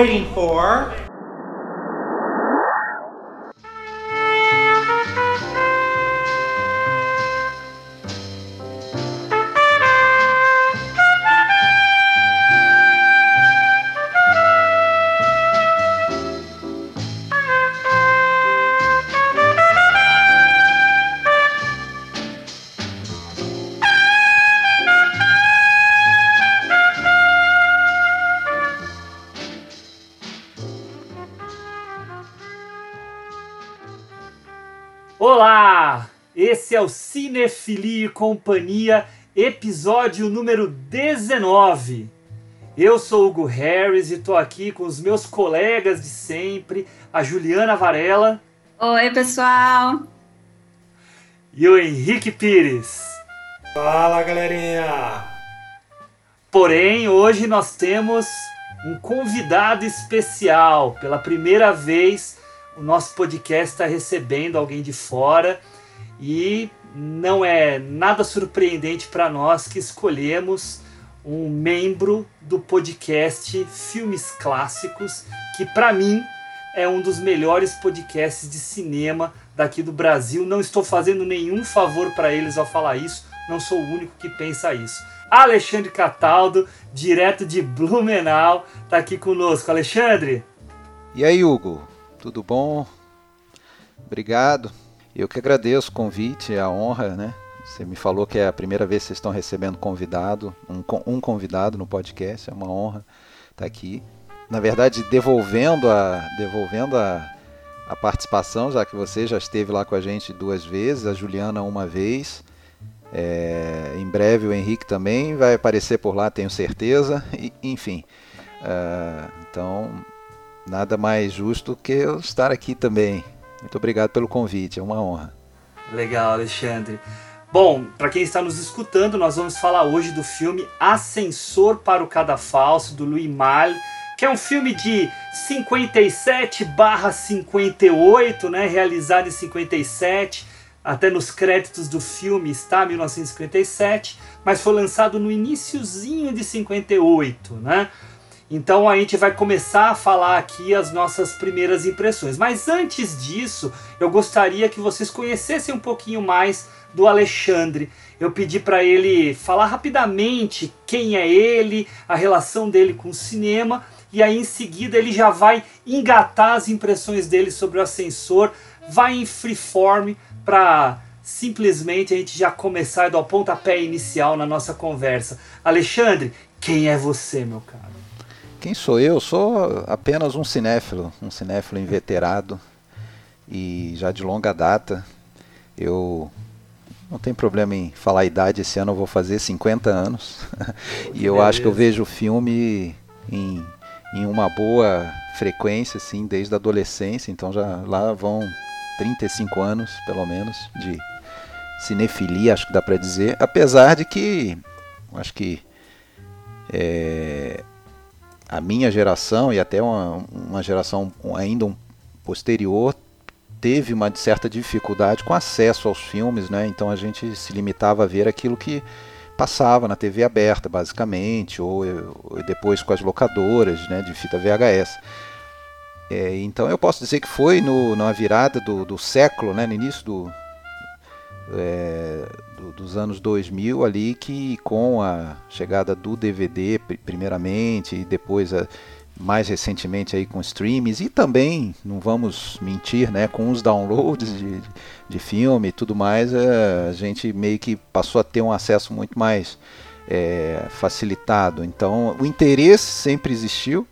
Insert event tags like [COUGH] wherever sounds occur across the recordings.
waiting for. Companhia, episódio número 19. Eu sou Hugo Harris e estou aqui com os meus colegas de sempre, a Juliana Varela. Oi, pessoal! E o Henrique Pires. Fala, galerinha! Porém, hoje nós temos um convidado especial. Pela primeira vez, o nosso podcast está recebendo alguém de fora e não é nada surpreendente para nós que escolhemos um membro do podcast Filmes Clássicos, que para mim é um dos melhores podcasts de cinema daqui do Brasil. Não estou fazendo nenhum favor para eles ao falar isso, não sou o único que pensa isso. Alexandre Cataldo, direto de Blumenau, está aqui conosco. Alexandre! E aí, Hugo? Tudo bom? Obrigado. Eu que agradeço o convite, a honra, né? Você me falou que é a primeira vez que vocês estão recebendo convidado, um, um convidado no podcast, é uma honra estar aqui. Na verdade, devolvendo a, devolvendo a, a participação, já que você já esteve lá com a gente duas vezes, a Juliana uma vez. É, em breve o Henrique também vai aparecer por lá, tenho certeza. E, enfim, uh, então nada mais justo que eu estar aqui também. Muito obrigado pelo convite, é uma honra. Legal, Alexandre. Bom, para quem está nos escutando, nós vamos falar hoje do filme Ascensor para o Cadafalso, do Louis Malle, que é um filme de 57/58, né, realizado em 57, até nos créditos do filme está 1957, mas foi lançado no iníciozinho de 58, né? Então a gente vai começar a falar aqui as nossas primeiras impressões. Mas antes disso, eu gostaria que vocês conhecessem um pouquinho mais do Alexandre. Eu pedi para ele falar rapidamente quem é ele, a relação dele com o cinema, e aí em seguida ele já vai engatar as impressões dele sobre o ascensor, vai em freeform para simplesmente a gente já começar e dar o pontapé inicial na nossa conversa. Alexandre, quem é você, meu caro? Quem sou eu? Sou apenas um cinéfilo, um cinéfilo inveterado e já de longa data. Eu não tenho problema em falar a idade, esse ano eu vou fazer 50 anos. [LAUGHS] e eu acho que eu vejo o filme em, em uma boa frequência, assim, desde a adolescência, então já lá vão 35 anos, pelo menos, de cinefilia, acho que dá para dizer. Apesar de que, acho que é, a minha geração e até uma, uma geração ainda um posterior teve uma certa dificuldade com acesso aos filmes, né? Então a gente se limitava a ver aquilo que passava na TV aberta, basicamente, ou, ou depois com as locadoras, né, de fita VHS. É, então eu posso dizer que foi no, na virada do, do século, né, no início do, é, do, dos anos 2000 ali que com a chegada do DVD primeiramente e depois a, mais recentemente aí com streams e também não vamos mentir né com os downloads de, de filme e tudo mais é, a gente meio que passou a ter um acesso muito mais é, facilitado. Então o interesse sempre existiu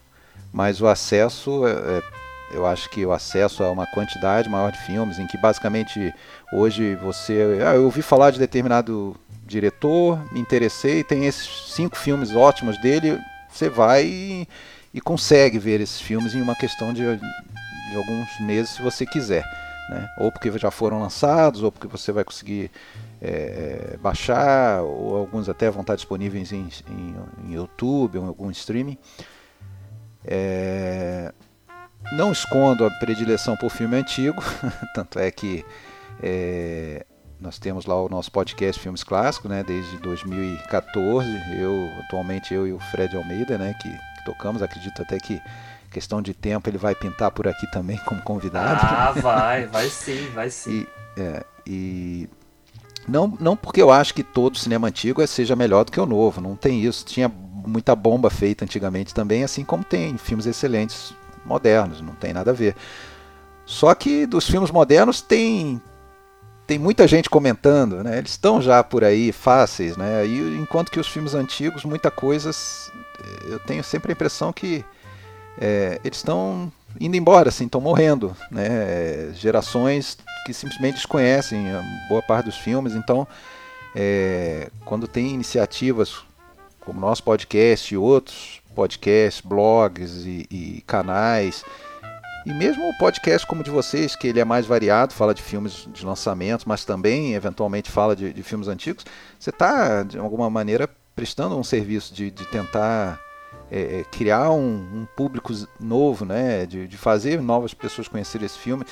mas o acesso é, é eu acho que o acesso a uma quantidade maior de filmes, em que basicamente hoje você. Ah, eu ouvi falar de determinado diretor, me interessei, tem esses cinco filmes ótimos dele, você vai e, e consegue ver esses filmes em uma questão de, de alguns meses, se você quiser. Né? Ou porque já foram lançados, ou porque você vai conseguir é, baixar, ou alguns até vão estar disponíveis em, em, em YouTube ou em algum streaming. É, não escondo a predileção por filme antigo, [LAUGHS] tanto é que é, nós temos lá o nosso podcast Filmes Clássicos, né, desde 2014. Eu atualmente eu e o Fred Almeida, né, que, que tocamos, acredito até que questão de tempo ele vai pintar por aqui também como convidado. Ah, [LAUGHS] vai, vai sim, vai sim. E, é, e não, não porque eu acho que todo cinema antigo seja melhor do que o novo, não tem isso. Tinha muita bomba feita antigamente também, assim como tem filmes excelentes modernos, não tem nada a ver. Só que dos filmes modernos tem tem muita gente comentando, né? Eles estão já por aí fáceis, né? E enquanto que os filmes antigos, muita coisa, eu tenho sempre a impressão que é, eles estão indo embora, assim, estão morrendo, né? Gerações que simplesmente desconhecem boa parte dos filmes, então é, quando tem iniciativas como nosso podcast e outros podcasts, blogs e, e canais e mesmo o podcast como o de vocês, que ele é mais variado, fala de filmes de lançamento, mas também eventualmente fala de, de filmes antigos, você está, de alguma maneira, prestando um serviço de, de tentar é, é, criar um, um, público novo, né? De, de, fazer novas pessoas conhecerem esse filme.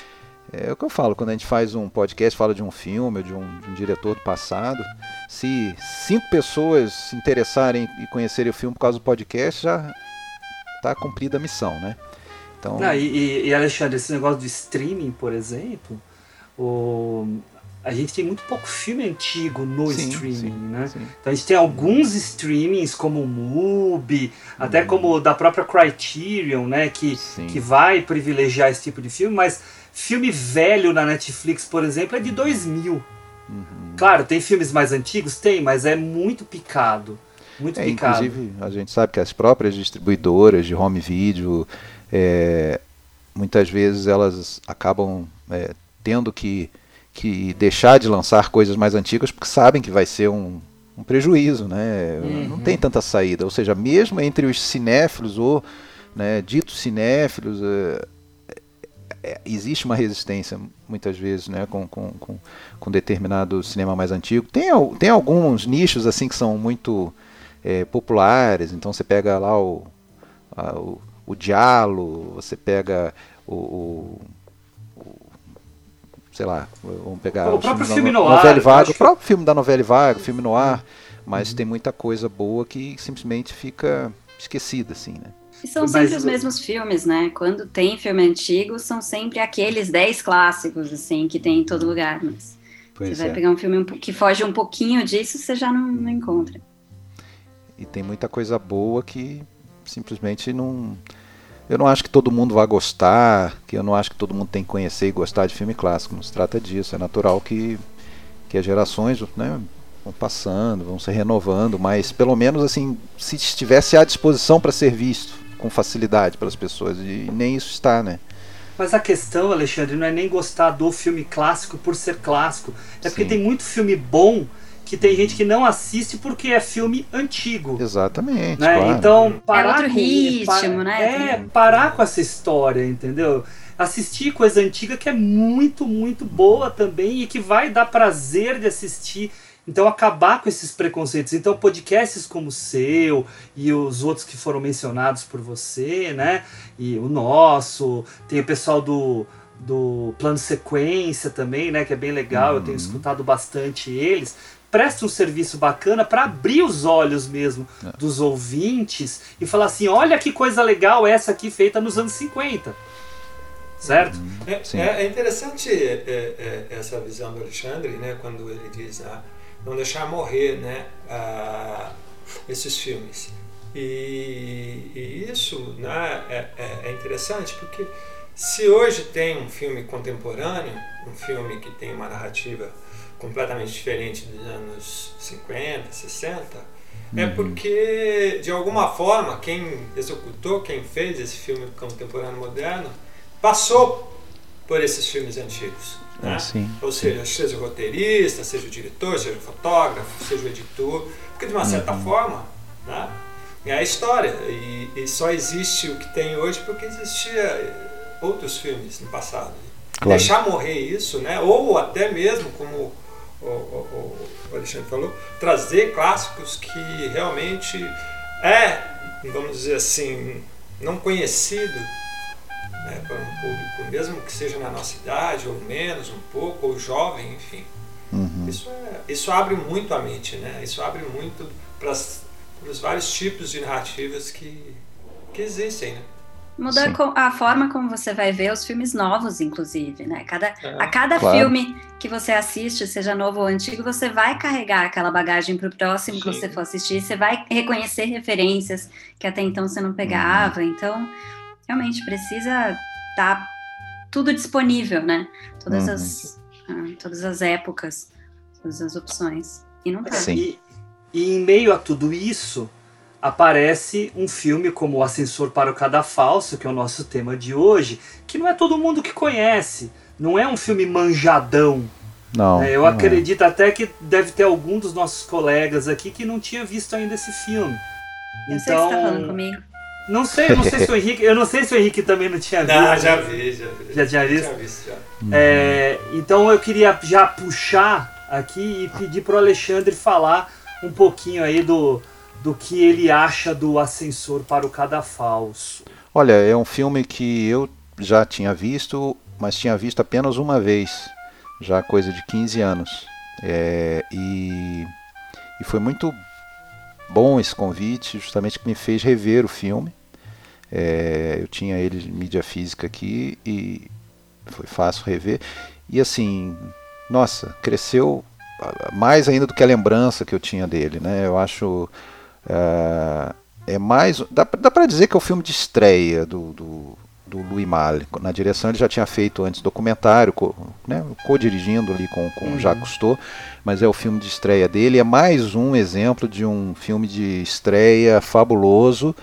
É o que eu falo, quando a gente faz um podcast, fala de um filme, de um, de um diretor do passado, se cinco pessoas se interessarem e conhecerem o filme por causa do podcast, já está cumprida a missão, né? Então... Não, e, e, Alexandre, esse negócio de streaming, por exemplo, o, a gente tem muito pouco filme antigo no sim, streaming, sim, né? Sim. Então a gente tem alguns streamings como o Mubi, até uhum. como da própria Criterion, né? Que, que vai privilegiar esse tipo de filme, mas filme velho na Netflix, por exemplo, é de 2000. Uhum. Claro, tem filmes mais antigos? Tem, mas é muito picado. Muito é, picado. Inclusive, a gente sabe que as próprias distribuidoras de home video é, muitas vezes elas acabam é, tendo que, que deixar de lançar coisas mais antigas porque sabem que vai ser um, um prejuízo, né? Uhum. Não tem tanta saída. Ou seja, mesmo entre os cinéfilos ou né, ditos cinéfilos, é, existe uma resistência muitas vezes né, com, com, com, com, determinado cinema mais antigo. Tem, tem alguns nichos assim que são muito é, populares, então você pega lá o, a, o o Diallo, você pega o, o, sei lá, vamos pegar o, próprio filme no ar, Vaga, o próprio filme da novela Vaga, filme no ar, mas uhum. tem muita coisa boa que simplesmente fica esquecida assim, né? E são sempre os mesmos filmes, né? Quando tem filme antigo, são sempre aqueles 10 clássicos, assim, que tem em todo lugar. Mas pois você vai é. pegar um filme que foge um pouquinho disso, você já não, não encontra. E tem muita coisa boa que simplesmente não. Eu não acho que todo mundo vai gostar, que eu não acho que todo mundo tem que conhecer e gostar de filme clássico. Não se trata disso. É natural que, que as gerações né, vão passando, vão se renovando, mas pelo menos assim, se estivesse à disposição para ser visto com facilidade pelas pessoas, e nem isso está, né? Mas a questão, Alexandre, não é nem gostar do filme clássico por ser clássico. É porque Sim. tem muito filme bom que tem gente que não assiste porque é filme antigo. Exatamente. Né? Claro. Então, parar é outro com, ritmo, né? É, parar com essa história, entendeu? Assistir coisa antiga que é muito, muito boa também e que vai dar prazer de assistir. Então, acabar com esses preconceitos. Então, podcasts como o seu e os outros que foram mencionados por você, né? E o nosso, tem o pessoal do, do plano sequência também, né? Que é bem legal, uhum. eu tenho uhum. escutado bastante eles presta um serviço bacana para abrir os olhos mesmo é. dos ouvintes e falar assim: olha que coisa legal essa aqui feita nos anos 50. Certo? É, é, é interessante é, é, essa visão do Alexandre, né, quando ele diz ah, não deixar morrer né, ah, esses filmes. E, e isso né, é, é interessante porque se hoje tem um filme contemporâneo, um filme que tem uma narrativa completamente diferente dos anos 50, 60, é uhum. é porque, de alguma forma, quem executou, quem fez esse filme contemporâneo moderno, passou por esses filmes antigos. Né? Ah, sim, Ou seja, sim. seja o roteirista, seja o diretor, seja o fotógrafo, seja o editor, porque de uma certa uhum. forma, né, é a história. E, e, só existe o que tem hoje porque existia outros filmes no passado. Claro. Deixar morrer isso, né? ou até mesmo como o, o, o Alexandre falou, trazer clássicos que realmente é, vamos dizer assim, não conhecido né, para um público, mesmo que seja na nossa idade, ou menos, um pouco, ou jovem, enfim. Uhum. Isso, é, isso abre muito a mente, né? Isso abre muito para os vários tipos de narrativas que, que existem, né? Muda a forma como você vai ver os filmes novos, inclusive, né? Cada, é, a cada claro. filme que você assiste, seja novo ou antigo, você vai carregar aquela bagagem para o próximo Sim. que você for assistir, você vai reconhecer referências que até então você não pegava. Uhum. Então, realmente precisa estar tá tudo disponível, né? Todas, uhum. as, ah, todas as épocas, todas as opções. E não tá. Sim. E, e em meio a tudo isso, aparece um filme como O Ascensor para o Cadafalso, que é o nosso tema de hoje, que não é todo mundo que conhece. Não é um filme manjadão. Não. É, eu não é. acredito é. até que deve ter algum dos nossos colegas aqui que não tinha visto ainda esse filme. Eu então, sei que você tá falando então, comigo. Não sei, não sei se o [LAUGHS] Henrique. Eu não sei se o Henrique também não tinha visto. Não, já vi, já vi. Já tinha visto? Já visto, já. É, então eu queria já puxar aqui e pedir pro Alexandre falar um pouquinho aí do, do que ele acha do Ascensor para o Cadafalso. Olha, é um filme que eu já tinha visto, mas tinha visto apenas uma vez, já coisa de 15 anos. É, e, e foi muito bom esse convite, justamente que me fez rever o filme. É, eu tinha ele em mídia física aqui e foi fácil rever. E assim, nossa, cresceu mais ainda do que a lembrança que eu tinha dele, né? Eu acho é, é mais. Dá, dá para dizer que é o filme de estreia do, do, do Louis Malle. Na direção ele já tinha feito antes documentário, co, né, co-dirigindo ali com, com uhum. Jacques Cousteau, mas é o filme de estreia dele. É mais um exemplo de um filme de estreia fabuloso.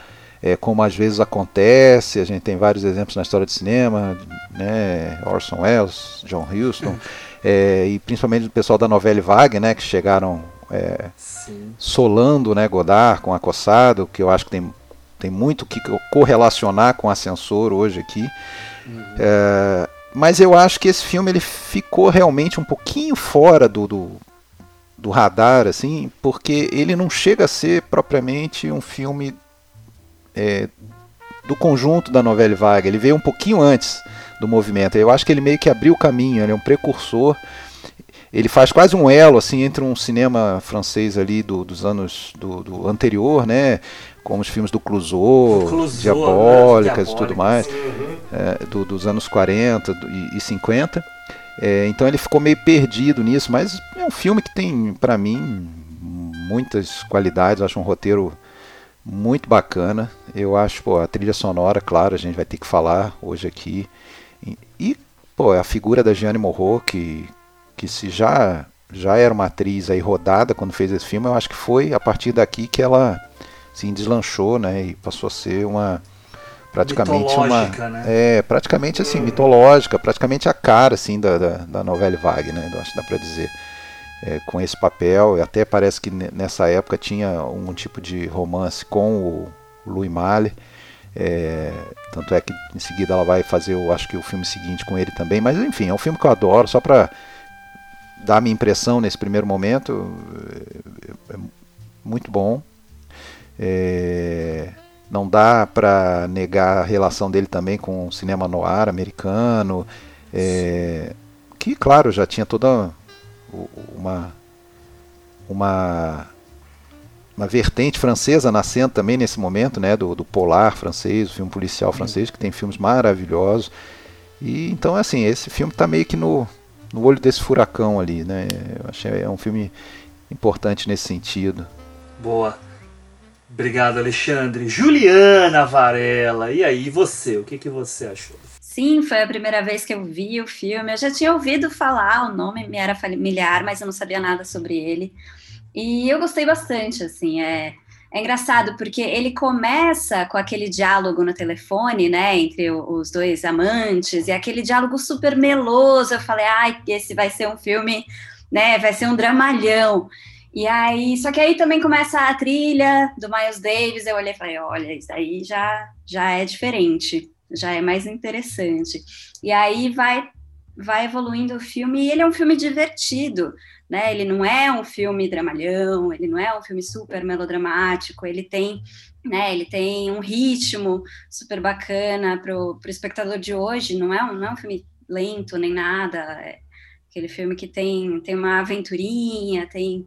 É, como às vezes acontece, a gente tem vários exemplos na história do cinema, né, Orson Welles, John Huston, [LAUGHS] é, e principalmente o pessoal da novela Vague, né, que chegaram é, solando né, Godard com Acossado, que eu acho que tem, tem muito que correlacionar com Ascensor hoje aqui. Uhum. É, mas eu acho que esse filme ele ficou realmente um pouquinho fora do, do, do, radar, assim, porque ele não chega a ser propriamente um filme é, do conjunto da novela vaga. Ele veio um pouquinho antes do movimento. Eu acho que ele meio que abriu o caminho, ele é um precursor ele faz quase um elo assim entre um cinema francês ali do, dos anos do, do, anterior, né, como os filmes do Clouseau, Clouseau Diabólicas né? e tudo mais, uhum. é, do, dos anos 40 e, e 50. É, então ele ficou meio perdido nisso, mas é um filme que tem, para mim, muitas qualidades. Eu acho um roteiro muito bacana. Eu acho, pô, a trilha sonora, claro, a gente vai ter que falar hoje aqui. E, pô, a figura da Jeanne Moreau, que, que se já já era uma atriz aí rodada quando fez esse filme, eu acho que foi a partir daqui que ela se assim, deslanchou, né, e passou a ser uma praticamente uma né? é praticamente assim mitológica, praticamente a cara assim da, da, da novela Vague, né, eu acho que dá para dizer. É, com esse papel, até parece que nessa época tinha um tipo de romance com o Louis Malle. É, tanto é que em seguida ela vai fazer, eu acho que o filme seguinte com ele também. Mas enfim, é um filme que eu adoro, só para a minha impressão nesse primeiro momento. É, é muito bom. É, não dá para negar a relação dele também com o cinema noir americano, é, que claro já tinha toda uma uma uma vertente francesa nascendo também nesse momento, né, do, do polar francês, o filme policial francês que tem filmes maravilhosos. E então assim, esse filme está meio que no no olho desse furacão ali, né? Eu achei é um filme importante nesse sentido. Boa. Obrigado, Alexandre. Juliana Varela, e aí, você? O que, que você achou? Sim, foi a primeira vez que eu vi o filme. Eu já tinha ouvido falar, o nome me era familiar, mas eu não sabia nada sobre ele. E eu gostei bastante, assim, é é engraçado porque ele começa com aquele diálogo no telefone, né, entre os dois amantes, e aquele diálogo super meloso. Eu falei, ai, esse vai ser um filme, né, vai ser um dramalhão. E aí, só que aí também começa a trilha do Miles Davis. Eu olhei e falei, olha, isso aí já, já é diferente, já é mais interessante. E aí vai, vai evoluindo o filme, e ele é um filme divertido né? Ele não é um filme dramalhão, ele não é um filme super melodramático, ele tem, né? Ele tem um ritmo super bacana para o espectador de hoje. Não é um, não é um filme lento nem nada. É aquele filme que tem tem uma aventurinha, tem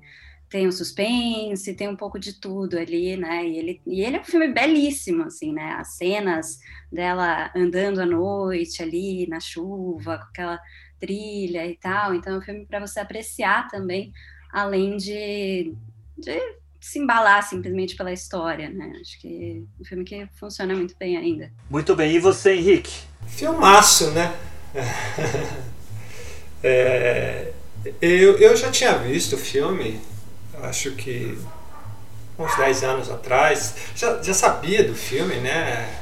tem um suspense, tem um pouco de tudo ali, né? E ele, e ele é um filme belíssimo, assim, né? As cenas dela andando à noite ali na chuva, com aquela trilha e tal. Então é um filme para você apreciar também, além de, de se embalar simplesmente pela história, né? Acho que é um filme que funciona muito bem ainda. Muito bem. E você, Henrique? Filmaço, né? [LAUGHS] é, eu, eu já tinha visto o filme acho que uns 10 anos atrás, já, já sabia do filme, né?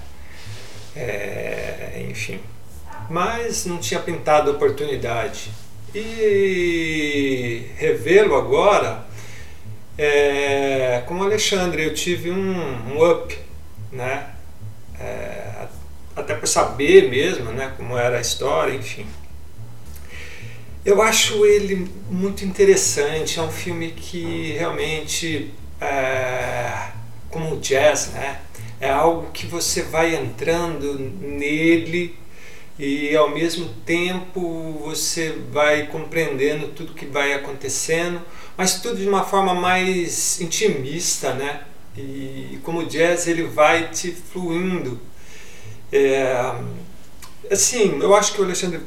É, enfim, mas não tinha pintado oportunidade. E revê-lo agora, é, com o Alexandre, eu tive um, um up, né? É, até por saber mesmo né, como era a história, enfim. Eu acho ele muito interessante. É um filme que realmente, é, como o jazz, né? É algo que você vai entrando nele e ao mesmo tempo você vai compreendendo tudo que vai acontecendo, mas tudo de uma forma mais intimista, né? E como o jazz ele vai te fluindo. É, assim, eu acho que o Alexandre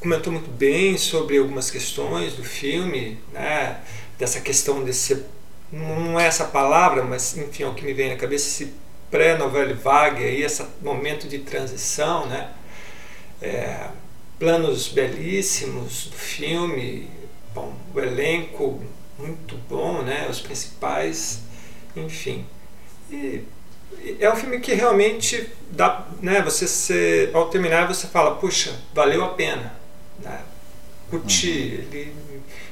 comentou muito bem sobre algumas questões do filme, né? dessa questão desse. Não é essa palavra, mas enfim, é o que me vem na cabeça, esse pré-novela vague, aí, esse momento de transição, né? É, planos belíssimos do filme, bom, o elenco muito bom, né? os principais, enfim. E é um filme que realmente dá, né? Você se, ao terminar você fala, puxa, valeu a pena né? curtir, ele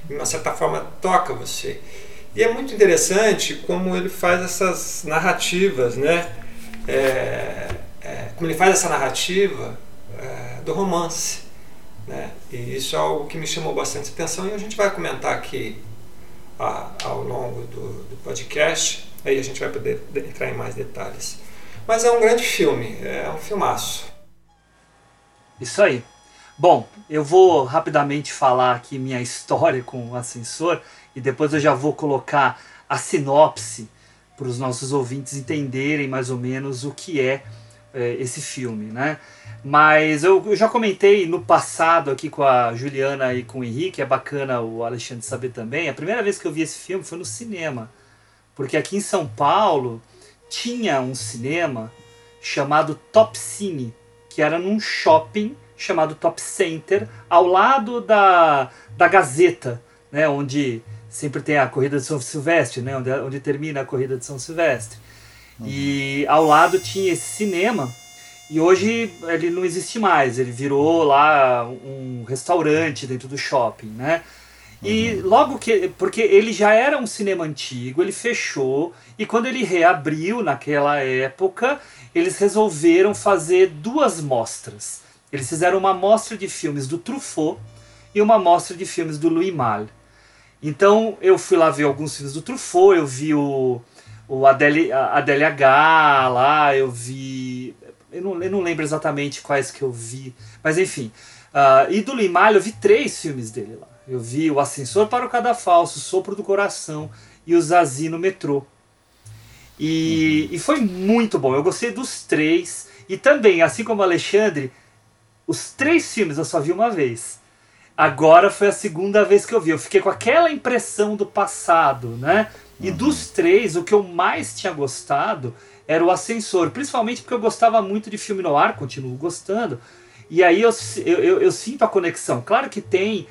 de uma certa forma toca você. E é muito interessante como ele faz essas narrativas, né? É, é, como ele faz essa narrativa é, do romance. Né? E isso é algo que me chamou bastante atenção e a gente vai comentar aqui a, ao longo do, do, podcast. Aí a gente vai poder entrar em mais detalhes. Mas é um grande filme, é um filmaço. Isso aí. Bom, eu vou rapidamente falar aqui minha história com o ascensor e depois eu já vou colocar a sinopse para os nossos ouvintes entenderem mais ou menos o que é, é esse filme, né? Mas eu, eu, já comentei no passado aqui com a Juliana e com o Henrique, é bacana o Alexandre saber também. A primeira vez que eu vi esse filme foi no cinema, porque aqui em São Paulo tinha um cinema chamado Top Cine, que era num shopping chamado Top Center, ao lado da, da Gazeta, né, onde sempre tem a corrida de São Silvestre, né, onde, onde termina a corrida de São Silvestre. Uhum. E ao lado tinha esse cinema, e hoje ele não existe mais, ele virou lá um restaurante dentro do shopping, né? E uhum. logo que. Porque ele já era um cinema antigo, ele fechou, e quando ele reabriu naquela época, eles resolveram fazer duas mostras. Eles fizeram uma mostra de filmes do Truffaut e uma mostra de filmes do Louis Malle. Então eu fui lá ver alguns filmes do Truffaut, eu vi o, o Adele, Adélia H lá, eu vi. Eu não, eu não lembro exatamente quais que eu vi, mas enfim. Uh, e do Louis Malle eu vi três filmes dele lá. Eu vi o Ascensor para o Cadafalso, Sopro do Coração e o Zazi no Metrô. E, uhum. e foi muito bom, eu gostei dos três. E também, assim como o Alexandre, os três filmes eu só vi uma vez. Agora foi a segunda vez que eu vi. Eu fiquei com aquela impressão do passado, né? E uhum. dos três, o que eu mais tinha gostado era o Ascensor. Principalmente porque eu gostava muito de filme no ar, continuo gostando. E aí eu, eu, eu, eu sinto a conexão. Claro que tem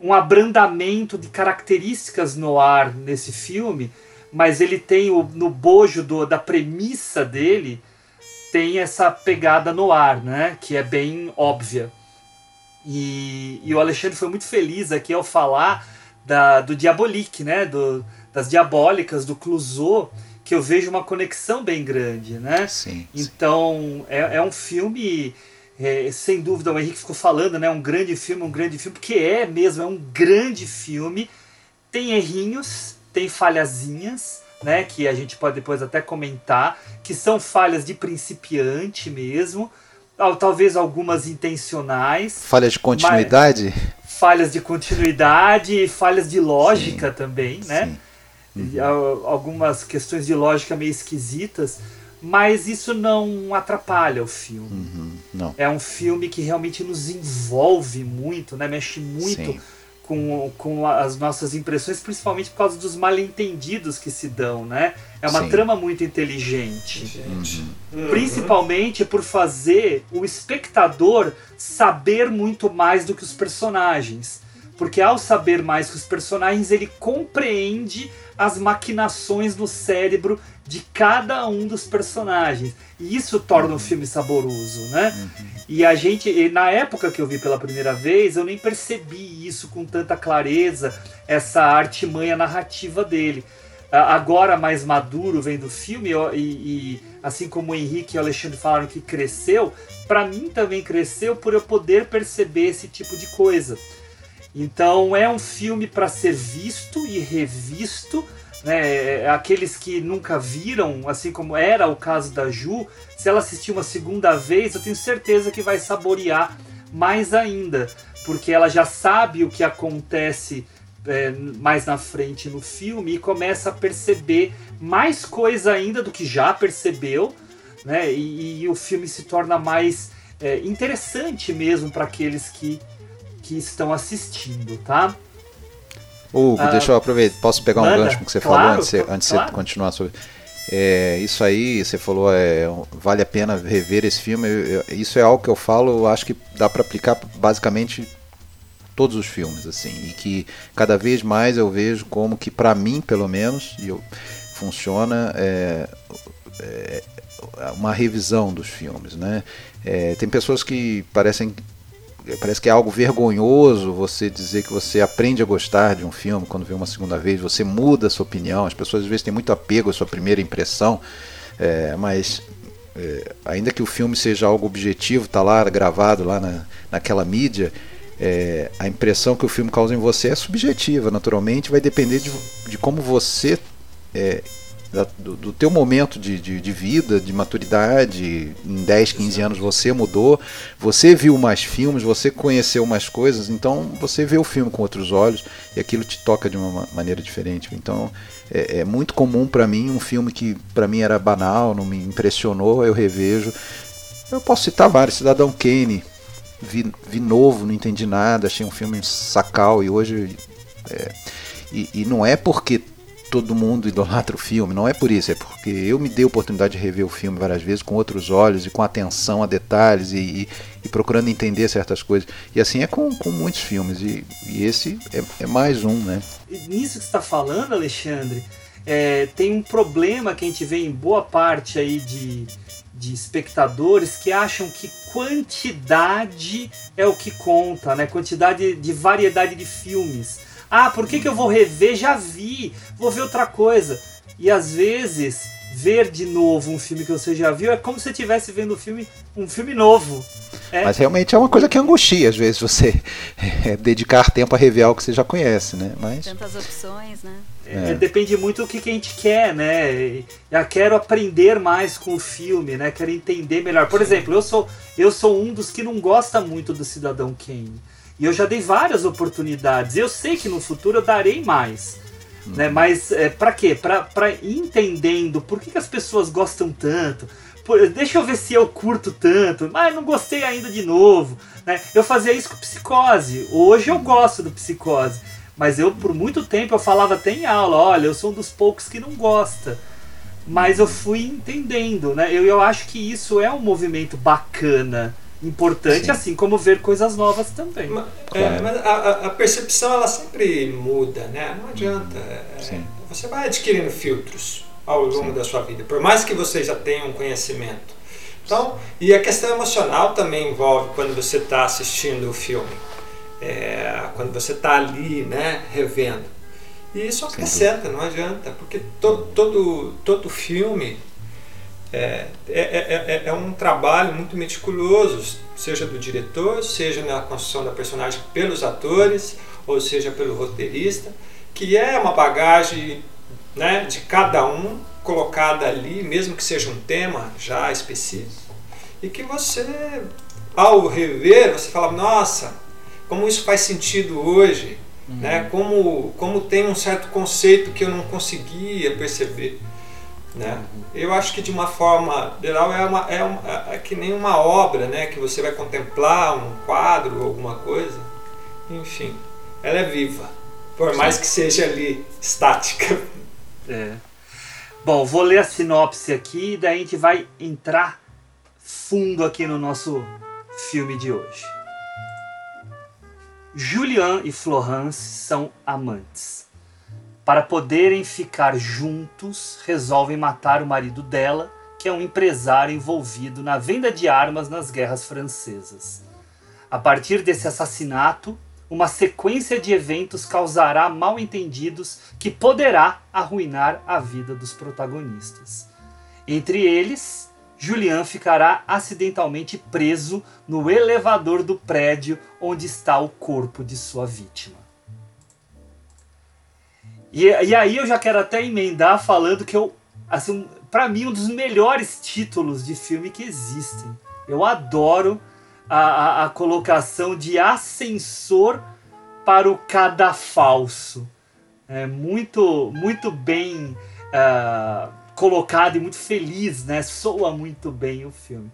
um abrandamento de características no ar nesse filme, mas ele tem o, no bojo do, da premissa dele tem essa pegada no ar, né? Que é bem óbvia. E, e o Alexandre foi muito feliz aqui ao falar da, do Diabolique, né? Do, das diabólicas, do Clouseau, que eu vejo uma conexão bem grande, né? Sim. Então, é, é um filme, é, sem dúvida, o Henrique ficou falando, né? Um grande filme, um grande filme, porque é mesmo, é um grande filme. Tem errinhos, tem falhazinhas, né, que a gente pode depois até comentar, que são falhas de principiante mesmo, talvez algumas intencionais. Falhas de continuidade? Falhas de continuidade e falhas de lógica sim, também, né? uhum. algumas questões de lógica meio esquisitas, mas isso não atrapalha o filme. Uhum, não. É um filme que realmente nos envolve muito, né? mexe muito com, com as nossas impressões, principalmente por causa dos mal-entendidos que se dão. Né? É uma Sim. trama muito inteligente. Uhum. Principalmente por fazer o espectador saber muito mais do que os personagens. Porque ao saber mais que os personagens, ele compreende as maquinações do cérebro de cada um dos personagens. E isso torna o filme saboroso, né? Uhum. E a gente, na época que eu vi pela primeira vez, eu nem percebi isso com tanta clareza, essa artimanha narrativa dele. Agora, mais maduro, vendo o filme, e, e assim como o Henrique e o Alexandre falaram que cresceu, para mim também cresceu por eu poder perceber esse tipo de coisa. Então é um filme para ser visto e revisto. Né? Aqueles que nunca viram, assim como era o caso da Ju, se ela assistir uma segunda vez, eu tenho certeza que vai saborear mais ainda, porque ela já sabe o que acontece é, mais na frente no filme e começa a perceber mais coisa ainda do que já percebeu, né? E, e o filme se torna mais é, interessante mesmo para aqueles que que estão assistindo, tá? Hugo, ah, deixa eu aproveitar. Posso pegar um gancho com o que você claro, falou antes, antes de claro. você continuar sobre. É, isso aí, você falou, é, vale a pena rever esse filme. Eu, isso é algo que eu falo, eu acho que dá para aplicar basicamente todos os filmes, assim, e que cada vez mais eu vejo como que para mim, pelo menos, eu, funciona é, é, uma revisão dos filmes, né? É, tem pessoas que parecem parece que é algo vergonhoso você dizer que você aprende a gostar de um filme quando vê uma segunda vez, você muda a sua opinião. As pessoas às vezes têm muito apego à sua primeira impressão, é, mas é, ainda que o filme seja algo objetivo, está lá gravado lá na, naquela mídia, é, a impressão que o filme causa em você é subjetiva, naturalmente, vai depender de, de como você é, do, do teu momento de, de, de, vida, de maturidade, em 10, 15 anos você mudou, você viu mais filmes, você conheceu mais coisas, então você vê o filme com outros olhos e aquilo te toca de uma maneira diferente. Então é, é muito comum para mim um filme que para mim era banal, não me impressionou, eu revejo. Eu posso citar vários, Cidadão Kane, vi, vi novo, não entendi nada, achei um filme sacal e hoje. É, e, e não é porque todo mundo idolatra o filme, não é por isso, é porque eu me dei a oportunidade de rever o filme várias vezes com outros olhos e com atenção a detalhes e, e, e procurando entender certas coisas. E assim é com, com muitos filmes, e, e esse é, é, mais um, né? Nisso que você está falando, Alexandre, é, tem um problema que a gente vê em boa parte aí de, de espectadores que acham que quantidade é o que conta, né? Quantidade de variedade de filmes. Ah, por que, que eu vou rever? Já vi, vou ver outra coisa. E às vezes, ver de novo um filme que você já viu é como se você estivesse vendo um filme, um filme novo. É. Mas realmente é uma coisa que angustia, às vezes, você é, [LAUGHS] dedicar tempo a rever algo que você já conhece, né? Mas... Tantas opções, né? É, é. Depende muito do que, que a gente quer, né? Eu quero aprender mais com o filme, né? Quero entender melhor. Por exemplo, eu sou, eu sou um dos que não gosta muito do Cidadão Kane. E eu já dei várias oportunidades. Eu sei que no futuro eu darei mais. Uhum. Né? Mas é, para quê? Para ir entendendo por que, que as pessoas gostam tanto. Por, deixa eu ver se eu curto tanto. Mas não gostei ainda de novo. Né? Eu fazia isso com psicose. Hoje eu gosto do psicose. Mas eu, por muito tempo, eu falava até em aula: olha, eu sou um dos poucos que não gosta. Mas eu fui entendendo, né? Eu, eu acho que isso é um movimento bacana importante, Sim. assim como ver coisas novas também. Mas, é, mas a, a, percepção ela sempre muda, né? Não adianta. É, você vai adquirindo filtros ao longo Sim. da sua vida, por mais que você já tenha um conhecimento. Então, e a questão emocional também envolve quando você está assistindo o filme, é, quando você está ali, né, revendo. E isso acrescenta, não adianta, porque to, todo, todo filme é, é, é, é, um trabalho muito meticuloso, seja do diretor, seja na construção da personagem pelos atores, ou seja pelo roteirista, que é uma bagagem né, de cada um colocada ali, mesmo que seja um tema já específico, e que você, ao rever, você fala, nossa, como isso faz sentido hoje, Uhum. Né? Como, como tem um certo conceito que eu não conseguia perceber. Né? Uhum. Eu acho que de uma forma geral é, uma, é, uma, é que nem uma obra né? que você vai contemplar, um quadro, alguma coisa. Enfim, ela é viva, por mais que seja ali estática. É. Bom, vou ler a sinopse aqui e daí a gente vai entrar fundo aqui no nosso filme de hoje. Julian e Florence são amantes. Para poderem ficar juntos, resolvem matar o marido dela, que é um empresário envolvido na venda de armas nas guerras francesas. A partir desse assassinato, uma sequência de eventos causará mal-entendidos que poderá arruinar a vida dos protagonistas. Entre eles, Julian ficará acidentalmente preso no elevador do prédio onde está o corpo de sua vítima. E, e aí eu já quero até emendar falando que eu, assim, para mim um dos melhores títulos de filme que existem. Eu adoro a, a, a colocação de ascensor para o cadafalso. É muito, muito bem uh, colocado e muito feliz, né? Soa muito bem o filme.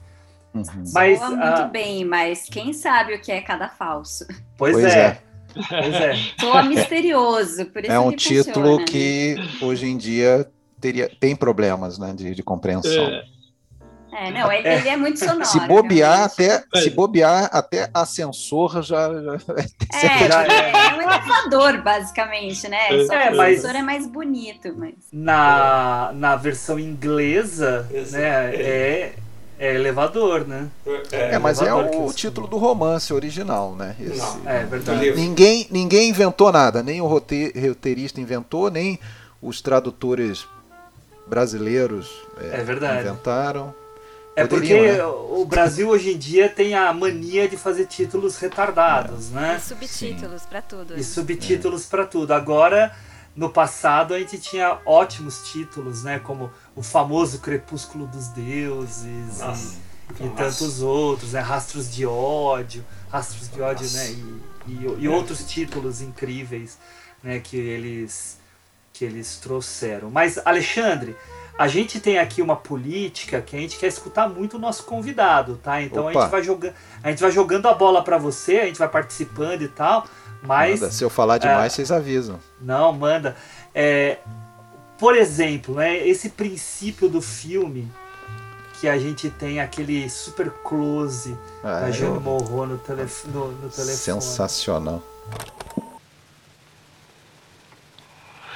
Uhum. Mas, Soa muito uh... bem, mas quem sabe o que é cada falso? Pois, pois é. é. Pois é. [LAUGHS] Soa misterioso, por isso É um que título funciona, né? que hoje em dia teria, tem problemas né, de, de compreensão. É. É, não, ele é, ele é muito sonoro. Se bobear, até, se bobear, até ascensor já. já [LAUGHS] é, já é, é um elevador, basicamente, né? Só é, o ascensor é mais bonito. Mas... Na, na versão inglesa, né, é, é elevador, né? É, é mas é o, título do romance original, né? Esse, Não, é verdade. Ninguém, ninguém inventou nada, nem o roteirista inventou, nem os tradutores brasileiros é, é inventaram. É porque né? o Brasil hoje em dia tem a mania de fazer títulos retardados, é. né? E subtítulos para tudo. E subtítulos é. para tudo. Agora, no passado, a gente tinha ótimos títulos, né? Como o famoso Crepúsculo dos Deuses Nossa, e, e tantos outros, né? Rastros de ódio, Rastros de ódio, né? E, e, e outros títulos incríveis, né? Que eles que eles trouxeram. Mas Alexandre, a gente tem aqui uma política que a gente quer escutar muito o nosso convidado, tá? Então a gente vai jogando, a gente vai jogando a bola para você, a gente vai participando e tal, mas manda. se eu falar demais, é, vocês avisam. Não, manda. É, por exemplo, né, esse princípio do filme que a gente tem aquele super close ah, da Jane Morro no, telef no, no telefone. Sensacional.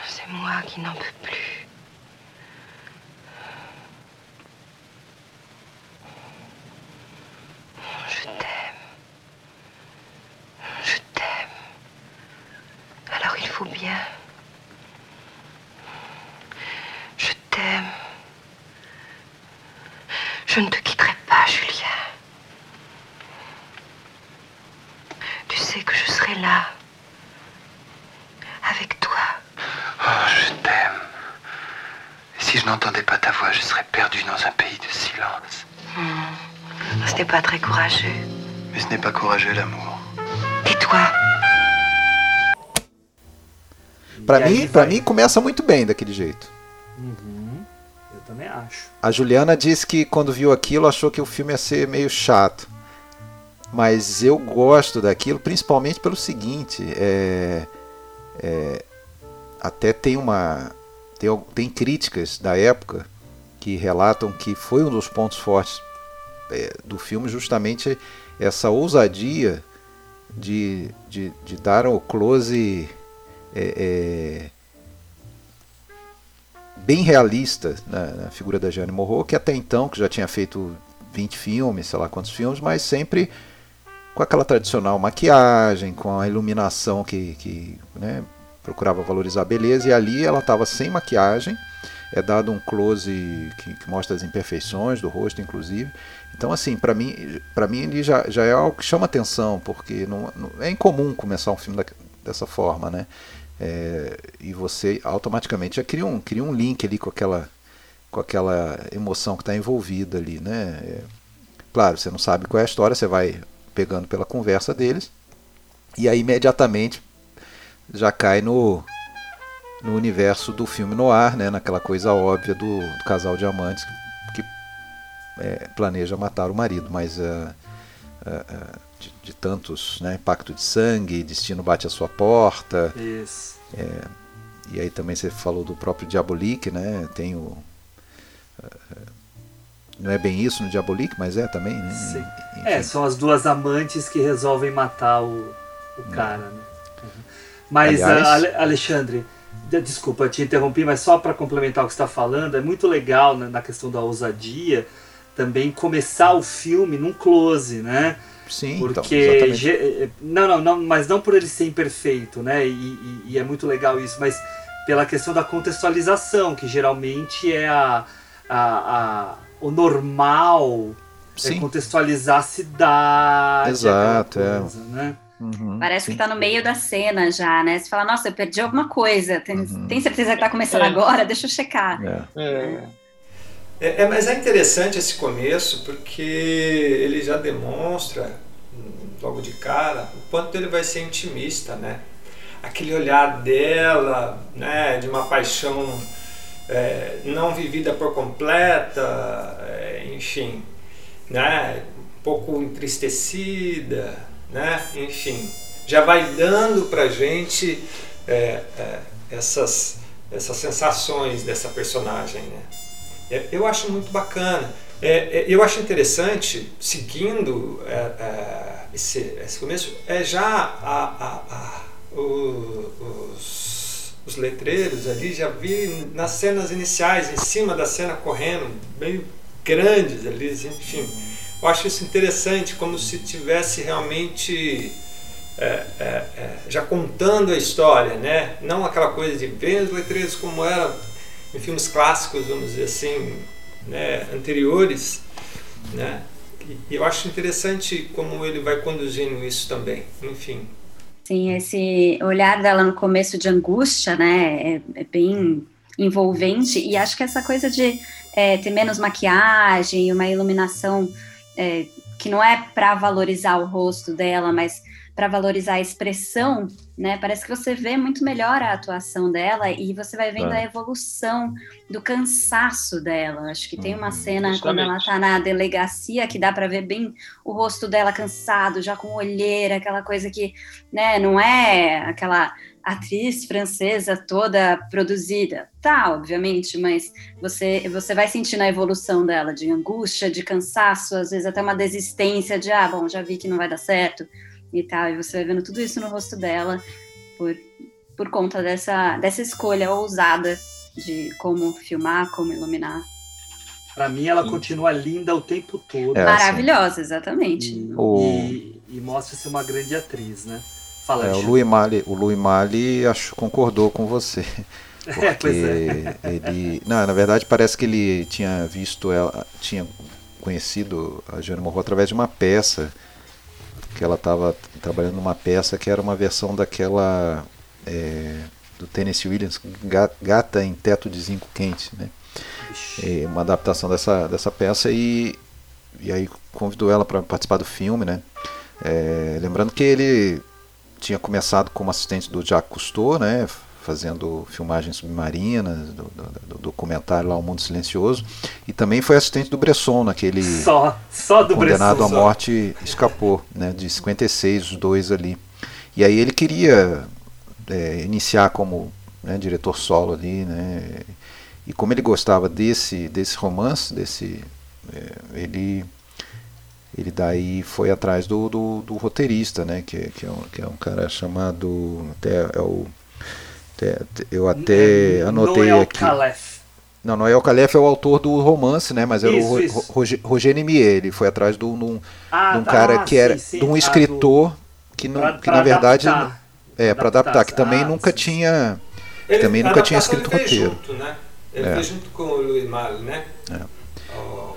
C'est moi qui n'en peux plus. Je t'aime. Je t'aime. Alors il faut bien. T'aime. Je ne te quitterai pas, Julien. Tu sais que je serai là. Avec toi. Oh, je t'aime. Et si je n'entendais pas ta voix, je serais perdu dans un pays de silence. Hmm. Ce n'est pas très courageux. Mais ce n'est pas courageux l'amour. Et toi? Para mim, para mim começa muito bem daquele jeito. Uhum, também acho. A Juliana disse que quando viu aquilo achou que o filme ia ser meio chato. Mas eu gosto daquilo, principalmente pelo seguinte, é, é, até tem uma tem, tem críticas da época que relatam que foi um dos pontos fortes é, do filme justamente essa ousadia de, de, de dar o close é, é, bem realista na, na, figura da Jane Morro, que até então, que já tinha feito 20 filmes, sei lá quantos filmes, mas sempre com aquela tradicional maquiagem, com a iluminação que, que né, procurava valorizar a beleza, e ali ela estava sem maquiagem, é dado um close que, que, mostra as imperfeições do rosto, inclusive, então, assim, para mim, para mim ele já, já é algo que chama atenção, porque não, não é incomum começar um filme da, dessa forma, né? É, e você automaticamente já cria um, cria um link ali com aquela, com aquela emoção que está envolvida ali, né? É, claro, você não sabe qual é a história, você vai pegando pela conversa deles, e aí imediatamente já cai no, no universo do filme noir, né? naquela coisa óbvia do, do casal de amantes que, que é, planeja matar o marido, mas uh, uh, de, de, tantos, né? Pacto de sangue, destino bate a sua porta. Isso. É, e aí também você falou do próprio Diabolique, né? Tem o não é bem isso no Diabolique, mas é também, né? Sim. É, são as duas amantes que resolvem matar o, o cara, né? Uhum. Mas, Aliás... Alexandre, desculpa, te interrompi, mas só para complementar o que você está falando, é muito legal né, na questão da ousadia também começar o filme num close, né? Sim, então, porque então, não, não, não, mas não por ele ser imperfeito, né? E, e, e, é muito legal isso, mas pela questão da contextualização, que geralmente é a, a, a o normal é Sim. é contextualizar a cidade. Exato, é. coisa, é. Né? Uhum, Parece sim. que tá no meio da cena já, né? Você fala, nossa, eu perdi alguma coisa. Tem, uhum. tem certeza que tá começando é. agora? Deixa eu checar. É. É. é. mas é interessante esse começo porque ele já demonstra, logo de cara, o quanto ele vai ser intimista, né? Aquele olhar dela, né, de uma paixão é, não vivida por completa, é, enfim, né? um pouco entristecida, né? enfim, já vai dando para gente é, é, essas, essas sensações dessa personagem. Né? É, eu acho muito bacana. É, eu acho interessante, seguindo esse, esse começo, é já a, a, a, os os letreiros ali, já vi nas cenas iniciais, em cima da cena correndo, meio grandes ali, enfim. Eu acho isso interessante, como se tivesse realmente é, é, é, já contando a história, né? Não aquela coisa de ver os letreiros como era em filmes clássicos, vamos dizer assim, né? anteriores, né? E eu acho interessante como ele vai conduzindo isso também, enfim. Sim, esse olhar dela no começo de angústia, né, é, é bem envolvente, e acho que essa coisa de é, ter menos maquiagem, uma iluminação é, que não é para valorizar o rosto dela, mas para valorizar a expressão, né? Parece que você vê muito melhor a atuação dela e você vai vendo é. a evolução do cansaço dela. Acho que tem uma uhum. cena Justamente. quando ela está na delegacia que dá para ver bem o rosto dela cansado, já com olheira, aquela coisa que, né, não é aquela atriz francesa toda produzida. Tá, obviamente, mas você você vai sentindo a evolução dela de angústia, de cansaço, às vezes até uma desistência de ah, bom, já vi que não vai dar certo e tal. E você vai vendo tudo isso no rosto dela por, por conta dessa, dessa escolha ousada de como filmar, como iluminar. Para mim, ela Sim. continua linda o tempo todo. É, Maravilhosa, exatamente. E, o... e, e mostra ser uma grande atriz, né? Fala, é, o Louis Mali, o Louis Mali acho concordou com você. [LAUGHS] [LAUGHS] É, porque é, é. ele, não, na verdade parece que ele tinha visto ela, tinha conhecido a Jane Morro através de uma peça que ela estava trabalhando numa peça que era uma versão daquela é, do Tennessee Williams, Gata em Teto de Zinco Quente, né? É uma adaptação dessa, dessa peça e, e aí convidou ela para participar do filme, né? É, lembrando que ele tinha começado como assistente do Jacques Cousteau, né? Fazendo filmagens submarinas, do, do, do, documentário lá O Mundo Silencioso, e também foi assistente do Bresson naquele só, só do condenado Bresson, à morte só. escapou, né, de 56 os dois ali. E aí ele queria é, iniciar como né, diretor solo ali, né, e como ele gostava desse desse romance, desse é, ele ele daí foi atrás do, do, do roteirista, né, que, que, é um, que é um cara chamado até é o eu até anotei Noel aqui. Calef. Não, Noel Calef é o autor do romance, né? Mas era isso, o isso. Roger Nimier. Ele foi atrás de um, ah, um tá, cara que era sim, sim. de um escritor que, não, pra, que pra na verdade adaptar. é para adaptar, que também ah, nunca sim. tinha que ele, também nunca tinha escrito roteiro. Junto, né? Ele é. fez junto com o Louis né? É. O,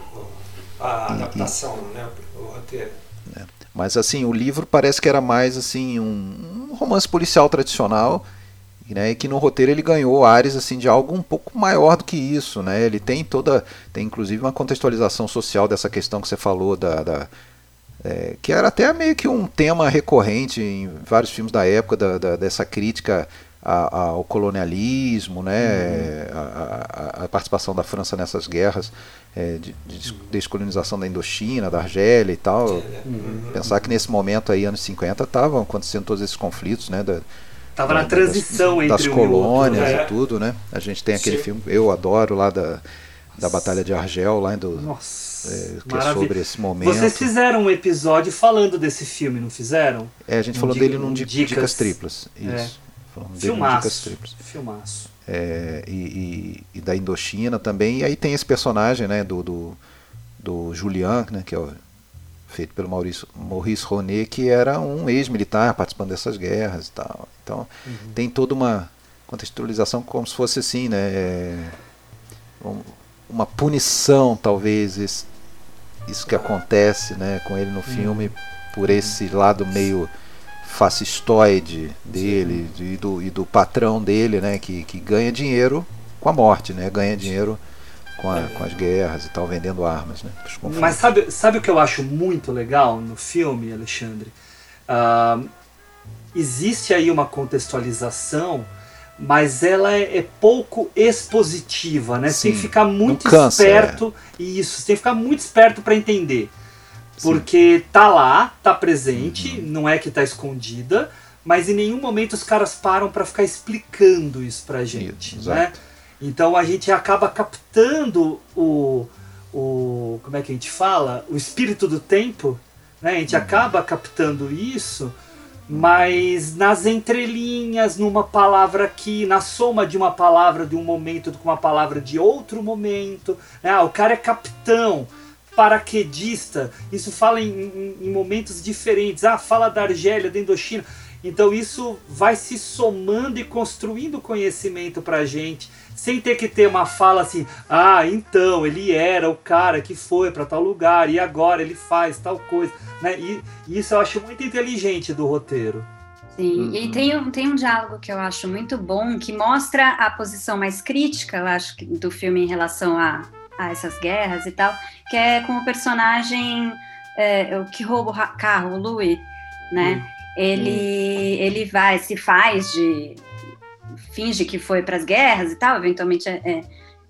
a adaptação, e, né? O roteiro. É. Mas assim, o livro parece que era mais assim um, um romance policial tradicional né, e que no roteiro ele ganhou áreas assim de algo um pouco maior do que isso, né? Ele tem toda, tem inclusive uma contextualização social dessa questão que você falou da, da é, que era até meio que um tema recorrente em vários filmes da época, da, da, dessa crítica ao colonialismo, né, uhum. a, a, a, participação da França nessas guerras é, de, de, descolonização da Indochina, da Argélia e tal. Uhum. Pensar que nesse momento aí, anos 50, estavam acontecendo todos esses conflitos, né, da, Tava na transição das, entre das colônias outro, né? e tudo, né? A gente tem aquele Sim. filme, eu adoro lá da, da Batalha de Argel, lá do, Nossa, é, que é sobre esse momento. Vocês fizeram um episódio falando desse filme, não fizeram? É, a gente um falou dele num Dicas, dicas Triplas. É. Isso. É. Filmaço. Dicas Triplas. Filmaço. É, e, e, e, da Indochina também. E aí tem esse personagem né, do, do, do Julian, né, que é o feito pelo Maurício, Maurice Ronet, que era um ex-militar participando dessas guerras e tal. Então uhum. tem toda uma contextualização como se fosse assim, né? Uma punição, talvez, isso, isso que acontece né, com ele no uhum. filme, por esse lado meio fascistoide dele e do, e do patrão dele, né, que, que ganha dinheiro com a morte, né, ganha dinheiro com, a, com as guerras e tal, vendendo armas. Né, Mas sabe, sabe o que eu acho muito legal no filme, Alexandre? Uh, existe aí uma contextualização, mas ela é, é pouco expositiva, né? Sim, tem que ficar muito cansa, esperto. É. Isso, você tem que ficar muito esperto para entender. Porque Sim. tá lá, tá presente, uhum. não é que tá escondida, mas em nenhum momento os caras param para ficar explicando isso pra gente, isso, né? Então a gente acaba captando o, o. Como é que a gente fala? O espírito do tempo. Né? A gente uhum. acaba captando isso, mas nas entrelinhas, numa palavra aqui, na soma de uma palavra de um momento com uma palavra de outro momento. Né? Ah, o cara é capitão paraquedista, isso fala em, em, em, momentos diferentes. Ah, fala da Argélia, da Indochina. Então isso vai se somando e construindo conhecimento pra gente sem ter que ter uma fala assim, ah, então ele era o cara que foi para tal lugar e agora ele faz tal coisa, né? E, e isso eu acho muito inteligente do roteiro. Sim, uhum. e tem um, tem um diálogo que eu acho muito bom, que mostra a posição mais crítica, eu acho, do filme em relação a, a essas guerras e tal, que é com o personagem é, o que rouba o carro, o Louis, né? Uhum. Ele, uhum. ele vai, se faz de finge que foi para as guerras e tal, eventualmente é, é,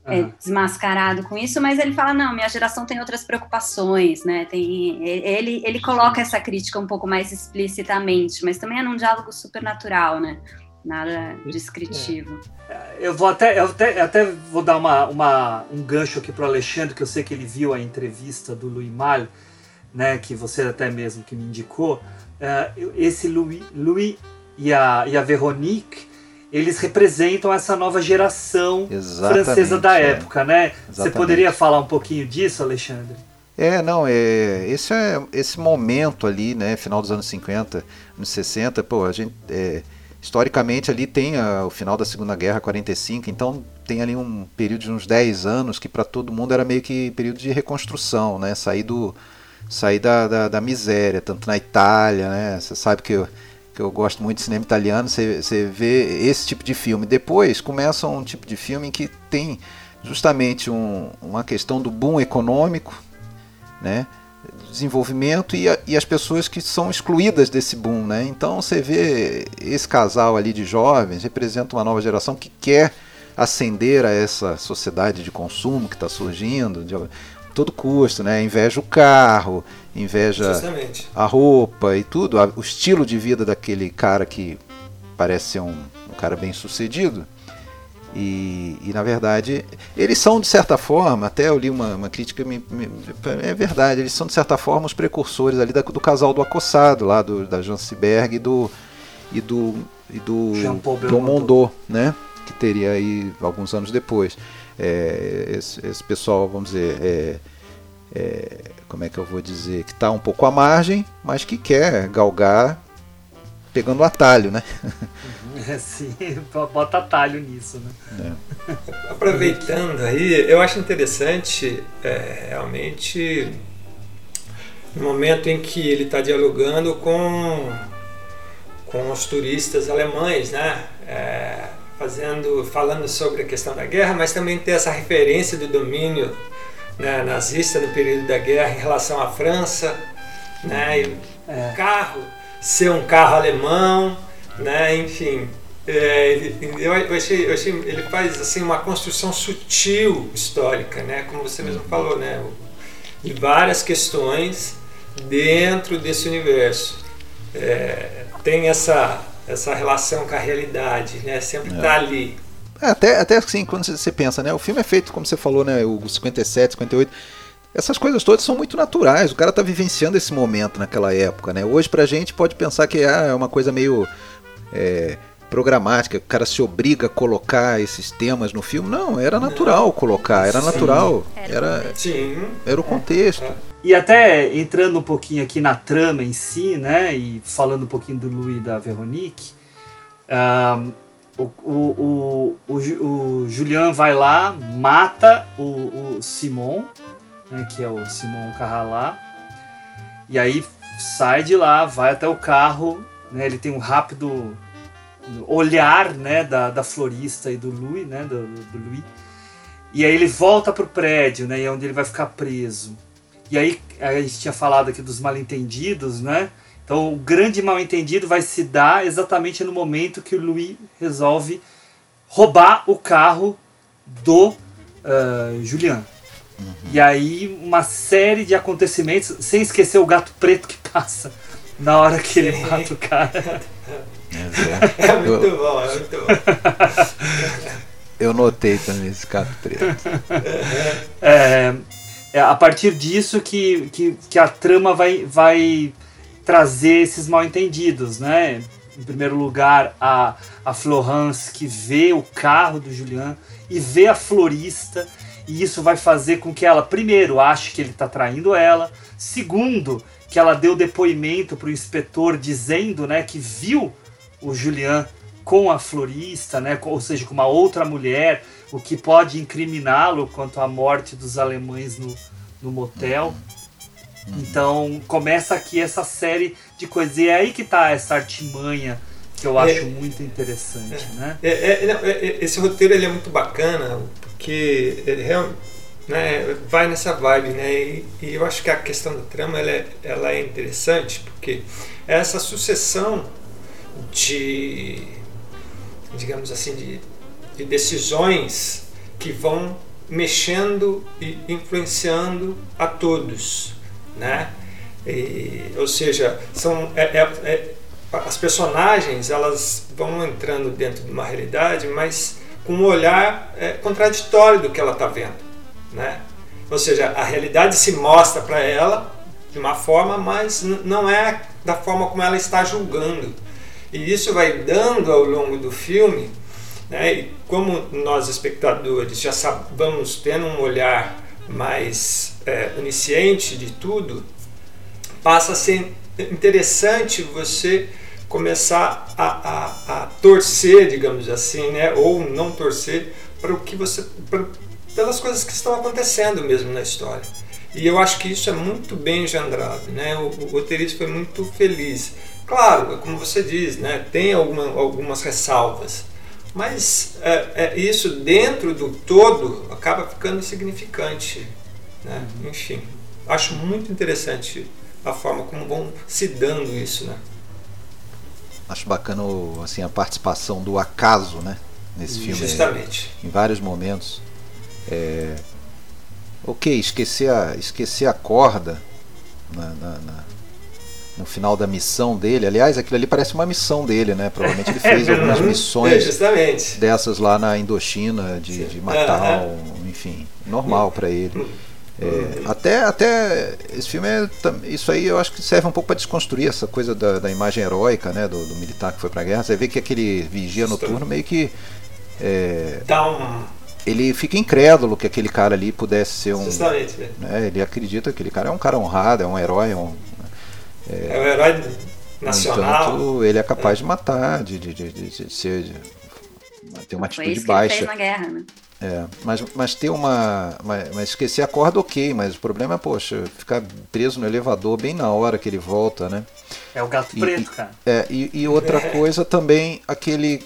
é, desmascarado com isso, mas ele fala não, minha geração tem outras preocupações, né? Tem ele ele coloca essa crítica um pouco mais explicitamente, mas também é num diálogo super natural, né? Nada descritivo. É. Eu vou até eu até, até vou dar uma, uma um gancho aqui para o Alexandre, que eu sei que ele viu a entrevista do Louis Mal, né? Que você até mesmo que me indicou. Uh, esse Louis, Louis e a, e a Veronique eles representam essa nova geração Exatamente, francesa da é. época, né? Exatamente. Você poderia falar um pouquinho disso, Alexandre? É, não, é, esse, é, esse momento ali, né, final dos anos 50, anos 60, pô, a gente, é, historicamente ali tem a, o final da Segunda Guerra, 45, então tem ali um período de uns 10 anos que para todo mundo era meio que período de reconstrução, né, sair, do, sair da, da, da miséria, tanto na Itália, né, você sabe que que eu gosto muito de cinema italiano, você, você vê esse tipo de filme. Depois começa um tipo de filme que tem justamente um, uma questão do boom econômico, né? desenvolvimento e, a, e, as pessoas que são excluídas desse boom, né? Então você vê esse casal ali de jovens representa uma nova geração que quer ascender a essa sociedade de consumo que está surgindo, de, todo custo, né? Inveja o carro, inveja Justamente. a roupa e tudo, o estilo de vida daquele cara que parece ser um, um cara bem sucedido. E, e, na verdade, eles são de certa forma, até eu li uma, uma crítica, me, me, é verdade, eles são de certa forma os precursores ali da, do casal do Acossado, lá do, da Jansiberg e do, e do, e do, do Mondot, né? Que teria aí alguns anos depois. É, esse, esse, pessoal, vamos dizer, é, é, como é que eu vou dizer, que está um pouco à margem, mas que quer galgar pegando o atalho, né? [LAUGHS] É, sim, [LAUGHS] bota atalho nisso, né? É. [LAUGHS] Aproveitando aí, eu acho interessante é, realmente no momento em que ele está dialogando com, com os turistas alemães, né? É, fazendo, falando sobre a questão da guerra, mas também ter essa referência do domínio né, nazista no período da guerra em relação à França. né? E é. carro ser um carro alemão, né? Enfim, é, ele, eu, achei, eu achei, ele faz assim uma construção sutil histórica, né? Como você mesmo falou, né? De várias questões dentro desse universo. É, tem essa essa relação com a realidade, né? Sempre é. ali. É, até, até assim, quando você pensa, né? O filme é feito, como você falou, né? O 57, 58 essas coisas todas são muito naturais. O cara está vivenciando esse momento naquela época, né? Hoje pra gente pode pensar que ah, é uma coisa meio é, programática, o cara se obriga a colocar esses temas no filme. Não, era natural colocar, era Sim. natural, era, Sim. era o contexto. E até entrando um pouquinho aqui na trama em si, né? E falando um pouquinho do Louis e da Veronique, um, o, o, o, o, Julian vai lá, mata o, o Simon, né, que é o Simon Carralá. E aí sai de lá, vai até o carro, né, ele tem um rápido olhar né, da, da florista e do Louis, né, do, do Louis. E aí ele volta pro prédio, né, e é onde ele vai ficar preso. E aí a gente tinha falado aqui dos mal-entendidos, né? Então o grande mal-entendido vai se dar exatamente no momento que o Louis resolve roubar o carro do uh, Julian. Uhum. E aí uma série de acontecimentos, sem esquecer o gato preto que passa na hora que ele mata o cara. [LAUGHS] É, é muito eu, bom, é muito bom. eu notei também esse gato preto. É, é a partir disso que, que, que a trama vai, vai trazer esses mal entendidos, né? Em primeiro lugar, a, a Florence que vê o carro do Julian e vê a florista e isso vai fazer com que ela, primeiro, ache que ele está traindo ela, segundo, que ela deu depoimento para o inspetor dizendo né, que viu o Julian com a florista, né, ou seja, com uma outra mulher, o que pode incriminá-lo quanto à morte dos alemães no, no motel. Então começa aqui essa série de coisas. E é aí que está essa artimanha que eu acho é, muito interessante. É, né? É, é, é, esse roteiro ele é muito bacana, que ele realmente né, vai nessa vibe, né? E, e, eu acho que a questão da trama ela é, ela é interessante porque é essa sucessão de, digamos assim, de, de decisões que vão mexendo e influenciando a todos, né? E, ou seja, são é, é, é, as personagens elas vão entrando dentro de uma realidade, mas com um olhar é, contraditório do que ela está vendo. Né? Ou seja, a realidade se mostra para ela de uma forma, mas não é da forma como ela está julgando. E isso vai dando ao longo do filme, né? e como nós espectadores já vamos tendo um olhar mais é, onisciente de tudo, passa a ser interessante você começar a, a, a, torcer, digamos assim, né? ou não torcer para o que você, pra, pelas coisas que estão acontecendo mesmo na história. E eu acho que isso é muito bem engendrado, né? O, o roteirista foi muito feliz. Claro, como você diz, né? Tem alguma, algumas ressalvas, mas é, é, isso dentro do todo acaba ficando insignificante, né? Enfim, acho muito interessante a forma como vão se dando isso, né? acho bacana assim, a participação do acaso né, nesse filme. Justamente. Em vários momentos. É, ok, esquecer a, esquecer a corda na, na, na, no final da missão dele. Aliás, aquilo ali parece uma missão dele, né? Provavelmente ele [LAUGHS] fez é, algumas missões é, dessas lá na Indochina, de, de matar, enfim, normal para ele. É, até, até esse filme é, isso aí eu acho que serve um pouco para desconstruir essa coisa da, da imagem heróica né, do, do, militar que foi para a guerra. Você vê que aquele vigia noturno meio que é, dá um ele fica incrédulo que aquele cara ali pudesse ser um. Justamente. Né? né ele acredita que aquele cara é um cara honrado, é um herói. É um, é, é um herói nacional. Entanto, ele é capaz é. de matar, de, de, de, de, ser. De, ter uma atitude baixa. Ele fez na guerra, né? É, mas, mas ter uma. Mas, mas, esquecer a corda, ok, mas o problema é, poxa, ficar preso no elevador bem na hora que ele volta, né? É o gato e, preto, cara. É, e, e outra coisa também, aquele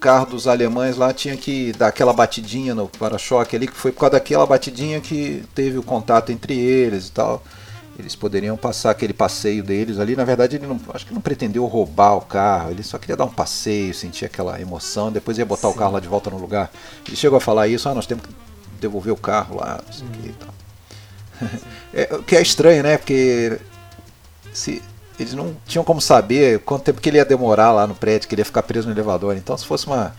carro dos alemães lá tinha que dar aquela batidinha no para-choque ali, que foi por causa daquela batidinha que teve o contato entre eles e tal. Eles poderiam passar aquele passeio deles ali. Na verdade, ele não, acho que não pretendeu roubar o carro, ele só queria dar um passeio, sentir aquela emoção, depois ia botar Sim. o carro lá de volta no lugar. Ele chegou a falar isso, ah, nós temos que devolver o carro lá, não sei o hum. que e tal. [LAUGHS] É, o que é estranho, né? Porque se, eles não tinham como saber quanto tempo que ele ia demorar lá no prédio, que ele ia ficar preso no elevador. Então, se fosse uma,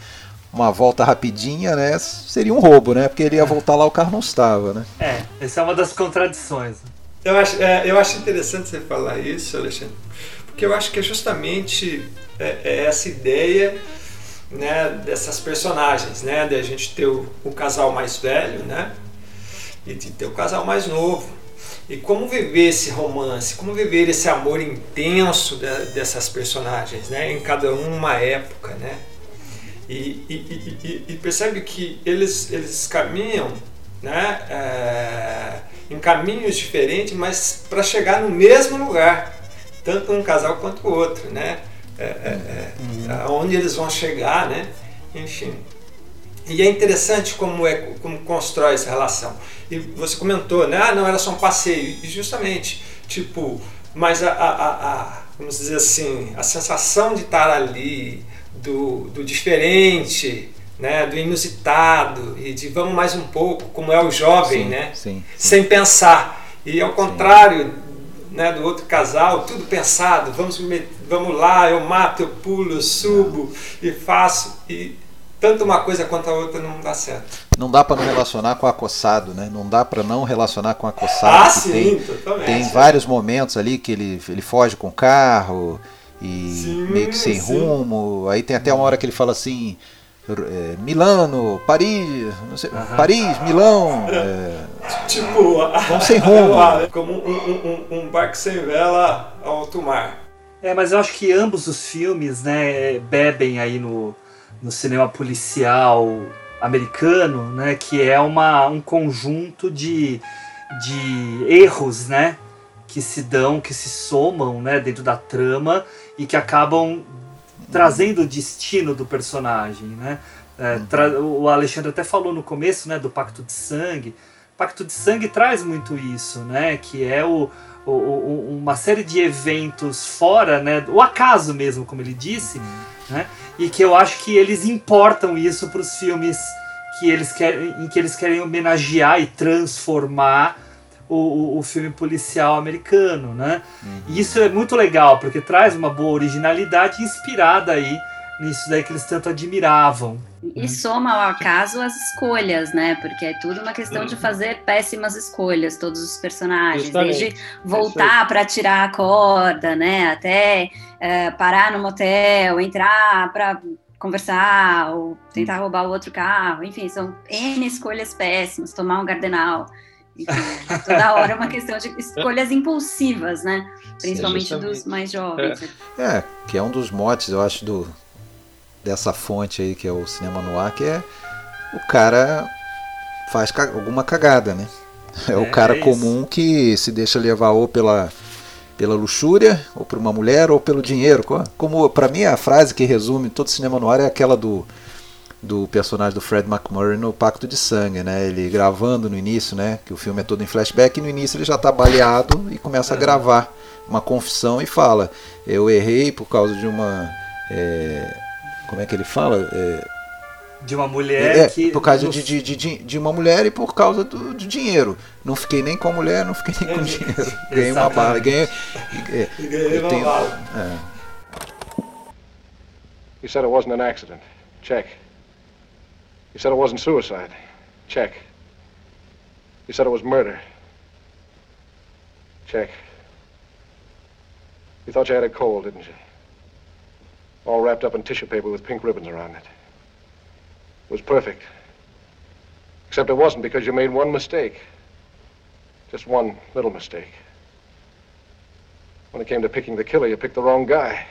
uma volta rapidinha, né, seria um roubo, né? Porque ele ia voltar lá o carro não estava, né? É, essa é uma das contradições. Eu acho, é, eu acho interessante você falar isso, Alexandre, porque eu acho que é justamente é, é essa ideia né, dessas personagens, né, de a gente ter o, o casal mais velho, né, e de ter o casal mais novo. E como viver esse romance, como viver esse amor intenso de, dessas personagens, né, em cada uma época, né. E, e, e, e percebe que eles, eles caminham né, é, em caminhos diferentes, mas para chegar no mesmo lugar, tanto um casal quanto o outro, né? É, é, é, aonde eles vão chegar, né? Enfim. E é interessante como, é, como constrói essa relação. E você comentou, né? Ah, não, era só um passeio. E justamente, tipo, mas a, a, a, a vamos dizer assim, a sensação de estar ali, do, do diferente, né, do inusitado e de vamos mais um pouco, como é o jovem, sim, né, sim, sim. sem pensar. E ao contrário né, do outro casal, tudo pensado, vamos, vamos lá, eu mato, eu pulo, eu subo e faço. E tanto uma coisa quanto a outra não dá certo. Não dá para não relacionar com o acossado, né? Não dá para não relacionar com o acossado. Ah, sim, tem, totalmente. Tem vários momentos ali que ele, ele foge com o carro e sim, meio que sem sim. rumo. Aí tem até uma hora que ele fala assim: é, Milano, Paris, sei, Paris, Milão. É, [LAUGHS] tipo, vão sem rumo. [LAUGHS] Como um, um, um, barco sem vela ao alto mar. É, mas eu acho que ambos os filmes, né, bebem aí no, no cinema policial americano, né, que é uma, um conjunto de, de erros, né, que se dão, que se somam, né, dentro da trama e que acabam trazendo o destino do personagem, né? É, o Alexandre até falou no começo, né, do Pacto de Sangue. O Pacto de Sangue traz muito isso, né? Que é o, o, o uma série de eventos fora, né? O acaso mesmo, como ele disse, né? E que eu acho que eles importam isso para os filmes que eles querem, em que eles querem homenagear e transformar o, o, filme policial americano, né? Uhum. E isso é muito legal, porque traz uma boa originalidade inspirada aí nisso daí que eles tanto admiravam. E né? soma ao acaso as escolhas, né? Porque é tudo uma questão de fazer péssimas escolhas, todos os personagens. Justamente. Desde voltar para tirar a corda, né? Até é, parar no motel, entrar para conversar, ou tentar roubar o outro carro. Enfim, são N escolhas péssimas, tomar um gardenal. Enfim, toda hora é uma questão de escolhas impulsivas, né? Principalmente dos mais jovens. É. é. que é um dos motes, eu acho, do, dessa fonte aí que é o cinema no ar, que é o cara faz alguma cagada, né? É, é o cara é comum que se deixa levar ou pela, pela luxúria, ou por uma mulher, ou pelo dinheiro. Como para mim a frase que resume todo cinema no ar é aquela do do personagem do Fred McMurray no Pacto de Sangue, né? Ele gravando no início, né? Que o filme é todo em flashback e no início ele já está baleado e começa a é. gravar uma confissão e fala: eu errei por causa de uma, é, como é que ele fala? É, de uma mulher é, que. Por causa de, de, de, de, uma mulher e por causa do, do, dinheiro. Não fiquei nem com a mulher, não fiquei nem com o [LAUGHS] dinheiro. Ganhei uma bala. Ganhei, é, [LAUGHS] ganhei uma tenho, bala. É. You said it wasn't an accident. Check. You said it wasn't suicide. Check. You said it was murder. Check. You thought you had a cold, didn't you? All wrapped up in tissue paper with pink ribbons around it. It was perfect. Except it wasn't because you made one mistake. Just one little mistake. When it came to picking the killer, you picked the wrong guy.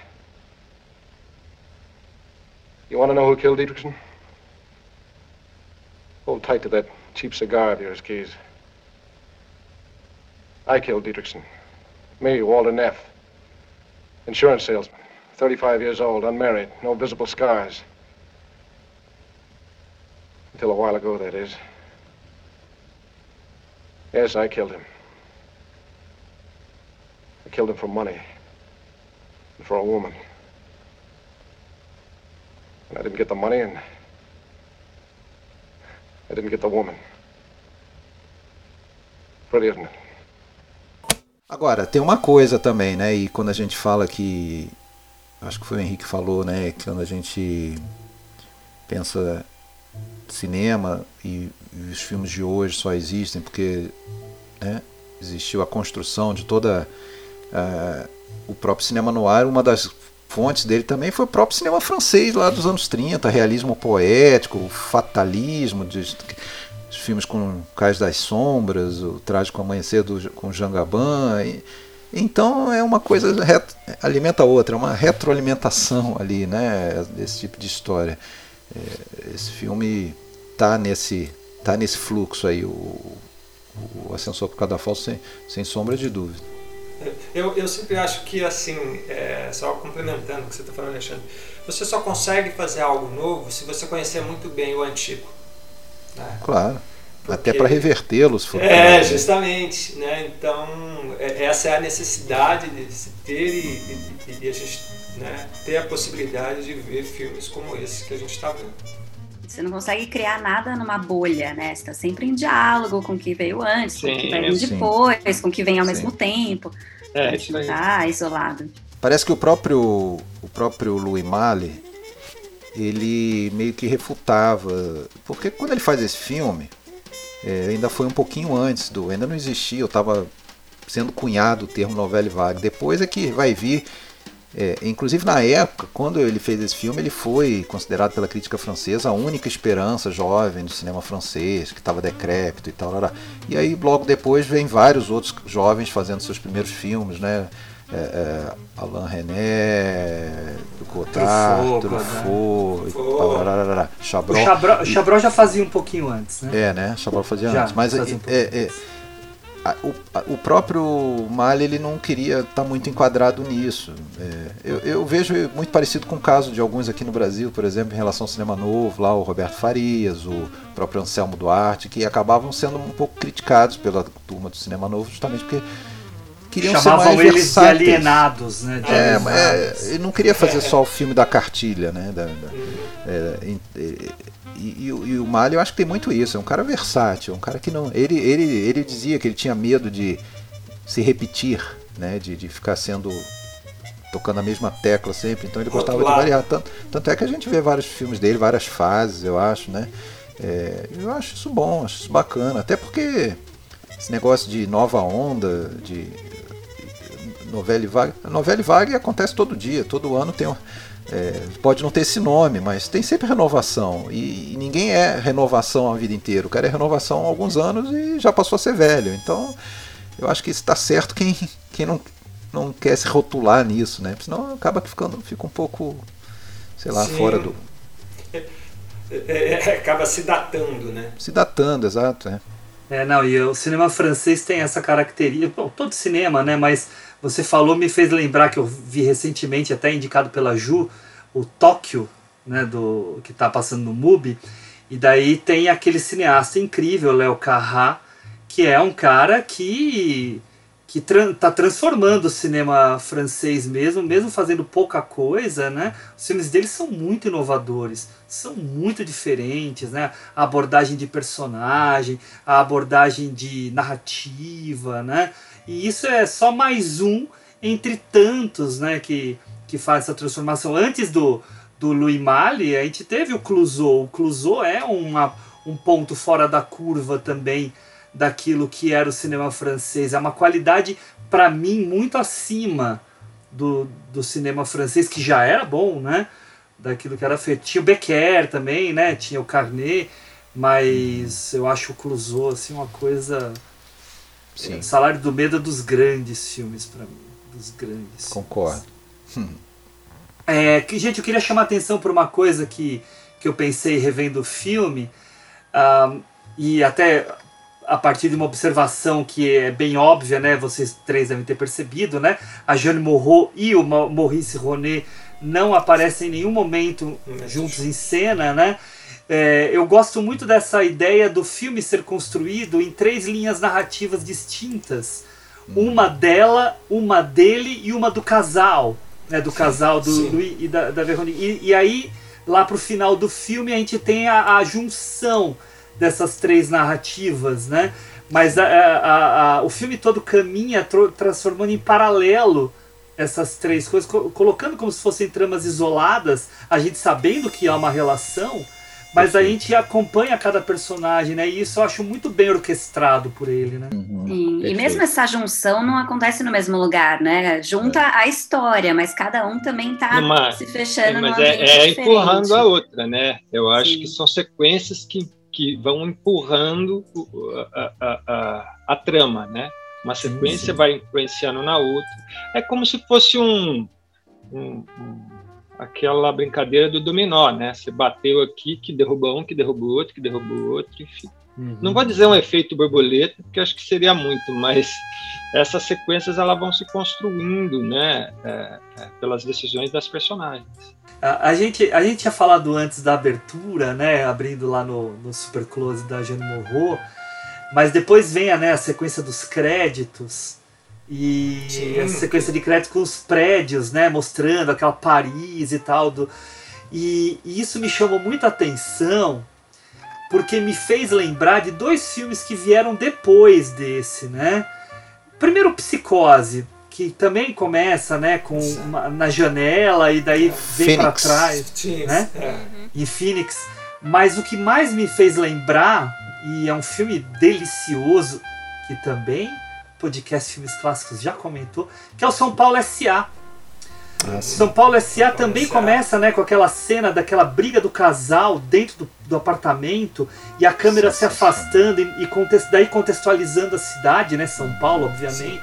You want to know who killed Dietrichson? Hold tight to that cheap cigar of yours, Keys. I killed Dietrichson. Me, Walter Neff. Insurance salesman. 35 years old, unmarried, no visible scars. Until a while ago, that is. Yes, I killed him. I killed him for money. And for a woman. And I didn't get the money and I didn't get the woman. Pretty, isn't it? Agora, tem uma coisa também, né? E quando a gente fala que. Acho que foi o Henrique que falou, né? Que quando a gente pensa cinema e, e os filmes de hoje só existem porque né, existiu a construção de toda. Uh, o próprio cinema noir, uma das fontes dele também foi o próprio cinema francês lá dos anos 30, realismo poético, fatalismo, de, os filmes com Cais das Sombras, o Trágico Amanhecer do, com Jean Gabin. então é uma coisa alimenta a outra, é uma retroalimentação ali, né, desse tipo de história. É, esse filme tá nesse tá nesse fluxo aí, o, o Ascensor por Cadafalso sem, sem sombra de dúvida. Eu, eu sempre acho que, assim, é, só complementando o que você está falando, Alexandre, você só consegue fazer algo novo se você conhecer muito bem o antigo. Né? Claro. Porque, Até para revertê-los. É, justamente. Né? Então, é, essa é a necessidade de se ter e, e, e a gente né, ter a possibilidade de ver filmes como esse que a gente está vendo. Você não consegue criar nada numa bolha, né? Você está sempre em diálogo com o que veio antes, sim, com o que vai vir depois, com o que vem ao sim. mesmo tempo. É, isso aí. Tá isolado. Parece que o próprio, o próprio Louis Malle, ele meio que refutava. Porque quando ele faz esse filme, é, ainda foi um pouquinho antes do. Ainda não existia, eu estava sendo cunhado o termo novela vague. Depois é que vai vir. É, inclusive na época, quando ele fez esse filme, ele foi considerado pela crítica francesa a única esperança jovem do cinema francês, que estava decrépito e tal. E aí logo depois vem vários outros jovens fazendo seus primeiros filmes, né? é, é, Alain René, do Cotard, Truffaut, né? Chabrol. O Chabrol, Chabrol já fazia um pouquinho antes, né? É, né? Chabrol fazia já, antes. Mas fazia um é, é, o, o, próprio Malha ele não queria estar tá muito enquadrado nisso. É, eu, eu, vejo muito parecido com o caso de alguns aqui no Brasil, por exemplo, em relação ao cinema novo, lá o Roberto Farias, o próprio Anselmo Duarte, que acabavam sendo um pouco criticados pela turma do cinema novo, justamente porque queriam Chamavam ser mais eles versáteis. de alienados, né? De é, alienados. é, ele não queria fazer só o filme da cartilha, né? Da, da, é, e, e, e, e, o Malho eu acho que tem muito isso, é um cara versátil, um cara que não. Ele, ele, ele dizia que ele tinha medo de se repetir, né? De, de ficar sendo. tocando a mesma tecla sempre, então ele gostava de variar. Tanto, tanto é que a gente vê vários filmes dele, várias fases, eu acho, né? É, eu acho isso bom, acho isso bacana, até porque esse negócio de nova onda, de novela e vaga. A novela e vaga acontece todo dia, todo ano tem. É, pode não ter esse nome, mas tem sempre renovação. E, e, ninguém é renovação a vida inteira. O cara é renovação há alguns anos e já passou a ser velho. Então, eu acho que está certo quem, quem não, não quer se rotular nisso, né? Senão acaba ficando, fica um pouco, sei lá, Sim. fora do. [LAUGHS] É, é, acaba se datando, né? Se datando, exato. É. É, não, e o cinema francês tem essa característica, todo cinema, né, mas você falou, me fez lembrar que eu vi recentemente, até indicado pela Ju, o Tóquio, né, do, que está passando no MUBI. E daí tem aquele cineasta incrível, Léo Carrá, que é um cara que que tra tá transformando o cinema francês mesmo, mesmo fazendo pouca coisa, né? Os filmes dele são muito inovadores, são muito diferentes, né? A abordagem de personagem, a abordagem de narrativa, né? E isso é só mais um entre tantos né, que, que faz essa transformação. Antes do, do Louis Malle, a gente teve o Clouseau. O Clouseau é uma, um ponto fora da curva também daquilo que era o cinema francês. É uma qualidade, para mim, muito acima do, do cinema francês, que já era bom, né? Daquilo que era feito. Tinha o Becker também, né? Tinha o Carnet, mas eu acho o Clouseau assim, uma coisa Sim. Salário do Medo é dos grandes filmes para mim. Dos grandes. Concordo. Hum. É, que, gente, eu queria chamar a atenção por uma coisa que, que eu pensei revendo o filme. Um, e até a partir de uma observação que é bem óbvia, né? Vocês três devem ter percebido, né? A Jeanne Moreau e o Maurice Ronet não aparecem em nenhum momento juntos em cena, né? É, eu gosto muito dessa ideia do filme ser construído em três linhas narrativas distintas. uma dela, uma dele e uma do casal, né? Do casal do sim. Louis e da, da Veronique. E, e aí, lá pro final do filme, a gente tem a, a junção dessas três narrativas, né? Mas a, a- o filme todo caminha transformando em paralelo essas três coisas, co- colocando como se fossem tramas isoladas, a gente sabendo que há uma relação, mas a gente acompanha cada personagem, né? E isso eu acho muito bem orquestrado por ele, né? Uhum, Sim, E mesmo essa junção não acontece no mesmo lugar, né? Junta a história, mas cada um também tá Numa- se É, fechando num mas é, é empurrando a outra, né? Eu acho Sim. que são sequências que, que vão empurrando a, a, a, a trama, né? Uma sequência sim. vai influenciando na outra. É como se fosse um, um- um- aquela brincadeira do dominó, né? Você bateu aqui, que derruba um, que derruba o outro, que derruba o outro, enfim. Não vou dizer um efeito borboleta, porque acho que seria muito, mas [LAUGHS] essas sequências elas vão se construindo, né? é, é, pelas decisões das personagens. A, a gente, a gente tinha falado antes da abertura, né? Abrindo lá no, no Super Close da Jane Morro, mas depois vem a, né, a sequência dos créditos e Sim. a sequência de créditos com os prédios, né? Mostrando aquela Paris e tal. Do, e, e isso me chamou muita atenção porque me fez lembrar de dois filmes que vieram depois desse, né? Primeiro, Psicose, que também começa, né, com uma- na janela e daí vem Phoenix. trás Sim, Né? é. em Phoenix. Mas o que mais me fez lembrar, e é um filme delicioso, que também podcast Filmes Clássicos já comentou, que é o São Paulo S.A. Ah, sim. São Paulo S.A. Paulo também S.A.. começa né, com aquela cena daquela briga do casal dentro do, do apartamento e a câmera se Sensacional. afastando e, e contes- daí contextualizando a cidade, né, São Paulo, obviamente.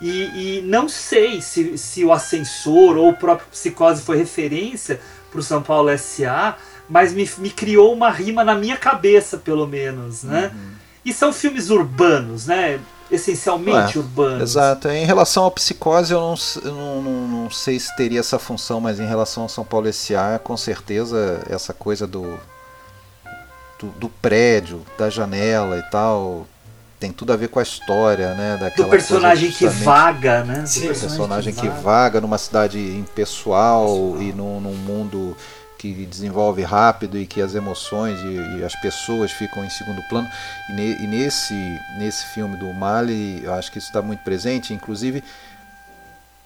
E, e não sei se, se o ascensor ou o próprio Psicose foi referência para o São Paulo S.A., mas me, me criou uma rima na minha cabeça, pelo menos, né? Uhum. E são filmes urbanos, né? Essencialmente É, urbanos. Exato. Em relação ao psicose, eu não, não, não, não sei se teria essa função, mas em relação ao São Paulo S.A., com certeza essa coisa do, do, do prédio, da janela e tal, tem tudo a ver com a história, né? Daquela Do personagem que vaga, né? Do Sim, personagem que vaga numa cidade impessoal e num, num mundo que desenvolve rápido e que as emoções e, e as pessoas ficam em segundo plano. E, ne- e nesse, nesse filme do Mali, eu acho que isso está muito presente. Inclusive,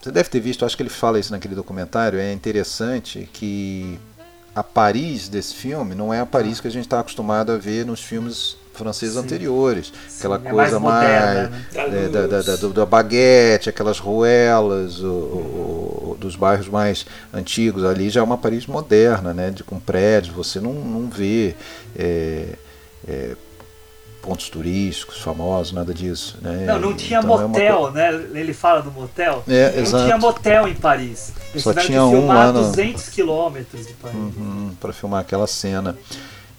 você deve ter visto, acho que ele fala isso naquele documentário. É interessante que a Paris desse filme não é a Paris que a gente está acostumado a ver nos filmes franceses Sim. anteriores. Sim, Aquela é coisa mais, moderna, né? Da é, da, da, da, da baguete, aquelas ruelas, o- o- o- dos bairros mais antigos ali já é uma Paris moderna, né, de, com prédios, você não, não vê é, é, pontos turísticos famosos, nada disso. Né? Não, não tinha Então é uma motel, né? Ele fala do motel. É, não exato. tinha motel em Paris. Eles Só tinha que um filmar lá no- 200 quilômetros de Paris. para filmar aquela cena.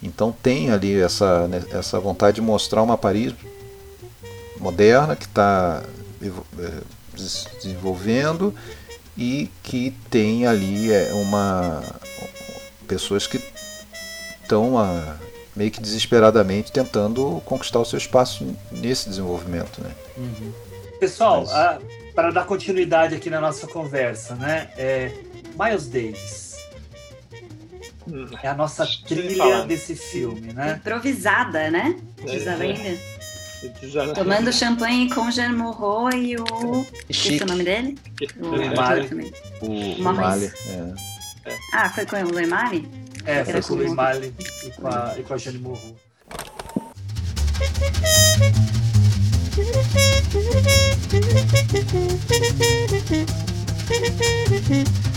Então tem ali essa, né, essa vontade de mostrar uma Paris moderna que está desenvolvendo e que tem ali é, uma pessoas que estão ah, meio que desesperadamente tentando conquistar o seu espaço nesse desenvolvimento, né? Pessoal, Mas- para dar continuidade aqui na nossa conversa, né? É, Miles Davis é a nossa trilha desse filme, né? Improvisada, né? Diz a lenda. Tomando champanhe com Jean Moreau e o. Chique. Que o nome dele? O Lemari. O Lemari. É. Ah, foi com o Lemari? É, foi com o Lemari e com a, e com a Jeanne Moreau. [LAUGHS]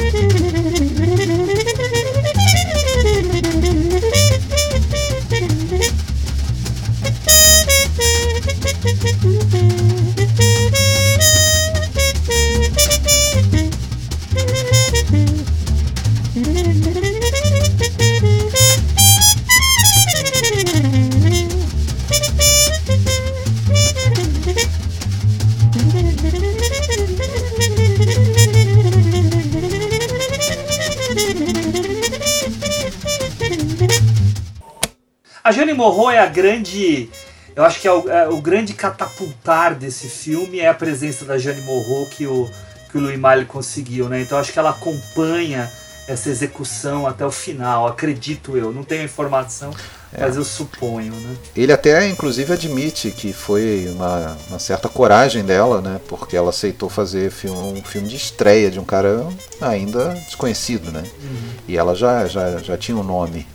A Jane Morro é a grande eu acho que é o, é o, grande catapultar desse filme é a presença da Jane Morro que o, que o Louis Malle conseguiu, né? Então acho que ela acompanha essa execução até o final, acredito eu. Não tenho informação, é. mas eu suponho, né? Ele até, inclusive, admite que foi uma, uma, certa coragem dela, né? Porque ela aceitou fazer filme, um filme de estreia de um cara ainda desconhecido, né? Uhum. E ela já, já, já tinha um nome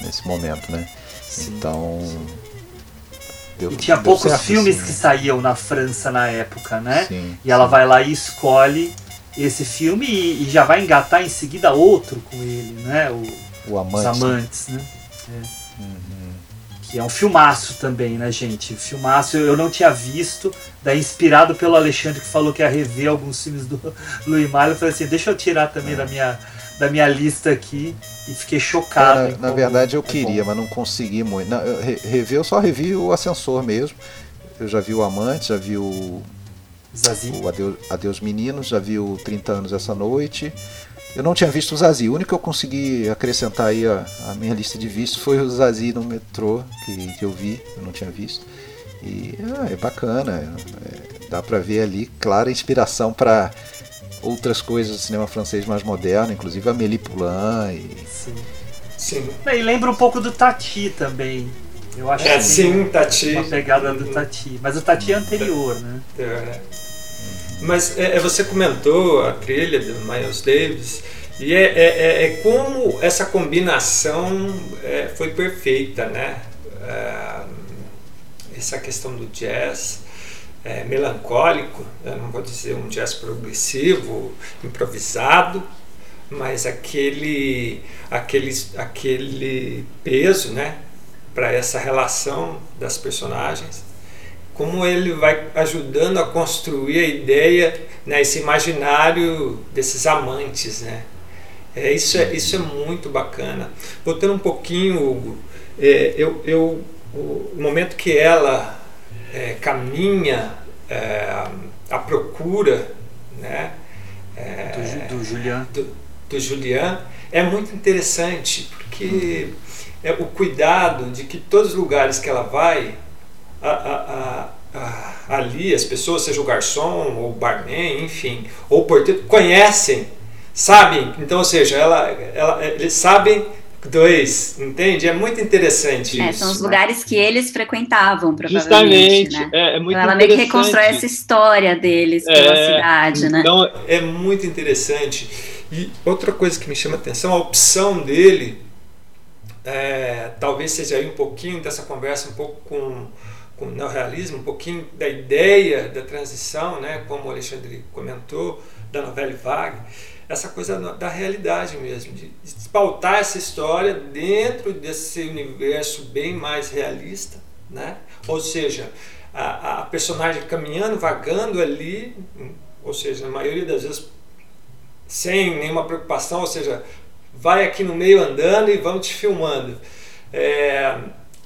nesse momento, né? Sim, então... Sim. Deu, e tinha poucos certo, filmes assim, que né? saíam na França na época, né? Sim, e ela vai lá e escolhe esse filme e, e, já vai engatar em seguida outro com ele, né? O, o amante, Os Amantes, né? É. Uhum. Que é um filmaço também, né, gente? Filmaço eu, eu não tinha visto, daí inspirado pelo Alexandre que falou que ia rever alguns filmes do [LAUGHS] Louis Malle, eu falei assim, deixa eu tirar também é. da minha da minha lista aqui e fiquei chocado. Na, verdade eu é queria, bom. mas não consegui muito. Não, eu, rever, eu só revi o Ascensor mesmo. Eu já vi o Amante, já vi o Zazie. O Adeus, Adeus Meninos, já viu 30 anos essa noite. Eu não tinha visto o Zazie. O único que eu consegui acrescentar aí a, a minha lista de vistos foi o Zazie no metrô, que, que eu vi, eu não tinha visto. E ah, é bacana, é, dá para ver ali clara inspiração para outras coisas do cinema francês mais moderno, inclusive a Amélie Poulain. E... Sim. Sim. E lembra um pouco do Tati também. Eu acho é, que sim, Tati. Uma pegada do Tati. Mas o Tati é anterior, né? É? Mas é, é, você comentou a trilha do Miles Davis e é, é, é, é como essa combinação é, foi perfeita, né? essa questão do jazz melancólico, eu não vou dizer um jazz progressivo, improvisado, mas aquele, aquele, aquele peso, né? Para essa relação das personagens como ele vai ajudando a construir a ideia, né, esse imaginário desses amantes, né? É, isso, é, isso é muito bacana. Voltando um pouquinho, Hugo, é, eu, eu, o momento que ela é, caminha é, à procura né, é, do, do Julian. Do, do Julian é muito interessante, porque é o cuidado de que todos os lugares que ela vai, a, a, a, ali as pessoas, seja o garçom ou o barman, enfim, ou o porteiro, conhecem, sabem. Então, ou seja, ela, ela, eles sabem dois, entende? É muito interessante é, isso. São os lugares que eles frequentavam, provavelmente. Justamente, né? é, é muito então ela meio que reconstrói essa história deles pela é, cidade, né? Então, é muito interessante. E outra coisa que me chama a atenção, a opção dele, é, talvez seja aí um pouquinho dessa conversa, um pouco com com o neorrealismo, um pouquinho da ideia da transição, né, como o Alexandre comentou, da novela vague, essa coisa da realidade mesmo, de, pautar essa história dentro desse universo bem mais realista, né? ou seja, a, a personagem caminhando, vagando ali, ou seja, na maioria das vezes sem nenhuma preocupação, ou seja, vai aqui no meio andando e vamos te filmando. É,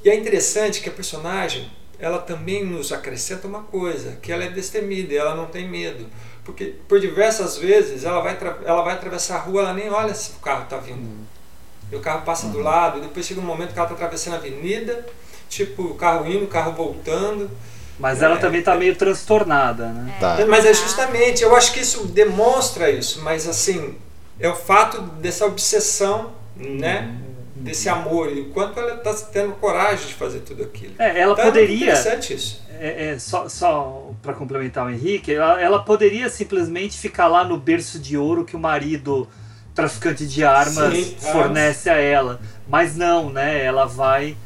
e é interessante que a personagem ela também nos acrescenta uma coisa, que ela é destemida, ela não tem medo. Porque por diversas vezes ela vai, ela vai atravessar a rua, ela nem olha se o carro está vindo. Uhum. E o carro passa uhum. do lado, e depois chega um momento que ela está atravessando a avenida, tipo, o carro indo, o carro voltando. Mas ela é, também está meio transtornada, né? É. Tá. Mas é justamente, eu acho que isso demonstra isso, mas assim, é o fato dessa obsessão, né? Uhum desse amor e o quanto ela está tendo coragem de fazer tudo aquilo. É, ela então, poderia. É interessante isso. É, é só só para complementar o Henrique, ela, ela, poderia simplesmente ficar lá no berço de ouro que o marido traficante de armas Sim, fornece a ela, mas não, né? Ela vai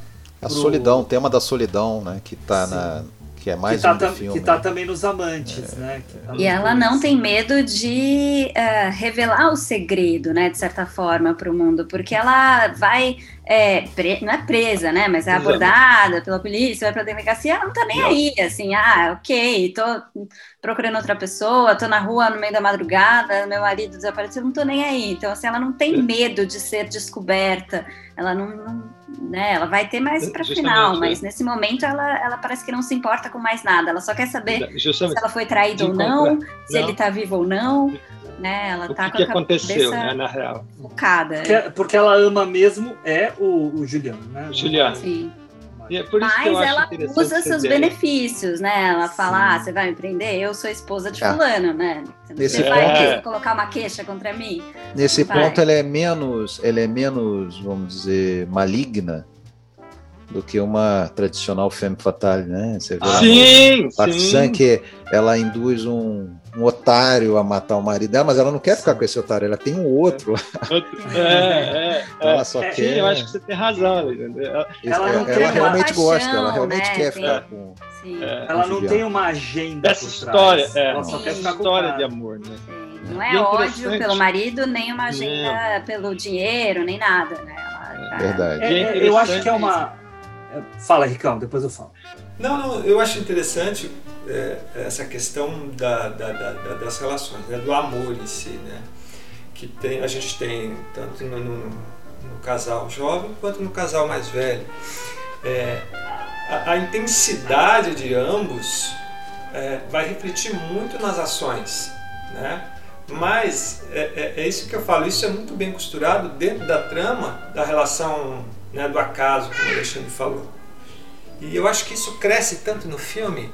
a pro... solidão, o tema da solidão, né, que está na que é mais que tá, um do filme. Que tá né? também nos amantes, é. né? Tá e ela não tem medo de uh, revelar o segredo, né? De certa forma, para o mundo, porque ela vai é, pre... não é presa, né? Mas é abordada pela polícia, vai pra delegacia, ela não tá nem não. aí, assim, ah, ok, tô procurando outra pessoa, tô na rua no meio da madrugada, meu marido desapareceu, não tô nem aí. Então, assim, ela não tem é. medo de ser descoberta, ela não, não né? Ela vai ter mais para final, mas é. nesse momento ela, ela parece que não se importa com mais nada, ela só quer saber Justamente. se ela foi traída ou não, se não. ele tá vivo ou não né? Ela o tá que com que aconteceu, né, na real. Focada. Porque, porque, ela ama mesmo é o, o Juliano, né? Juliano. Sim. É Mas ela usa seus ideia. benefícios, né? Ela fala, Sim. ah, você vai me prender? Eu sou esposa de é. fulano, né? Você vai é. colocar uma queixa contra mim? Nesse vai. ponto, ela é menos, ela é menos, vamos dizer, maligna do que uma tradicional femme fatale, né? Você vê sim, sim. que ela induz um, um, otário a matar o marido dela, mas ela não quer ficar com esse otário, ela tem um outro. É, [LAUGHS] é, é. ela só é, quer. Sim, eu acho que você tem razão. Ela, ela, não ela realmente paixão, gosta, ela realmente né? quer ficar com. Sim. Ela não tem uma agenda. Essa história, é, ela só quer ficar história de amor, né? Não é, ódio pelo marido, nem uma agenda não. pelo dinheiro, nem nada, né? Ela, Verdade. É, eu acho que é uma Fala, Ricão, depois eu falo. Não, não, eu acho interessante é, essa questão da, da, da, das relações, né, do amor em si, né? Que tem, a gente tem tanto no, no, no casal jovem quanto no casal mais velho. É, a, a, intensidade de ambos é, vai refletir muito nas ações, né? Mas é, é, é, isso que eu falo, isso é muito bem costurado dentro da trama da relação né, do acaso, como o Alexandre falou. E eu acho que isso cresce tanto no filme,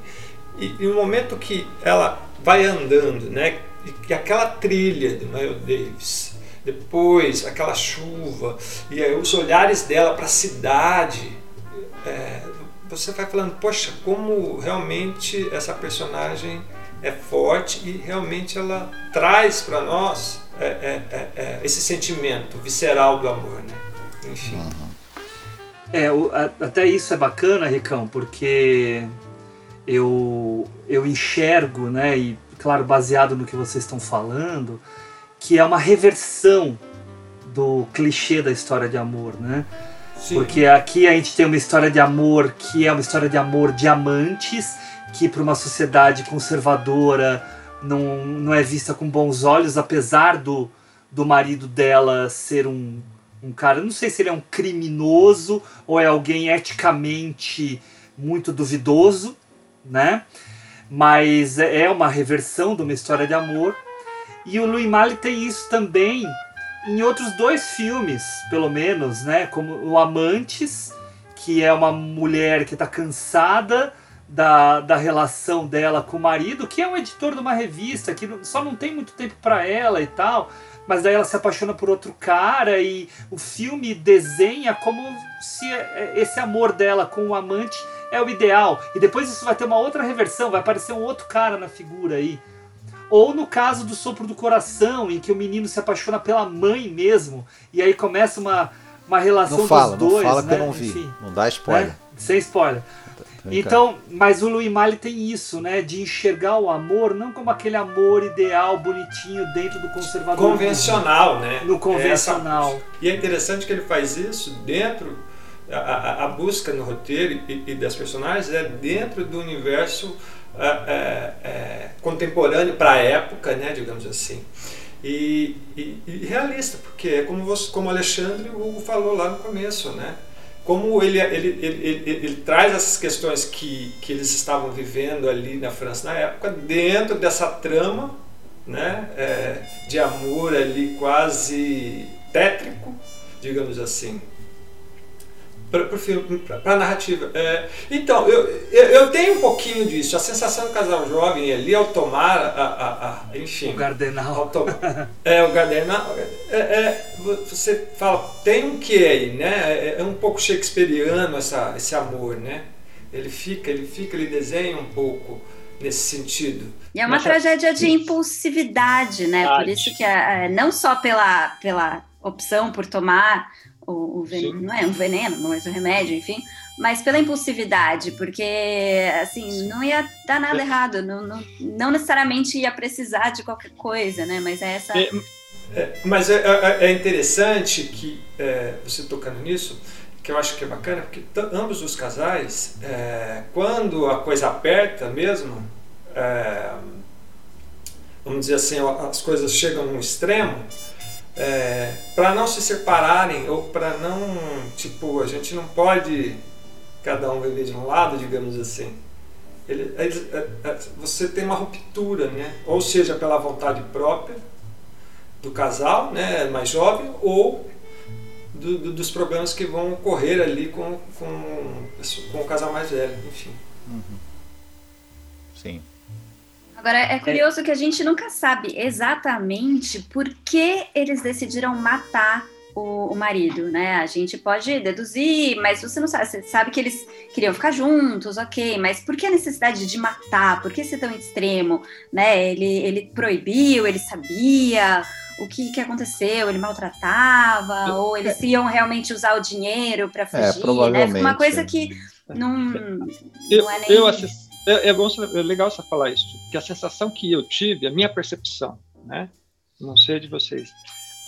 e, e no momento que ela vai andando, né, e, aquela trilha de Miles Davis, depois aquela chuva, e aí, os olhares dela para a cidade, é, você vai falando, poxa, como realmente essa personagem é forte e realmente ela traz para nós é, é, é, é, esse sentimento visceral do amor, né? Enfim. Uhum. É, o, a, até isso é bacana, Ricão, porque eu, eu enxergo, né, e claro, baseado no que vocês estão falando, que é uma reversão do clichê da história de amor, né? Sim. Porque aqui a gente tem uma história de amor que é uma história de amor de amantes, que para uma sociedade conservadora não, não é vista com bons olhos, apesar do, do marido dela ser um um cara, não sei se ele é um criminoso ou é alguém eticamente muito duvidoso, né? Mas é, é uma reversão de uma história de amor. E o Louis Malle tem isso também em outros dois filmes, pelo menos, né? Como o Amantes, que é uma mulher que está cansada da, da relação dela com o marido, que é um editor de uma revista, que só não tem muito tempo para ela e tal mas daí ela se apaixona por outro cara e o filme desenha como se esse amor dela com o amante é o ideal. E depois isso vai ter uma outra reversão, vai aparecer um outro cara na figura aí. Ou no caso do Sopro do Coração, em que o menino se apaixona pela mãe mesmo, e aí começa uma, uma relação não fala, dos dois. Não fala né? que eu não vi, Enfim, não dá spoiler. Né? Sem spoiler. Então, mas o Louis Malle tem isso, né? De enxergar o amor não como aquele amor ideal, bonitinho, dentro do conservadorismo. Convencional, né? No convencional. Essa... E é interessante que ele faz isso dentro. A, a, a busca no roteiro e, e, das personagens é dentro do universo é, é, é, contemporâneo para a época, né? Digamos assim. E, e, e, realista, porque é como, você, como o Alexandre Hugo falou lá no começo, né? Como ele, ele, ele, ele, traz essas questões que, que eles estavam vivendo ali na França na época dentro dessa trama né, é, de amor ali quase tétrico, digamos assim para a narrativa. É, então, eu, eu tenho um pouquinho disso. A sensação do casal jovem ali, ao tomar a. a, a enfim. O Gardenal. É, o Gardenal. É, é, você fala, tem um que aí, né? É, é, um pouco shakespeariano essa, esse amor, né? Ele fica, ele fica, ele desenha um pouco nesse sentido. E é uma Mas, tragédia de impulsividade, né? Por isso que é, não só pela, pela opção por tomar o, o veneno, não é um veneno, mas um remédio, enfim, mas pela impulsividade, porque assim, não ia dar nada é. errado, não, não, não, necessariamente ia precisar de qualquer coisa, né? Mas é essa. É, é, mas é, é, é interessante que é, você tocando nisso, que eu acho que é bacana, porque ambos os casais, quando a coisa aperta mesmo, vamos dizer assim, as coisas chegam num extremo é, para não se separarem ou para não, tipo, a gente não pode cada um viver de um lado, digamos assim. Ele, ele, é, é, você tem uma ruptura, né? Ou seja, pela vontade própria do casal, né, mais jovem, ou do, do, dos problemas que vão ocorrer ali com, com, com o casal mais velho, enfim. Uhum. Agora, é curioso que a gente nunca sabe exatamente por que eles decidiram matar o, o, marido, né? A gente pode deduzir, mas você não sabe. Você sabe que eles queriam ficar juntos, ok, mas por que a necessidade de matar? Por que ser tão extremo? Né? Ele, ele proibiu, ele sabia o que, que aconteceu, ele maltratava, ou eles iam realmente usar o dinheiro para é, fugir, é, provavelmente, né? Uma coisa que não, eu, não é nem... Eu assisti, é, é, bom, é legal você falar isso, porque a sensação que eu tive, a minha percepção, né? Não sei de vocês,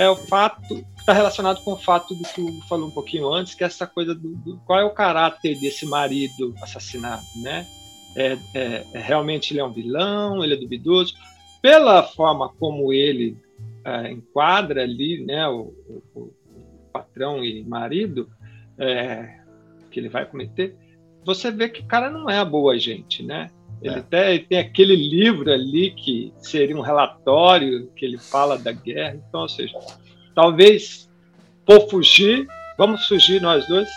é o fato, está relacionado com o fato do que tu falou um pouquinho antes, que é essa coisa do, do qual é o caráter desse marido assassinado, né? É, é, é, realmente ele é um vilão, ele é duvidoso. Pela forma como ele é, enquadra ali, né, o, o, o, patrão e marido que ele vai cometer, você vê que o cara não é a boa gente, né? Ele é. até tem aquele livro ali que seria um relatório que ele fala da guerra. Então, ou seja, talvez por fugir, vamos fugir nós dois.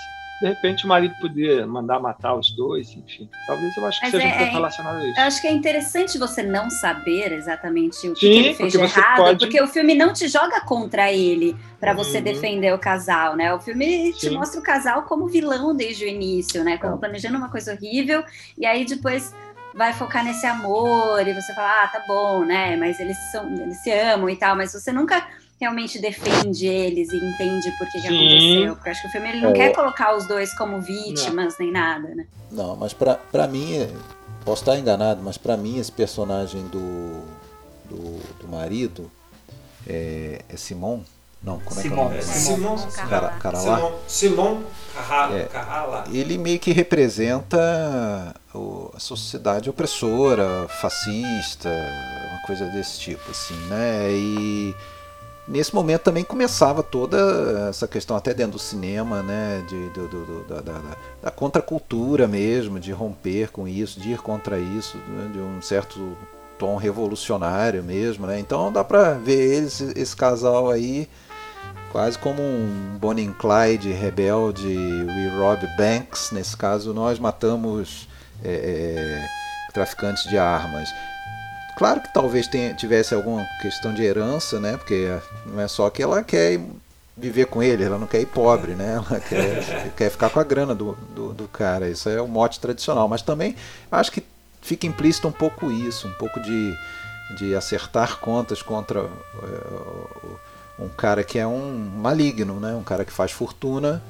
De repente o marido podia mandar matar os dois, enfim. Talvez eu acho que Mas seja é, um pouco é, relacionado a isso. Eu acho que é interessante você não saber exatamente o que, Sim, que ele fez de errado, pode... porque o filme não te joga contra ele para uhum. você defender o casal, né? O filme Sim. te mostra o casal como vilão desde o início, né? Como planejando uma coisa horrível, e aí depois vai focar nesse amor e você fala, ah, tá bom, né? Mas eles são, eles se amam e tal, mas você nunca realmente defende eles e entende por que, que aconteceu. Porque acho que o filme ele não é. quer colocar os dois como vítimas não. nem nada, né? Não, mas pra, pra mim, posso estar enganado, mas pra mim esse personagem do, do, do marido é, é Simon. Não, como é que é o nome? Simon. Carrala. Carrala. Simon Carrala. É, ele meio que representa a sociedade opressora, fascista, uma coisa desse tipo, assim, né? E nesse momento também começava toda essa questão até dentro do cinema, né, de, do, do, da, da, da, contracultura mesmo, de romper com isso, de ir contra isso, né, de um certo tom revolucionário mesmo, né? Então dá para ver eles, esse casal aí quase como um Bonnie and Clyde rebelde, We Rob Banks, nesse caso nós matamos é, é, traficantes de armas. Claro que talvez tenha, tivesse alguma questão de herança, né? Porque não é só que ela quer viver com ele, ela não quer ir pobre, né? Ela [LAUGHS] quer, quer ficar com a grana do, do, do, cara. Isso é o mote tradicional. Mas também acho que fica implícito um pouco isso, um pouco de, de acertar contas contra uh, um cara que é um maligno, né? Um cara que faz fortuna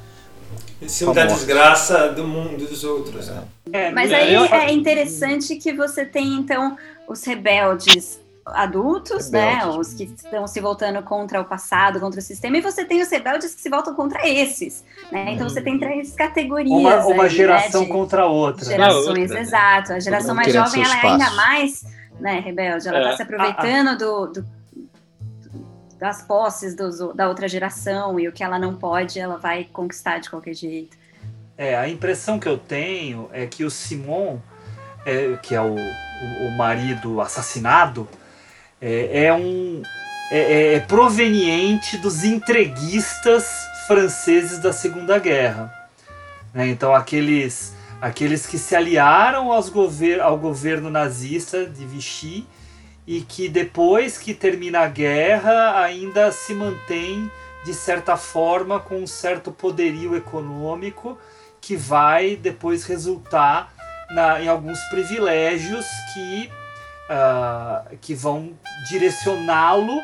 em cima da desgraça do mundo dos outros. Né? É, Mas aí é interessante que você tem, então, os rebeldes adultos, né, rebeldes. né? Os que estão se voltando contra o passado, contra o sistema, e você tem os rebeldes que se voltam contra esses, né? Então você tem três categorias. Uma, uma aí, geração né, contra outra. Gerações, outra, exato. A geração mais jovem ela é ainda mais, né, rebelde. Ela está é. se aproveitando ah, ah. do, do das posses do, da outra geração e o que ela não pode, ela vai conquistar de qualquer jeito. É, a impressão que eu tenho é que o Simon, é, que é o, o, o marido assassinado, é, é um é, é, é, proveniente dos entreguistas franceses da Segunda Guerra. Né? Então aqueles aqueles que se aliaram aos gover ao governo nazista de Vichy e que depois que termina a guerra ainda se mantém de certa forma com um certo poderio econômico que vai depois resultar na, em alguns privilégios que, uh, que vão direcioná-lo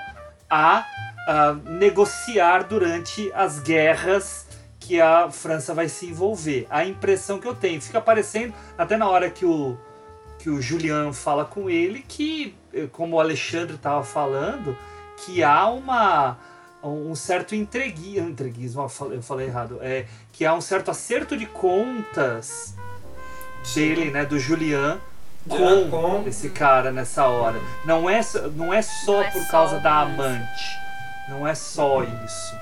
a uh, negociar durante as guerras que a França vai se envolver. A impressão que eu tenho, fica parecendo, até na hora que o, que o Julian fala com ele, que como o Alexandre estava falando, que há uma um certo entreguismo, entreguismo eu falei errado, é que há um certo acerto de contas dele, né, do Julian com, com, esse cara nessa hora. Não é não é só não é por causa da amante, não é só isso,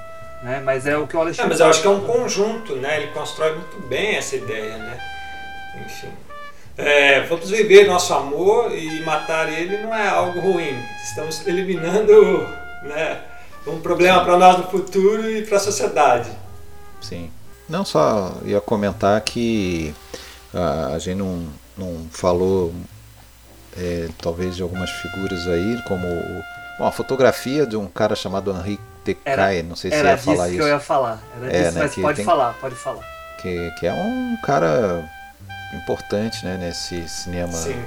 né? Mas é o que o Alexandre. É, mas eu acho que é um conjunto, né? Ele constrói muito bem essa ideia, né? Enfim. É, vamos viver nosso amor e matar ele não é algo ruim. Estamos eliminando né, um problema para nós no futuro e para a sociedade. Sim. Não só ia comentar que a, a gente não, não falou é, talvez de algumas figuras aí, como bom, a fotografia de um cara chamado Henri Decay, não sei se era ia falar disso isso. que eu ia falar. Era É, disso, né, mas pode tem- falar, pode falar. Que, que é um cara importante né, nesse cinema Sim.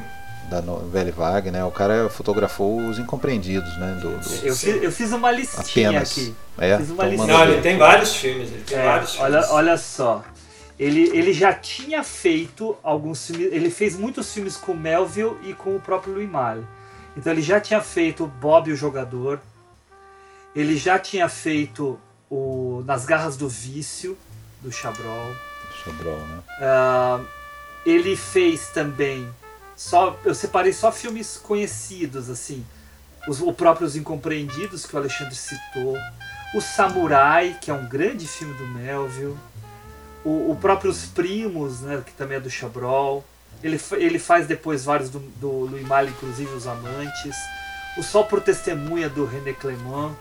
da novela Vague, né? O cara fotografou os incompreendidos, né? Do, do- Eu fiz, eu fiz uma listinha apenas. aqui. É, Fiz uma então lista. manda Não, ele tem vários filmes. Ele tem É, vários olha, filmes. olha só. Ele, ele já tinha feito alguns filmes. Ele fez muitos filmes com o Melville e com o próprio Louis Malle. Então ele já tinha feito Bob o Jogador. Ele já tinha feito o Nas Garras do Vício, do Chabrol. Sobrou, né? Ah, ele fez também. Só, eu separei só filmes conhecidos, assim. Os, o próprio Os Incompreendidos, que o Alexandre citou. O Samurai, que é um grande filme do Melville. O, o próprio Os Primos, né, que também é do Chabrol. Ele, ele faz depois vários do, do Louis Malle, inclusive Os Amantes. O Sol por Testemunha, do René Clément.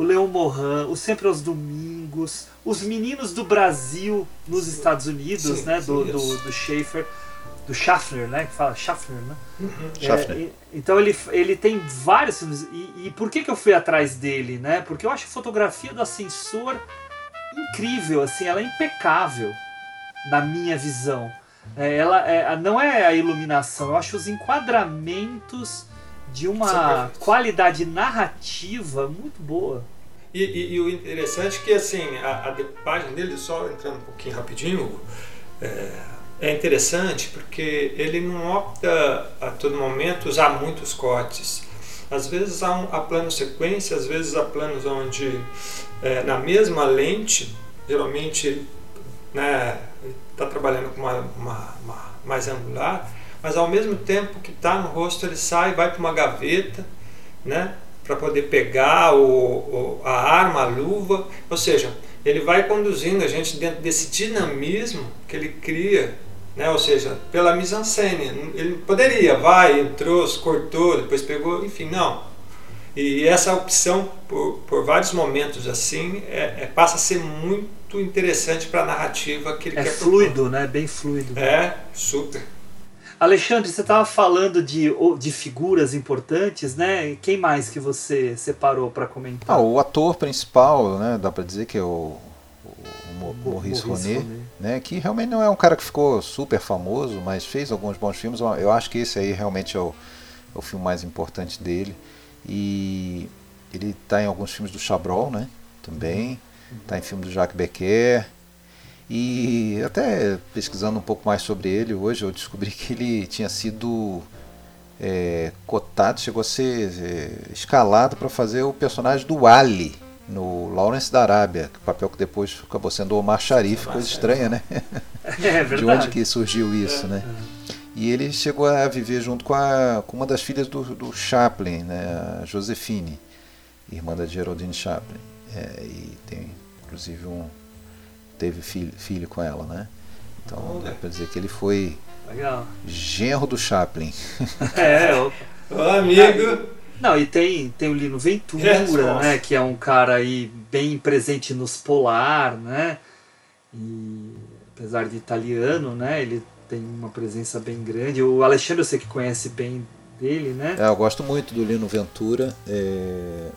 O Leão Morin, o Sempre aos Domingos, Os Meninos do Brasil nos Estados Unidos, Sim, né? Do, sim, do, isso. do Schaefer, do Schaffner, né? Que fala Schaffner, né? É, Schaffner. e- então ele, ele tem vários filmes. E, e por que, que eu fui atrás dele, né? Porque eu acho a fotografia do Ascensor incrível, assim, ela é impecável na minha visão. É, ela é, não é a iluminação, eu acho os enquadramentos de uma perfeitos. qualidade narrativa muito boa. E, e- e o interessante é que assim, a, a decupagem dele, só entrando um pouquinho rapidinho, é, é interessante porque ele não opta a todo momento usar muitos cortes. Às vezes há, um, há plano sequência, às vezes há planos onde é, na mesma lente, geralmente ele está trabalhando com uma, uma- uma mais angular, mas ao mesmo tempo que está no rosto ele sai, vai para uma gaveta, né? para poder pegar o, o- a arma, a luva, ou seja, ele vai conduzindo a gente dentro desse dinamismo que ele cria, né? ou seja, pela mise-en-scène. Ele poderia, vai, entrou, cortou, depois pegou, enfim, não. E essa opção, por, por vários momentos assim, é, é- passa a ser muito interessante para a narrativa que ele É quer fluido, né? Bem fluido. propor. É, super. Alexandre, você estava falando de, de figuras importantes, né? Quem mais que você separou para comentar? Ah, o ator principal, né? Dá pra dizer que é o, o Maurice Maurice Ronet, né? Que realmente não é um cara que ficou super famoso, mas fez alguns bons filmes. Eu acho que esse aí realmente é o, é o filme mais importante dele. E ele está em alguns filmes do Chabrol, né? Também. Está em filme do Jacques Becker. E até pesquisando um pouco mais sobre ele hoje, eu descobri que ele tinha sido é, cotado, chegou a ser é, escalado para fazer o personagem do Ali no Lawrence da Arábia, papel que depois acabou sendo Omar Sharif, coisa estranha, né? [LAUGHS] É De verdade. onde que surgiu isso, né? E ele chegou a viver junto com, a, com uma das filhas do, do Chaplin, né? A Josefine, irmã da Geraldine Chaplin. É, e tem, inclusive, um teve filho, filho com ela, né? Então, dá pra dizer que ele foi Legal. genro do Chaplin. É, [LAUGHS] opa. Ô, amigo! Não, e tem, tem o Lino Ventura, É, né? Que é um cara aí bem presente nos Polar, né? E apesar de italiano, né? Ele tem uma presença bem grande. O Alexandre, eu sei que conhece bem dele, né? É, eu gosto muito do Lino Ventura. É,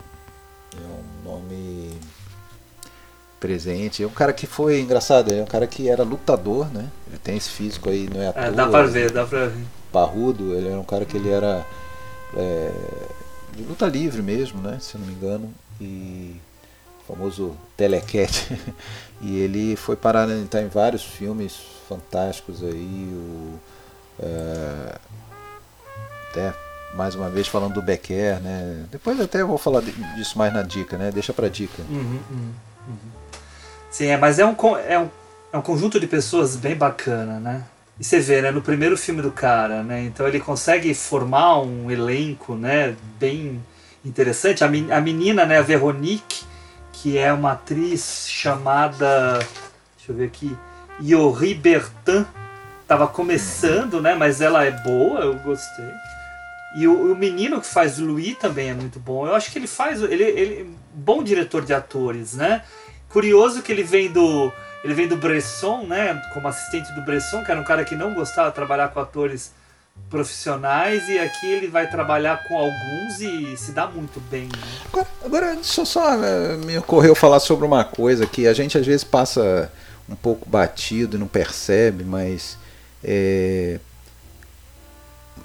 é um nome presente. É um cara que foi engraçado, é um cara que era lutador, né? Ele tem esse físico aí, não é à É, dá pra ver, dá pra ver. Parrudo, ele era um cara que ele era é, de luta livre mesmo, né? Se não me engano. E o famoso telecat. [LAUGHS] e ele foi parar, ele tá em vários filmes fantásticos aí. O, é, até mais uma vez falando do Becker, né? Depois até eu vou falar disso mais na dica, né? Deixa pra dica. Uhum, uhum, uhum. Sim, é, mas é um, é, um, é um conjunto de pessoas bem bacana, né? E você vê, né, no primeiro filme do cara, né? Então ele consegue formar um elenco, né, bem interessante. A, men- a menina, né, a Veronique, que é uma atriz chamada, deixa eu ver aqui, Yori Bertin, tava começando, né, mas ela é boa, eu gostei. E o, o menino que faz o Louis também é muito bom. Eu acho que ele faz. Ele, ele bom diretor de atores, né? Curioso que ele vem do ele vem do Bresson, né, como assistente do Bresson, que era um cara que não gostava de trabalhar com atores profissionais e aqui ele vai trabalhar com alguns e se dá muito bem. Né? Agora, agora só, só eh, me ocorreu falar sobre uma coisa que a gente às vezes passa um pouco batido e não percebe, mas é,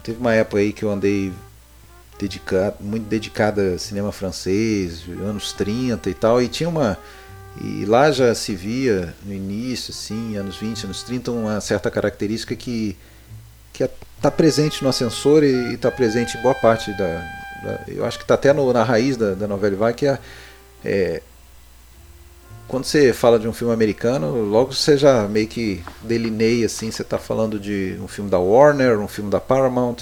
teve uma época aí que eu andei dedicado, muito dedicada a cinema francês, anos 30 e tal, e tinha uma e lá já se via no início, assim, anos 20, anos 30, uma certa característica que está presente no ascensor e está presente em boa parte da, da eu acho que está até no, na raiz da, da novela vai que é, é, quando você fala de um filme americano logo você já meio que delineia assim você está falando de um filme da Warner um filme da Paramount.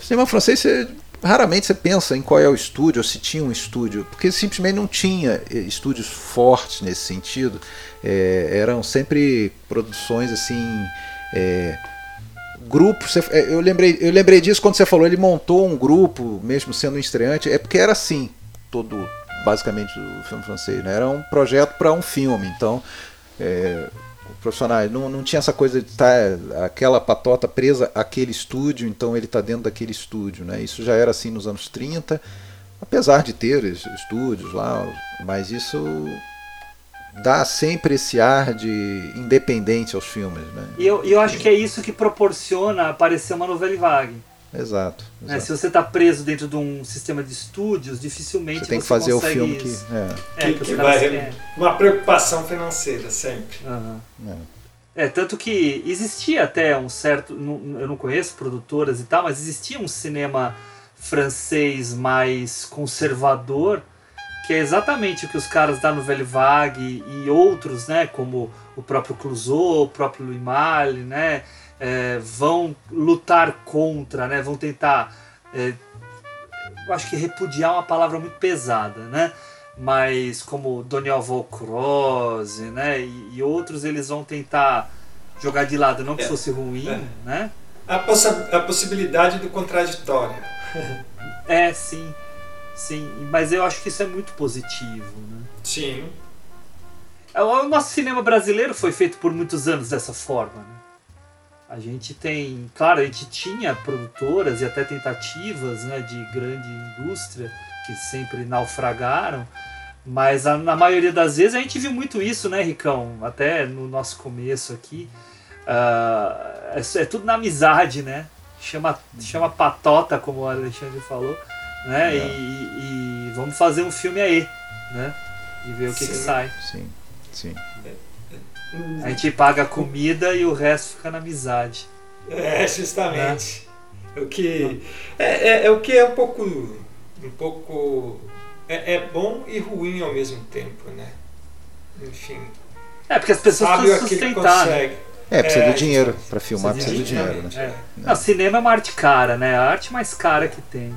Cinema francês você raramente você pensa em qual é o estúdio ou se tinha um estúdio porque simplesmente não tinha eh, estúdios fortes nesse sentido é, eram sempre produções assim é, grupo. É, eu lembrei, eu lembrei disso quando você falou, ele montou um grupo, mesmo sendo um estreante, é porque era assim, todo basicamente o filme francês, né? Era um projeto para um filme, então é, profissionais não, não tinha essa coisa de estar tá, aquela patota presa àquele estúdio, então ele está dentro daquele estúdio, né? Isso já era assim nos anos 30, apesar de ter estúdios lá, mas isso dá sempre esse ar de independente aos filmes. Né? E eu, eu acho que é isso que proporciona aparecer uma novela vague. Exato. Exato. Se você está preso dentro de um sistema de estúdios, dificilmente você tem que você fazer o filme que. É. é que, que vai. Uma preocupação financeira sempre. Uhum. É. é. tanto que existia até um certo. Eu não conheço produtoras e tal, mas existia um cinema francês mais conservador que é exatamente o que os caras da Nouvelle Vague e outros, né, como o próprio Clouseau, o próprio Louis Malle, né, é, vão lutar contra, né, vão tentar, é, eu acho que repudiar é uma palavra muito pesada, né, mas como Daniel Valcroze, né, e, e, outros eles vão tentar jogar de lado, não que é, fosse ruim, é. né. A, poss a possibilidade do contraditório. é, sim. Sim, mas eu acho que isso é muito positivo, né? Sim. É, o nosso cinema brasileiro foi feito por muitos anos dessa forma, né? A gente tem, claro, a gente tinha produtoras e até tentativas né, de grande indústria que sempre naufragaram, mas a, na maioria das vezes a gente viu muito isso, né, Ricão? Até no nosso começo aqui. Uh, é, é, tudo na amizade, né? Chama, chama patota, como o Alexandre falou né? É. E, e, vamos fazer um filme aí, né? E ver o que, que sai. Sim, sim. A gente paga a comida e o resto fica na amizade. É, justamente. Né? O que é, é, é, o que é um pouco, um pouco é, é bom e ruim ao mesmo tempo, né? Enfim. É porque as pessoas precisam sustentar. Né? É, precisa é, do dinheiro. Para filmar precisa do dinheiro, né? É. Não, cinema é uma arte cara, né? A arte mais cara que tem.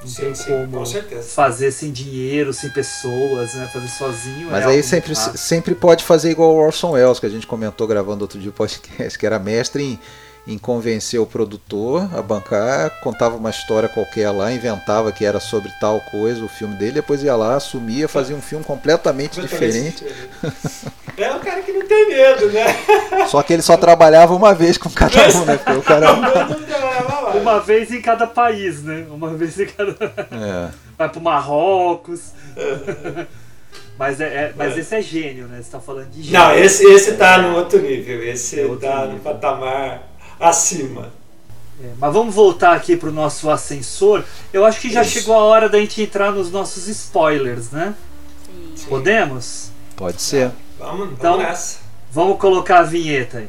Não sim, tem sim, como fazer sem dinheiro, sem pessoas, né? Fazer sozinho. Mas é aí sempre, sempre pode fazer igual o Orson Welles, que a gente comentou gravando outro dia o podcast, que era mestre em, em convencer o produtor a bancar, contava uma história qualquer lá, inventava que era sobre tal coisa o filme dele, depois ia lá, assumia, fazia um filme completamente, diferente. É um cara que não tem medo, né? Só que ele só trabalhava uma vez com [LAUGHS] cada um, né? Porque o cara. Uma vez em cada país, né? Uma vez em cada. É. Vai pro Marrocos. [LAUGHS] Mas, é, é, mas é. esse é gênio, né? Você tá falando de gênio. Não, esse, esse tá no outro nível. Esse é tá nível. no patamar acima. É, mas vamos voltar aqui pro nosso ascensor. Eu acho que já Isso. chegou a hora da gente entrar nos nossos spoilers, né? Sim. Podemos? Pode ser. Vamos, então, vamos nessa. Vamos colocar a vinheta aí.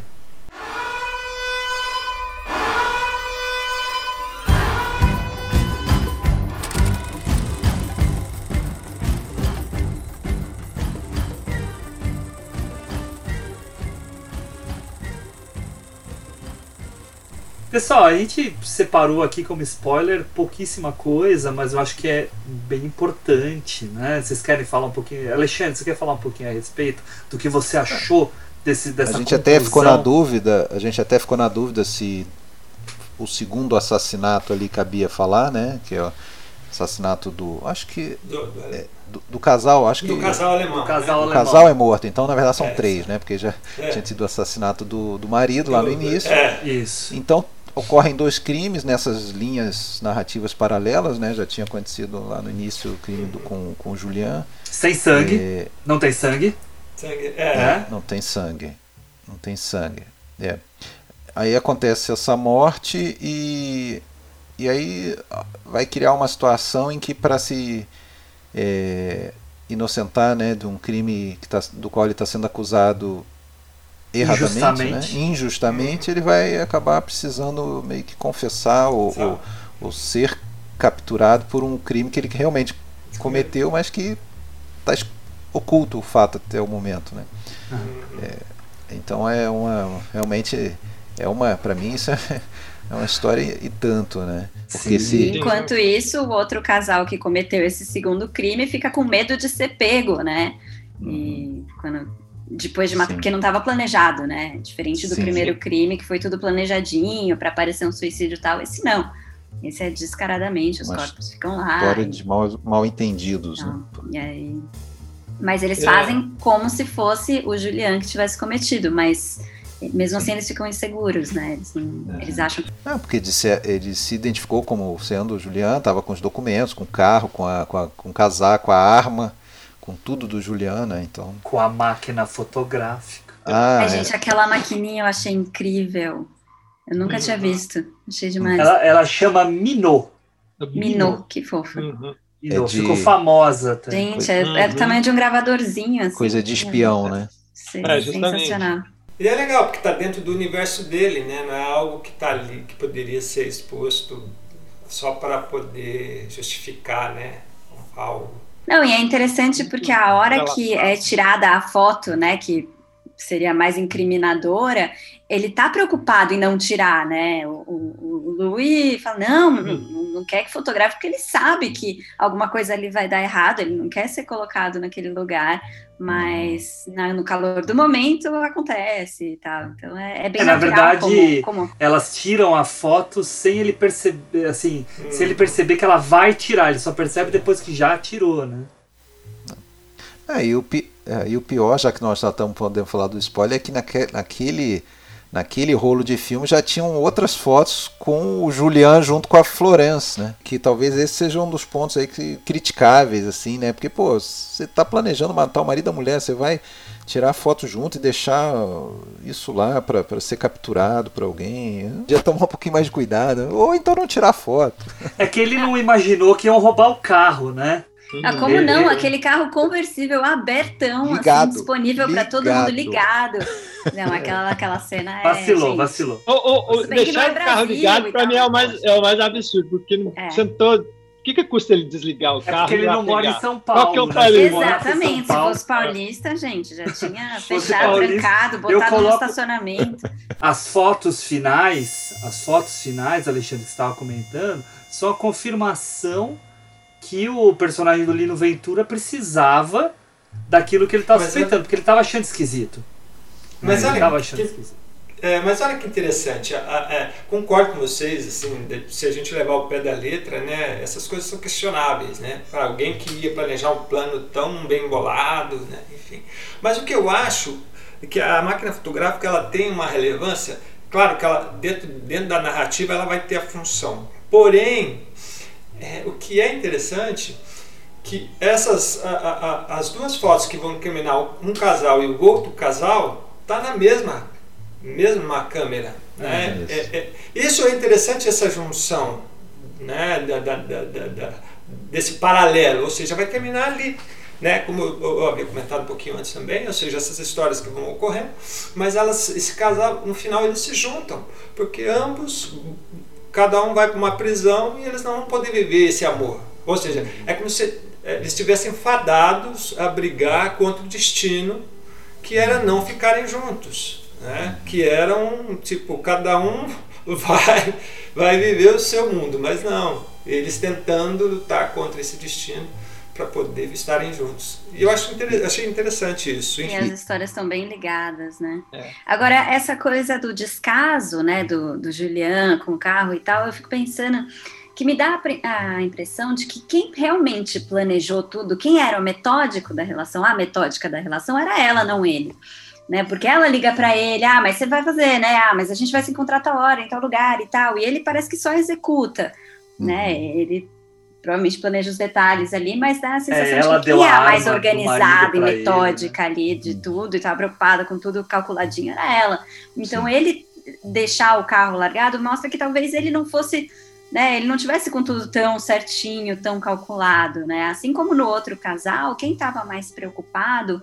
Pessoal, a gente separou aqui como spoiler pouquíssima coisa, mas eu acho que é bem importante, né? Vocês querem falar um pouquinho? Alexandre, você quer falar um pouquinho a respeito do que você achou desse, dessa A gente conclusão? até ficou na dúvida, a gente até ficou na dúvida se o segundo assassinato ali cabia falar, né? Que é assassinato do. Acho que. Do, do, é, do, do casal, acho do que. casal alemão. Do casal, O alemão. casal é morto, então na verdade são É, três, né? Porque já É. tinha tido o assassinato do, do marido lá no início. É. Isso. Então ocorrem dois crimes nessas linhas narrativas paralelas, né? Já tinha acontecido lá no início o crime do, com, com o Julian. Sem sangue. É, Não tem sangue. Sangue- É. né? não tem sangue. Não tem sangue. É. Aí acontece essa morte e, e aí ah, vai criar uma situação em que para se é, inocentar né, de um crime que tá, do qual ele está sendo acusado erradamente, Injustamente. né, injustamente, ele vai acabar precisando meio que confessar ou, ou, ou ser capturado por um crime que ele realmente cometeu, mas que está oculto o fato até o momento, né? É, então é uma realmente é uma para mim isso é, [LAUGHS] é uma história e tanto, né? Porque Sim. se Enquanto isso, o outro casal que cometeu esse segundo crime fica com medo de ser pego, né? E quando depois de matar, Sim. porque não estava planejado, né? Diferente do Sim, primeiro crime que foi tudo planejadinho para parecer um suicídio e tal. Esse não. Esse é descaradamente, os Uma corpos ficam lá. história e- de mal, mal entendidos, né? Não, e aí... Mas eles É. fazem como se fosse o Julian que tivesse cometido, mas mesmo assim eles ficam inseguros, né? Eles, não- É. eles acham que Ah, porque disse, ele se identificou como sendo o Julian, estava com os documentos, com o carro, com, a, com, a, com o casaco, com a arma, com tudo do Julian, né? Então. Com a máquina fotográfica. Ah, Ai, é. gente, aquela maquininha eu achei incrível. Eu nunca tinha Uhum. visto. Achei demais. Ela, ela chama Minot. Minou, que fofo. Uhum. Minot. É de- Ficou famosa. Tá? Gente, é, é do Uhum. tamanho de um gravadorzinho, assim. coisa de espião, né? Sim, É, justamente. sensacional. E é legal, porque está dentro do universo dele, né? Não é algo que está ali, que poderia ser exposto só para poder justificar, né? Algo. Não, e é interessante porque a hora que é tirada a foto, né, que seria mais incriminadora, ele tá preocupado em não tirar, né? O, o, o Louis fala, não, não, não quer que fotografe, porque ele sabe que alguma coisa ali vai dar errado, ele não quer ser colocado naquele lugar, mas na- no calor do momento acontece e tal. Então é, é bem É, na verdade, como, como Elas tiram a foto sem ele perceber, assim, Hum. se ele perceber que ela vai tirar, ele só percebe depois que já tirou, né? É, e, o, pi- é, e o pior, já que nós já estamos podendo falar do spoiler, é que naque, naquele, naquele rolo de filme já tinham outras fotos com o Julian junto com a Florence, né? Que talvez esse seja um dos pontos aí que, criticáveis, assim, né? Porque, pô, você tá planejando matar o marido da mulher, você vai tirar foto junto e deixar isso lá para ser capturado por alguém. Já tomar um pouquinho mais de cuidado. Ou então não tirar foto. É que ele não imaginou que iam roubar o carro, né? Ah, como não? Aquele carro conversível abertão, Ligado, assim, disponível para todo mundo ligado. Não, [LAUGHS] aquela, aquela cena é. Vacilou, gente, vacilou. Deixar não o é carro ligado, pra tal, mim, é o né? mais, é o mais absurdo, porque não É. sentou. O que, que custa ele desligar o É carro? porque ele não mora em São Qual Paulo. que é o né? problema? São Exatamente, se Paulo, fosse paulista, gente, já tinha [LAUGHS] fechado, paulista, trancado, botado no coloco- estacionamento. [LAUGHS] As fotos finais, as fotos finais, Alexandre que estava comentando, são a confirmação que o personagem do Lino Ventura precisava daquilo que ele estava suspeitando, porque ele estava achando esquisito. Mas ele olha achando que- esquisito. É, mas olha que interessante, a- a- é, concordo com vocês, assim, de- se a gente levar o pé da letra, né, essas coisas são questionáveis, né, para alguém que ia planejar um plano tão bem bolado, né, enfim. Mas o que eu acho é que a máquina fotográfica ela tem uma relevância, claro que ela dentro, dentro da narrativa ela vai ter a função, porém é, o que é interessante que essas a- a- as duas fotos que vão incriminar um casal e o outro casal tá na mesma mesma câmera né? É, É- é- isso é interessante essa junção né da, da- da- da- da- desse paralelo. Ou seja vai terminar ali né? Como eu, eu havia comentado um pouquinho antes também ou seja essas histórias que vão ocorrendo mas elas esse casal no final eles se juntam porque ambos cada um vai para uma prisão e eles não vão poder viver esse amor. Ou seja, é como se eh, eles estivessem fadados a brigar contra o destino que era não ficarem juntos, né? Que era um tipo cada um [LAUGHS] vai vai viver o seu mundo, mas não, eles tentando lutar contra esse destino para poder estarem juntos. E eu acho inter- achei interessante isso. E Enfim. as histórias estão bem ligadas, né? É. Agora, essa coisa do descaso, né, do, do Julian com o carro e tal, eu fico pensando que me dá a, a, impressão de que quem realmente planejou tudo, quem era o metódico da relação, a metódica da relação, era ela, não ele. Né, porque ela liga para ele, ah, mas você vai fazer, né? Ah, mas a gente vai se encontrar tal hora, em tal lugar e tal. E ele parece que só executa, né? uhum. né? Ele provavelmente planeja os detalhes ali, mas dá a sensação é, de que quem é a mais organizada e metódica ele, né? ali de tudo e estava preocupada com tudo calculadinho era ela. Então Sim. ele deixar o carro largado mostra que talvez ele não fosse, né, ele não tivesse com tudo tão certinho, tão calculado, né? Assim como no outro casal, quem estava mais preocupado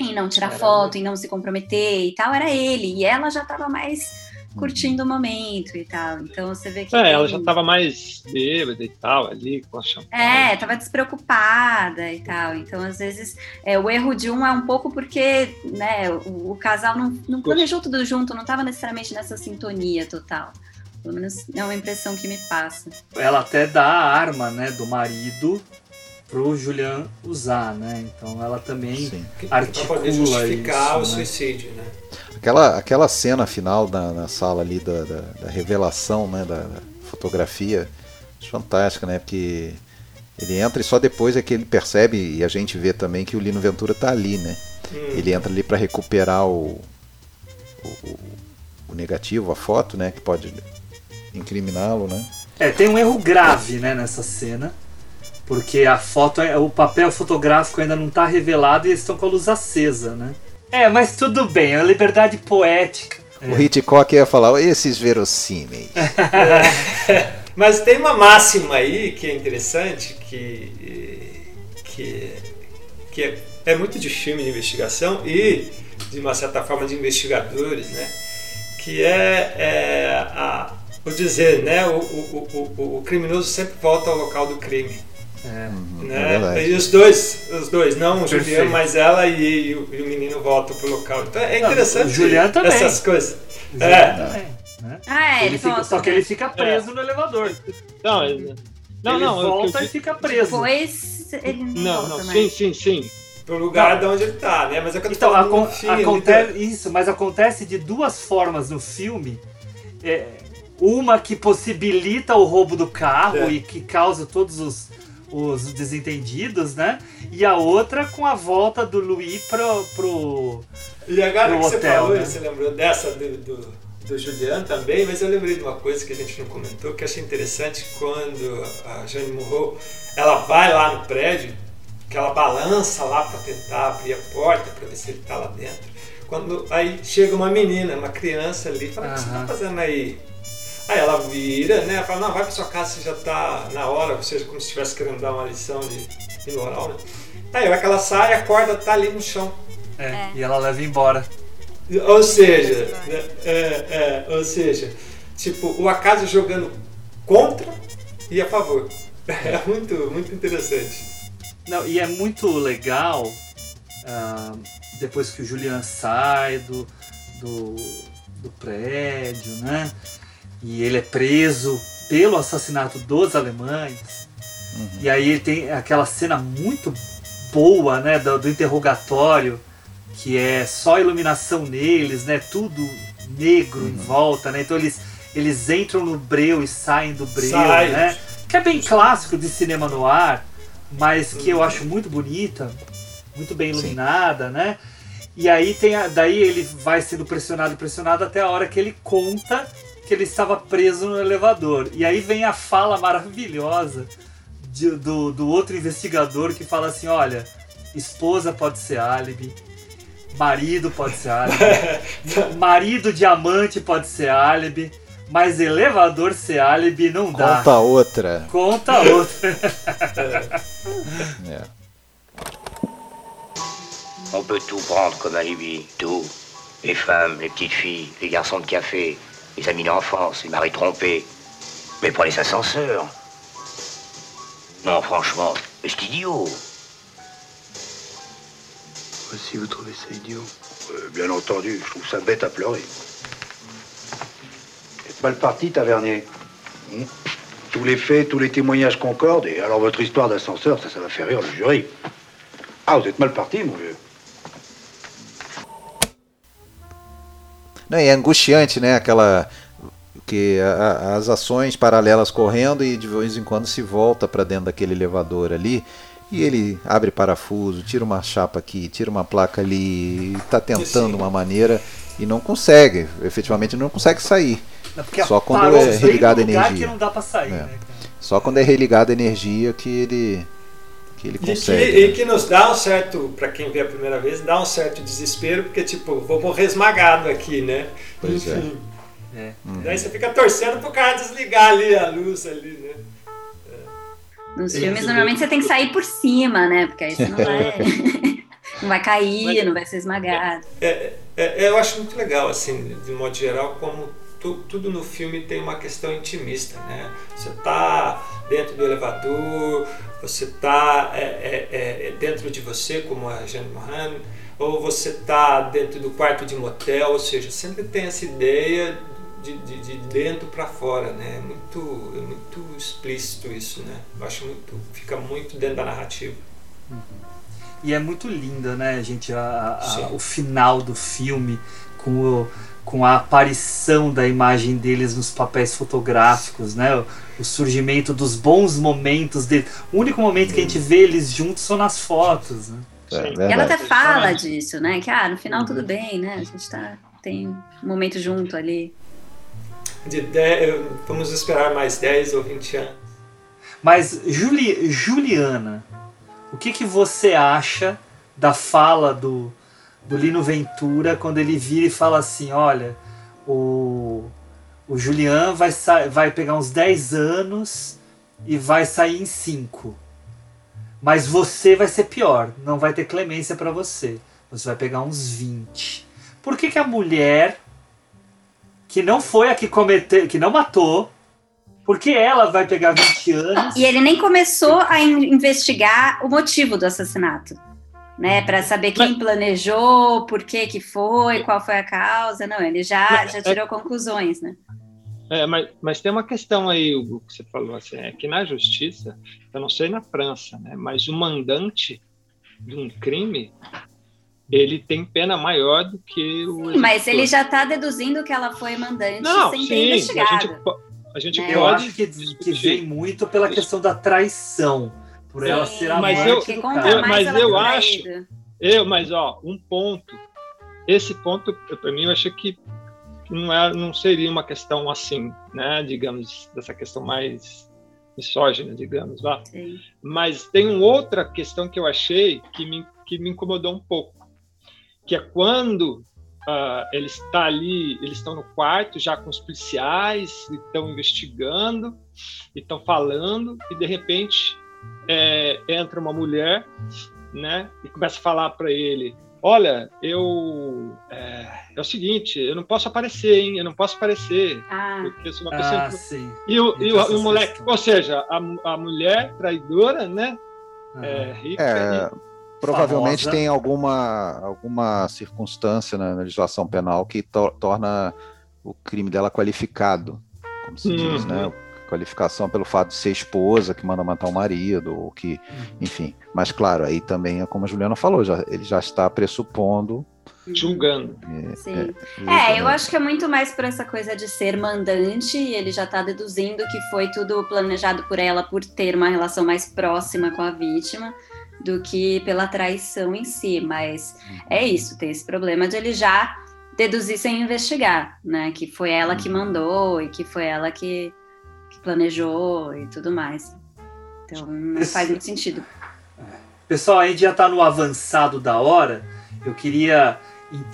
em não tirar era foto, em não se comprometer e tal, era ele, e ela já estava mais curtindo o momento e tal. Então você vê que. É, tem... ela já tava mais bêbada e tal, ali com a champanhe. É, tava despreocupada e tal. Então, às vezes, é, o erro de um é um pouco porque né, o, o casal não, não planejou tudo junto, não tava necessariamente nessa sintonia total. Pelo menos é uma impressão que me passa. Ela até dá a arma, né, do marido pro Julian usar, né? Então ela também Sim. articula pra poder justificar isso, o né? suicídio, né? Aquela, aquela cena final na, na sala ali da, da, da revelação, né, da, da fotografia, fantástica, né? Porque ele entra e só depois é que ele percebe e a gente vê também que o Lino Ventura tá ali, né? Hum. Ele entra ali para recuperar o, o, o, negativo, a foto, né? Que pode incriminá-lo, né? É, tem um erro grave, né, nessa cena. Porque a foto, é, o papel fotográfico ainda não está revelado e eles estão com a luz acesa, né? É, mas tudo bem, é uma liberdade poética. O é. Hitchcock ia falar, esses verossímeis. [LAUGHS] [LAUGHS] mas tem uma máxima aí que é interessante, que, que, que é, é muito de filme de investigação e, de uma certa forma, de investigadores, né? Que é, é a, o dizer, né? O, o, o, o criminoso sempre volta ao local do crime. É, uhum, né? É e os dois, os dois, não o Juliano, mas ela e, e, o, e, o, menino voltam pro local. Então é interessante Juliano também. essas coisas. Juliano é. Também, né? Ah, é, ele fica, só que ele fica preso é. no elevador. Não, ele, não, ele não, volta eu, e fica preso. Depois ele não, não, não sim, sim, sim. Pro lugar não. de onde ele tá, né? Mas é que eu então, acon acontece isso, mas acontece de duas formas no filme. É, uma que possibilita o roubo do carro é. e que causa todos os os desentendidos, né? E a outra com a volta do Louis pro, pro E agora pro que hotel, você falou, né? você lembrou dessa do, do, do Julian também, mas eu lembrei de uma coisa que a gente não comentou, que achei interessante quando a Jane morreu, ela vai lá no prédio, que ela balança lá para tentar abrir a porta para ver se ele tá lá dentro. Quando aí chega uma menina, uma criança ali, fala: "O que você tá fazendo aí?" Aí ela vira, né? Fala, não, vai pra sua casa, você já tá na hora, ou seja, como se estivesse querendo dar uma lição de, de moral, né? Aí vai que ela sai, acorda, tá ali no chão. É, é. e ela leva embora. Ou seja, né, é, é, ou seja, tipo, o acaso jogando contra e a favor. [LAUGHS] É muito, muito interessante. Não, e é muito legal uh, depois que o Julian sai do, do, do prédio, né? E ele é preso pelo assassinato dos alemães. Uhum. E aí ele tem aquela cena muito boa, né, do, do, interrogatório, que é só iluminação neles, né, tudo negro uhum. em volta, né. Então eles eles entram no breu e saem do breu, Sai. né? Que é bem clássico de cinema no ar, mas que eu acho muito bonita, muito bem iluminada, Sim. né? E aí tem a, daí ele vai sendo pressionado, pressionado até a hora que ele conta que ele estava preso no elevador. E aí vem a fala maravilhosa de, do, do outro investigador que fala assim: olha, esposa pode ser álibi, marido pode ser álibi, [LAUGHS] marido de amante pode ser álibi. Mas elevador ser álibi não dá. Conta outra. Conta outra. [LAUGHS] é. On peut tout prendre comme alibi, tout. Les femmes, les petites filles, les garçons de café, les amis d'enfance, les maris trompés. Mais pour les ascenseurs. Non, franchement, c'est idiot. Si vous trouvez ça idiot euh, Bien entendu, je trouve ça bête à pleurer. C'est mal parti, Tavernier. Hmm tous les faits, tous les témoignages concordent, et alors votre histoire d'ascenseur, ça, ça va faire rire le jury. Ah, vous êtes mal parti, mon vieux. Não, é angustiante, né? Aquela. porque a, as ações paralelas correndo e de vez em quando se volta para dentro daquele elevador ali e ele abre parafuso, tira uma chapa aqui, tira uma placa ali, está tentando uma maneira e não consegue, efetivamente não consegue sair. Só quando é religada a energia. Sair, é. né, Só quando é religada a energia que ele que ele consegue. E que, né? e que nos dá um certo, para quem vê a primeira vez, dá um certo desespero, porque tipo, vou morrer esmagado aqui, né? Pois é. Enfim. É. É. Uhum. Daí você fica torcendo pro cara desligar ali a luz ali, né? Nos filmes, normalmente você tem que sair por cima, né? Porque aí você não vai, [LAUGHS] não vai cair, Mas, não vai ser esmagado. É, é, é, eu acho muito legal, assim, de modo geral, como tu, tudo no filme tem uma questão intimista, né? Você tá dentro do elevador, você está é, é, é, dentro de você, como a Jane Mohan, ou você está dentro do quarto de motel, ou seja, sempre tem essa ideia de, de, de dentro para fora, né? É muito, é muito explícito isso, né? Eu acho muito, fica muito dentro da narrativa. Uhum. E é muito linda, né, gente, a, a, o final do filme com o com a aparição da imagem deles nos papéis fotográficos, né? O, o surgimento dos bons momentos dele. O único momento que a gente vê eles juntos são nas fotos, né? É, e ela até fala disso, né? Que ah, no final tudo bem, né? A gente tá, tem um momento junto ali. De dez, vamos esperar mais 10 ou 20 anos. Mas, Juli, Juliana, o que, que você acha da fala do, do Lino Ventura quando ele vira e fala assim: olha, o, o Julian vai, vai pegar uns 10 anos e vai sair em 5. Mas você vai ser pior, não vai ter clemência para você. Você vai pegar uns 20. Por que, que a mulher que não foi a que cometeu, que não matou, porque ela vai pegar 20 anos? E ele nem começou a investigar o motivo do assassinato né, para saber quem mas, planejou, por que que foi, qual foi a causa. Não, ele já, mas, já tirou é, conclusões, né? É, mas, mas tem uma questão aí, Hugo, que você falou assim, é que na justiça, eu não sei na França, né, mas o mandante de um crime, ele tem pena maior do que o. Sim, mas ele já está deduzindo que ela foi mandante não, sem sim, ter investigado. A gente, a gente é. Eu acho que, que vem muito pela questão da traição por Sim, ela ser a mas eu, eu mas eu acho eu mas ó um ponto. Esse ponto para mim eu acho que não é não seria uma questão assim né digamos dessa questão mais misógina digamos vá. Sim. mas tem uma outra questão que eu achei que me que me incomodou um pouco que é quando Uh, ele está ali, eles estão no quarto já com os policiais, estão investigando, estão falando, e de repente é, entra uma mulher, né, e começa a falar para ele: Olha, eu. É, é, o seguinte, eu não posso aparecer, hein? Eu não posso aparecer. Ah. Porque sou uma pessoa. Ah, sim. E o, e o, e o moleque, ou seja, a, a mulher traidora, né? Uhum. É, rica. É, provavelmente famosa. tem alguma, alguma circunstância na legislação penal que to torna o crime dela qualificado, como se uhum. diz, né? Qualificação pelo fato de ser esposa que manda matar o marido, ou que, uhum. enfim. Mas claro, aí também é como a Juliana falou, já, ele já está pressupondo. Julgando. É, Sim. É, é, eu acho que é muito mais por essa coisa de ser mandante, e ele já está deduzindo que foi tudo planejado por ela por ter uma relação mais próxima com a vítima do que pela traição em si. Mas é isso, tem esse problema de ele já deduzir sem investigar, né? Que foi ela que uhum. mandou e que foi ela que planejou e tudo mais. Então não faz muito sentido. Pessoal, a gente já está no avançado da hora. Eu queria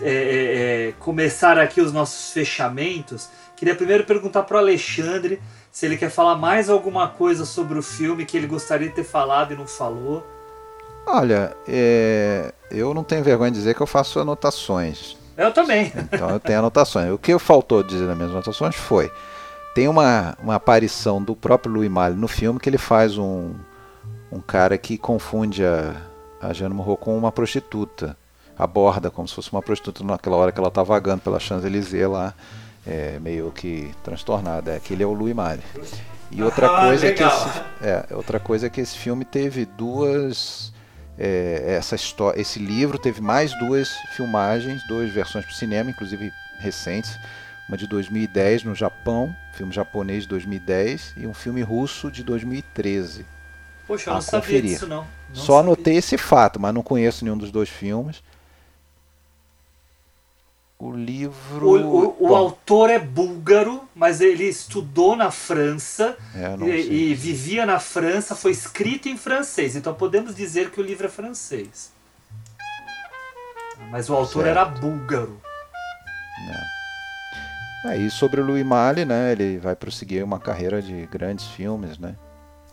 é, é, é, começar aqui os nossos fechamentos. Queria primeiro perguntar para o Alexandre se ele quer falar mais alguma coisa sobre o filme que ele gostaria de ter falado e não falou. Olha, é, eu não tenho vergonha de dizer que eu faço anotações. Eu também. Então eu tenho anotações. O que faltou dizer nas minhas anotações foi tem uma, uma aparição do próprio Louis Malle no filme que ele faz um, um cara que confunde a, a Jeanne Moreau com uma prostituta. Aborda como se fosse uma prostituta naquela hora que ela está vagando pela Champs-Élysées lá, é, meio que transtornada. É, aquele é o Louis Malle. E outra ah, coisa é que esse, é, outra coisa é que esse filme teve duas é, essa história, esse livro teve mais duas filmagens, duas versões para o cinema, inclusive recentes uma de 2010 no Japão, filme japonês de 2010 e um filme russo de 2013. Poxa, eu não sabia conferir. disso não. não Só sabia. anotei esse fato, mas não conheço nenhum dos dois filmes. O livro. O, o, o autor é búlgaro, mas ele estudou na França é, e, e, vivia na França, foi escrito em francês. Então podemos dizer que o livro é francês. Mas o autor certo. era búlgaro. É. é. e sobre o Louis Malle, né? Ele vai prosseguir uma carreira de grandes filmes, né?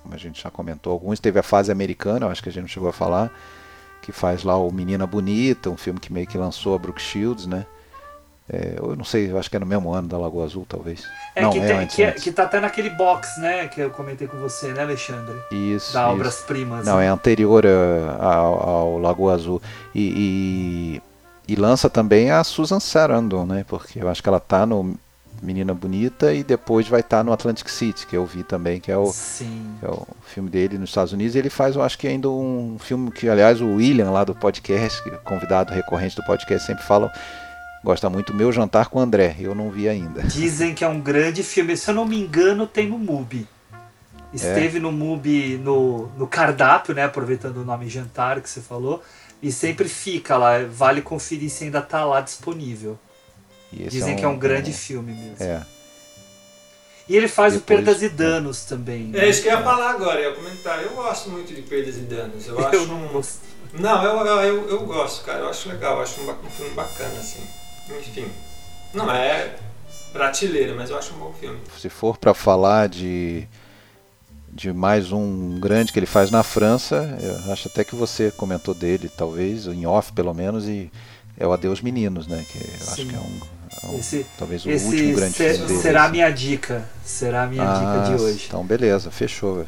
Como a gente já comentou alguns. Teve a fase americana, acho que a gente não chegou a falar. Que faz lá o Menina Bonita, um filme que meio que lançou a Brooke Shields, né? É, eu não sei, eu acho que é no mesmo ano da Lagoa Azul, talvez. É, não, que, é tem, antes, que, é, que tá até naquele box, né? Que eu comentei com você, né, Alexandre? Isso. Da Obras Primas. Não, né? é anterior a, ao, ao Lagoa Azul. E, e, lança também a Susan Sarandon, né? Porque eu acho que ela tá no Menina Bonita e depois vai estar tá no Atlantic City, que eu vi também, que é o, que é o filme dele nos Estados Unidos. E ele faz, eu acho que ainda um filme que, aliás, o William lá do podcast, convidado recorrente do podcast, sempre fala gosta muito Meu Jantar com André. Eu não vi ainda. Dizem que é um grande filme. Se eu não me engano, tem no MUBI. Esteve é. no MUBI no, no cardápio, né? Aproveitando o nome jantar que você falou. E sempre fica lá. Vale conferir se ainda está lá disponível. Dizem é um, que é um grande um... filme mesmo. É. E ele faz Depois, o Perdas e Danos também. Né? É isso que eu ia falar agora, eu ia comentar. Eu gosto muito de Perdas e Danos. Eu, acho não um... Não, eu, eu, eu, gosto, cara. Eu acho legal. Eu acho um, um filme bacana, assim. Enfim. Não é prateleira, mas eu acho um bom filme. Se for para falar de de mais um grande que ele faz na França, eu acho até que você comentou dele, talvez, em off pelo menos, e é o Adeus Meninos, né? Que eu Sim. acho que é um, é um esse, talvez o último grande ser, filme dele. Será a minha dica. Será a minha ah, dica de hoje. Então beleza, fechou.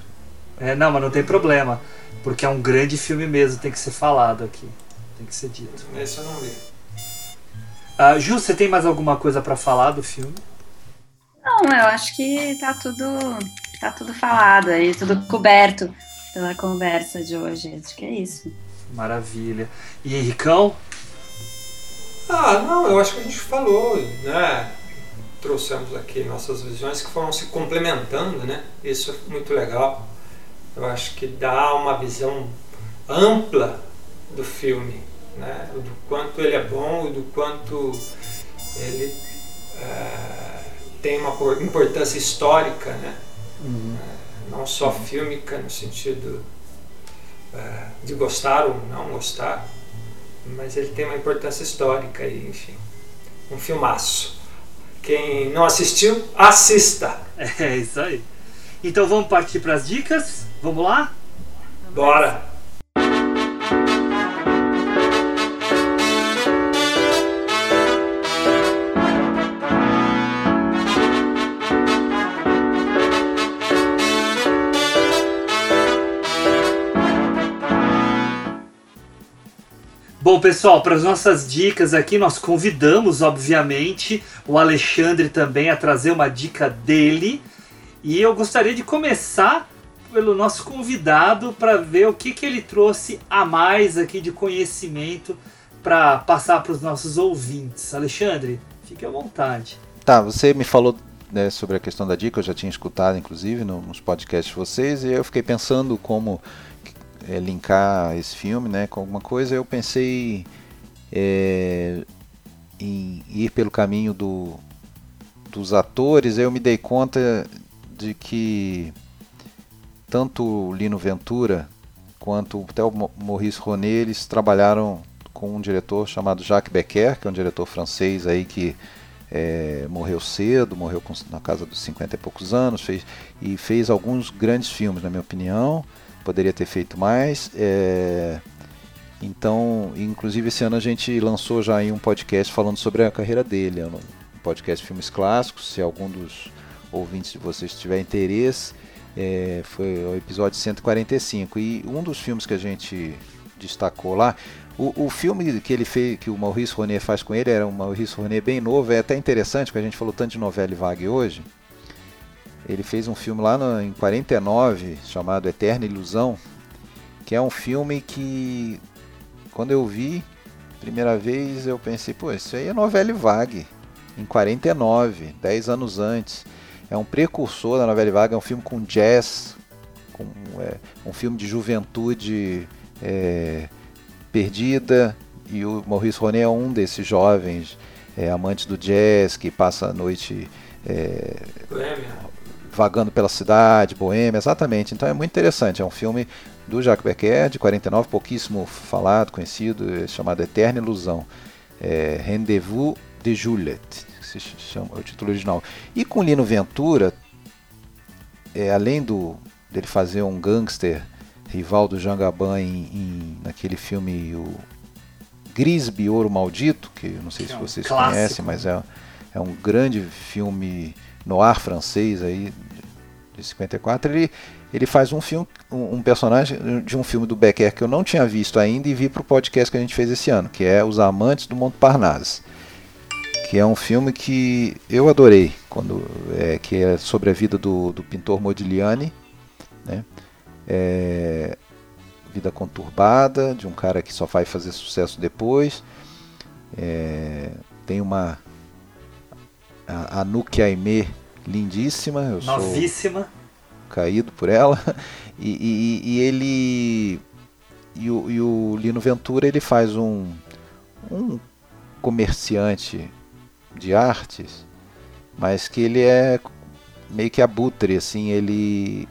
É, não, mas não tem problema. Porque é um grande filme mesmo, tem que ser falado aqui. Tem que ser dito. Esse eu não vi. Uh, Ju, você tem mais alguma coisa para falar do filme? Não, eu acho que tá tudo, tá tudo falado aí, tudo coberto pela conversa de hoje. Acho que é isso. Maravilha. E Henricão? Ah, não, eu acho que a gente falou, né? Trouxemos aqui nossas visões que foram se complementando, né? Isso é muito legal. Eu acho que dá uma visão ampla do filme né? do quanto ele é bom e do quanto ele uh, tem uma importância histórica, né? Uhum. Não só fílmica no sentido uh, de gostar ou não gostar, mas ele tem uma importância histórica e, enfim, um filmaço. Quem não assistiu, assista! É isso aí. Então vamos partir para as dicas? Vamos lá? Bora! Bom, pessoal, para as nossas dicas aqui, nós convidamos, obviamente, o Alexandre também a trazer uma dica dele. E eu gostaria de começar pelo nosso convidado para ver o que, que ele trouxe a mais aqui de conhecimento para passar para os nossos ouvintes. Alexandre, fique à vontade. Tá, você me falou né, sobre a questão da dica, eu já tinha escutado, inclusive, nos podcasts de vocês, e eu fiquei pensando como é, linkar esse filme né, com alguma coisa, eu pensei é, em ir pelo caminho do, dos atores. Eu me dei conta de que tanto o Lino Ventura quanto até o Maurice Ronet eles trabalharam com um diretor chamado Jacques Becker, que é um diretor francês aí que é, morreu cedo, morreu com, na casa dos 50 e poucos anos, fez, e fez alguns grandes filmes, na minha opinião poderia ter feito mais. É... Então, inclusive esse ano a gente lançou já aí um podcast falando sobre a carreira dele, é um podcast Filmes Clássicos. Se algum dos ouvintes de vocês tiver interesse, é... foi o episódio 145. E um dos filmes que a gente destacou lá, o, o filme que ele fez, que o Maurice Ronet faz com ele, era um Maurice Ronet bem novo, é até interessante, porque a gente falou tanto de novela e vague hoje. Ele fez um filme lá no, em 49 chamado Eterna Ilusão, que é um filme que quando eu vi primeira vez eu pensei, pô, isso aí é novela vague. em 49, 10 anos antes. É um precursor da novela vaga, é um filme com jazz, com, é, um filme de juventude é, perdida, e o Maurice Ronet é um desses jovens é, amantes do jazz que passa a noite é, vagando pela cidade, boêmia, exatamente. Então é muito interessante. É um filme do Jacques Becker, de 49, pouquíssimo falado, conhecido, é chamado Eterna Ilusão. É, Rendezvous de Juliette, se chama é o título original. E com Lino Ventura, é, além do dele fazer um gangster rival do Jean Gabin em, em, naquele filme o Grisby Ouro Maldito, que não sei se é um vocês conhecem, mas é, é um grande filme no ar francês aí de 54. Ele, ele faz um filme, um, um, personagem de um filme do Becker que eu não tinha visto ainda e vi para o podcast que a gente fez esse ano, que é Os Amantes do Montparnasse, que é um filme que eu adorei, quando é, que é sobre a vida do, do pintor Modigliani, né? É, vida conturbada, de um cara que só vai fazer sucesso depois. É, tem uma a, a Nuki Aimee lindíssima, eu Novíssima. sou caído por ela. E, e, e ele e o, e o, Lino Ventura ele faz um, um comerciante de artes, mas que ele é meio que abutre, assim, ele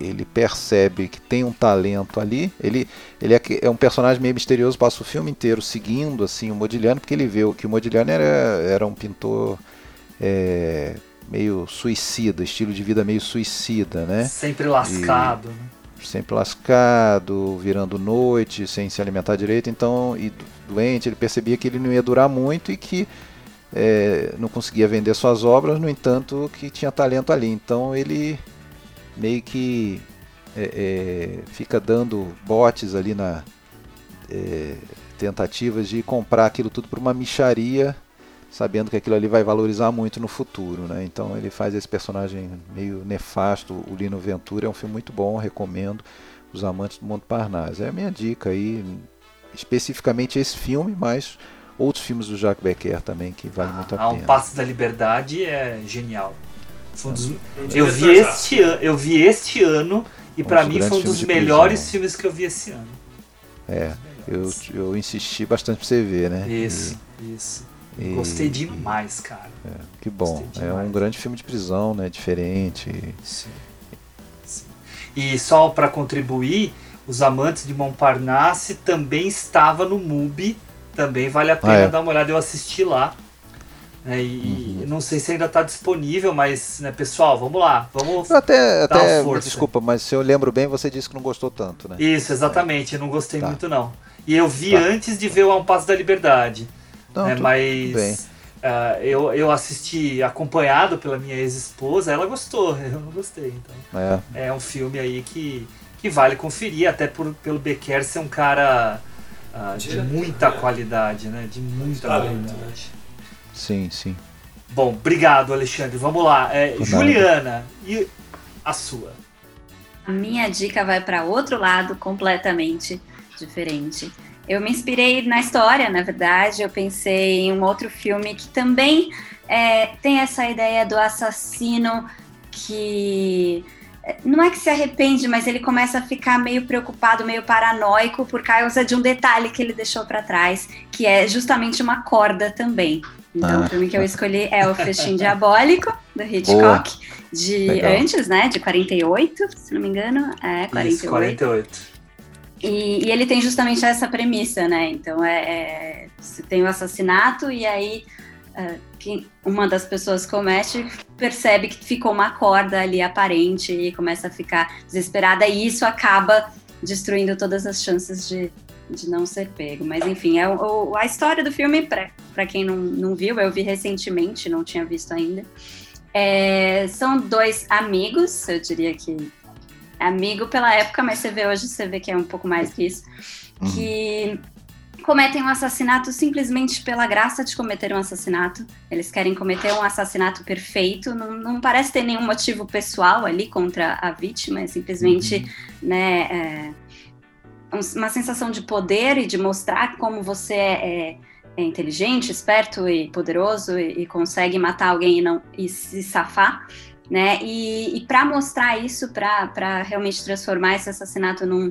ele percebe que tem um talento ali. Ele, ele é, é, um personagem meio misterioso, passa o filme inteiro seguindo assim o Modigliani, porque ele vê que o Modigliani era, era um pintor é, meio suicida, estilo de vida meio suicida, né? Sempre lascado. De, né? sempre lascado, virando noite, sem se alimentar direito, então e doente. Ele percebia que ele não ia durar muito e que é, não conseguia vender suas obras, no entanto, que tinha talento ali. Então ele meio que é, é, fica dando botes ali na é, tentativas de comprar aquilo tudo por uma micharia, sabendo que aquilo ali vai valorizar muito no futuro, né? Então ele faz esse personagem meio nefasto, o Lino Ventura é um filme muito bom, recomendo os amantes do Montparnasse. É a minha dica aí, especificamente esse filme, mas outros filmes do Jacques Becker também que valem muito a ah, pena. Um Passo da Liberdade é genial. Um dos... eu, vi este an... eu vi este ano e para mim foi um dos melhores prisão. filmes que eu vi esse ano. É, eu, eu insisti bastante pra você ver, né? Isso, e... isso. E... Gostei demais, cara. É, que bom. É um grande filme de prisão, né? Diferente. Sim. Sim. E só para contribuir, Os Amantes de Montparnasse também estava no MUBI. Também vale a pena ah, é. dar uma olhada. Eu assisti lá. É, e uhum. não sei se ainda está disponível, mas, né, pessoal, vamos lá. Vamos até, até desculpa, mas se eu lembro bem, você disse que não gostou tanto, né? Isso, exatamente. Eu não gostei tá. muito, não. E eu vi tá. antes de ver o Um Passo da Liberdade. Não, né, mas uh, eu, eu assisti acompanhado pela minha ex-esposa, ela gostou, [LAUGHS] eu não gostei. Então, é, é um filme aí que, que vale conferir, até por, pelo Becker ser um cara uh, de muita qualidade, né? De muita qualidade. Sim, sim. Bom, obrigado, Alexandre. Vamos lá. É, Juliana, e a sua? A minha dica vai para outro lado completamente diferente. Eu me inspirei na história, na verdade. Eu pensei em um outro filme que também é, tem essa ideia do assassino que é, não é que se arrepende, mas ele começa a ficar meio preocupado, meio paranoico por causa de um detalhe que ele deixou para trás, que é justamente uma corda também. Então, ah. o filme que eu escolhi é O Festim Diabólico, do Hitchcock, Boa. de Legal. antes, né? De 48, se não me engano. É, 48. Isso, 48. E, e, ele tem justamente essa premissa, né? Então, é, é você tem o assassinato e aí quem, uma das pessoas comete percebe que ficou uma corda ali aparente e começa a ficar desesperada e isso acaba destruindo todas as chances de, de não ser pego. Mas enfim, é o, a história do filme, para quem não, não viu, eu vi recentemente, não tinha visto ainda. É, são dois amigos, eu diria que amigo pela época, mas você vê hoje, você vê que é um pouco mais que isso, uhum. que cometem um assassinato simplesmente pela graça de cometer um assassinato. Eles querem cometer um assassinato perfeito, não, não parece ter nenhum motivo pessoal ali contra a vítima, é simplesmente, uhum. né, é, uma sensação de poder e de mostrar como você é, é é inteligente, esperto e poderoso e, e, consegue matar alguém e não e se safar, né? E, e para mostrar isso, para realmente transformar esse assassinato num,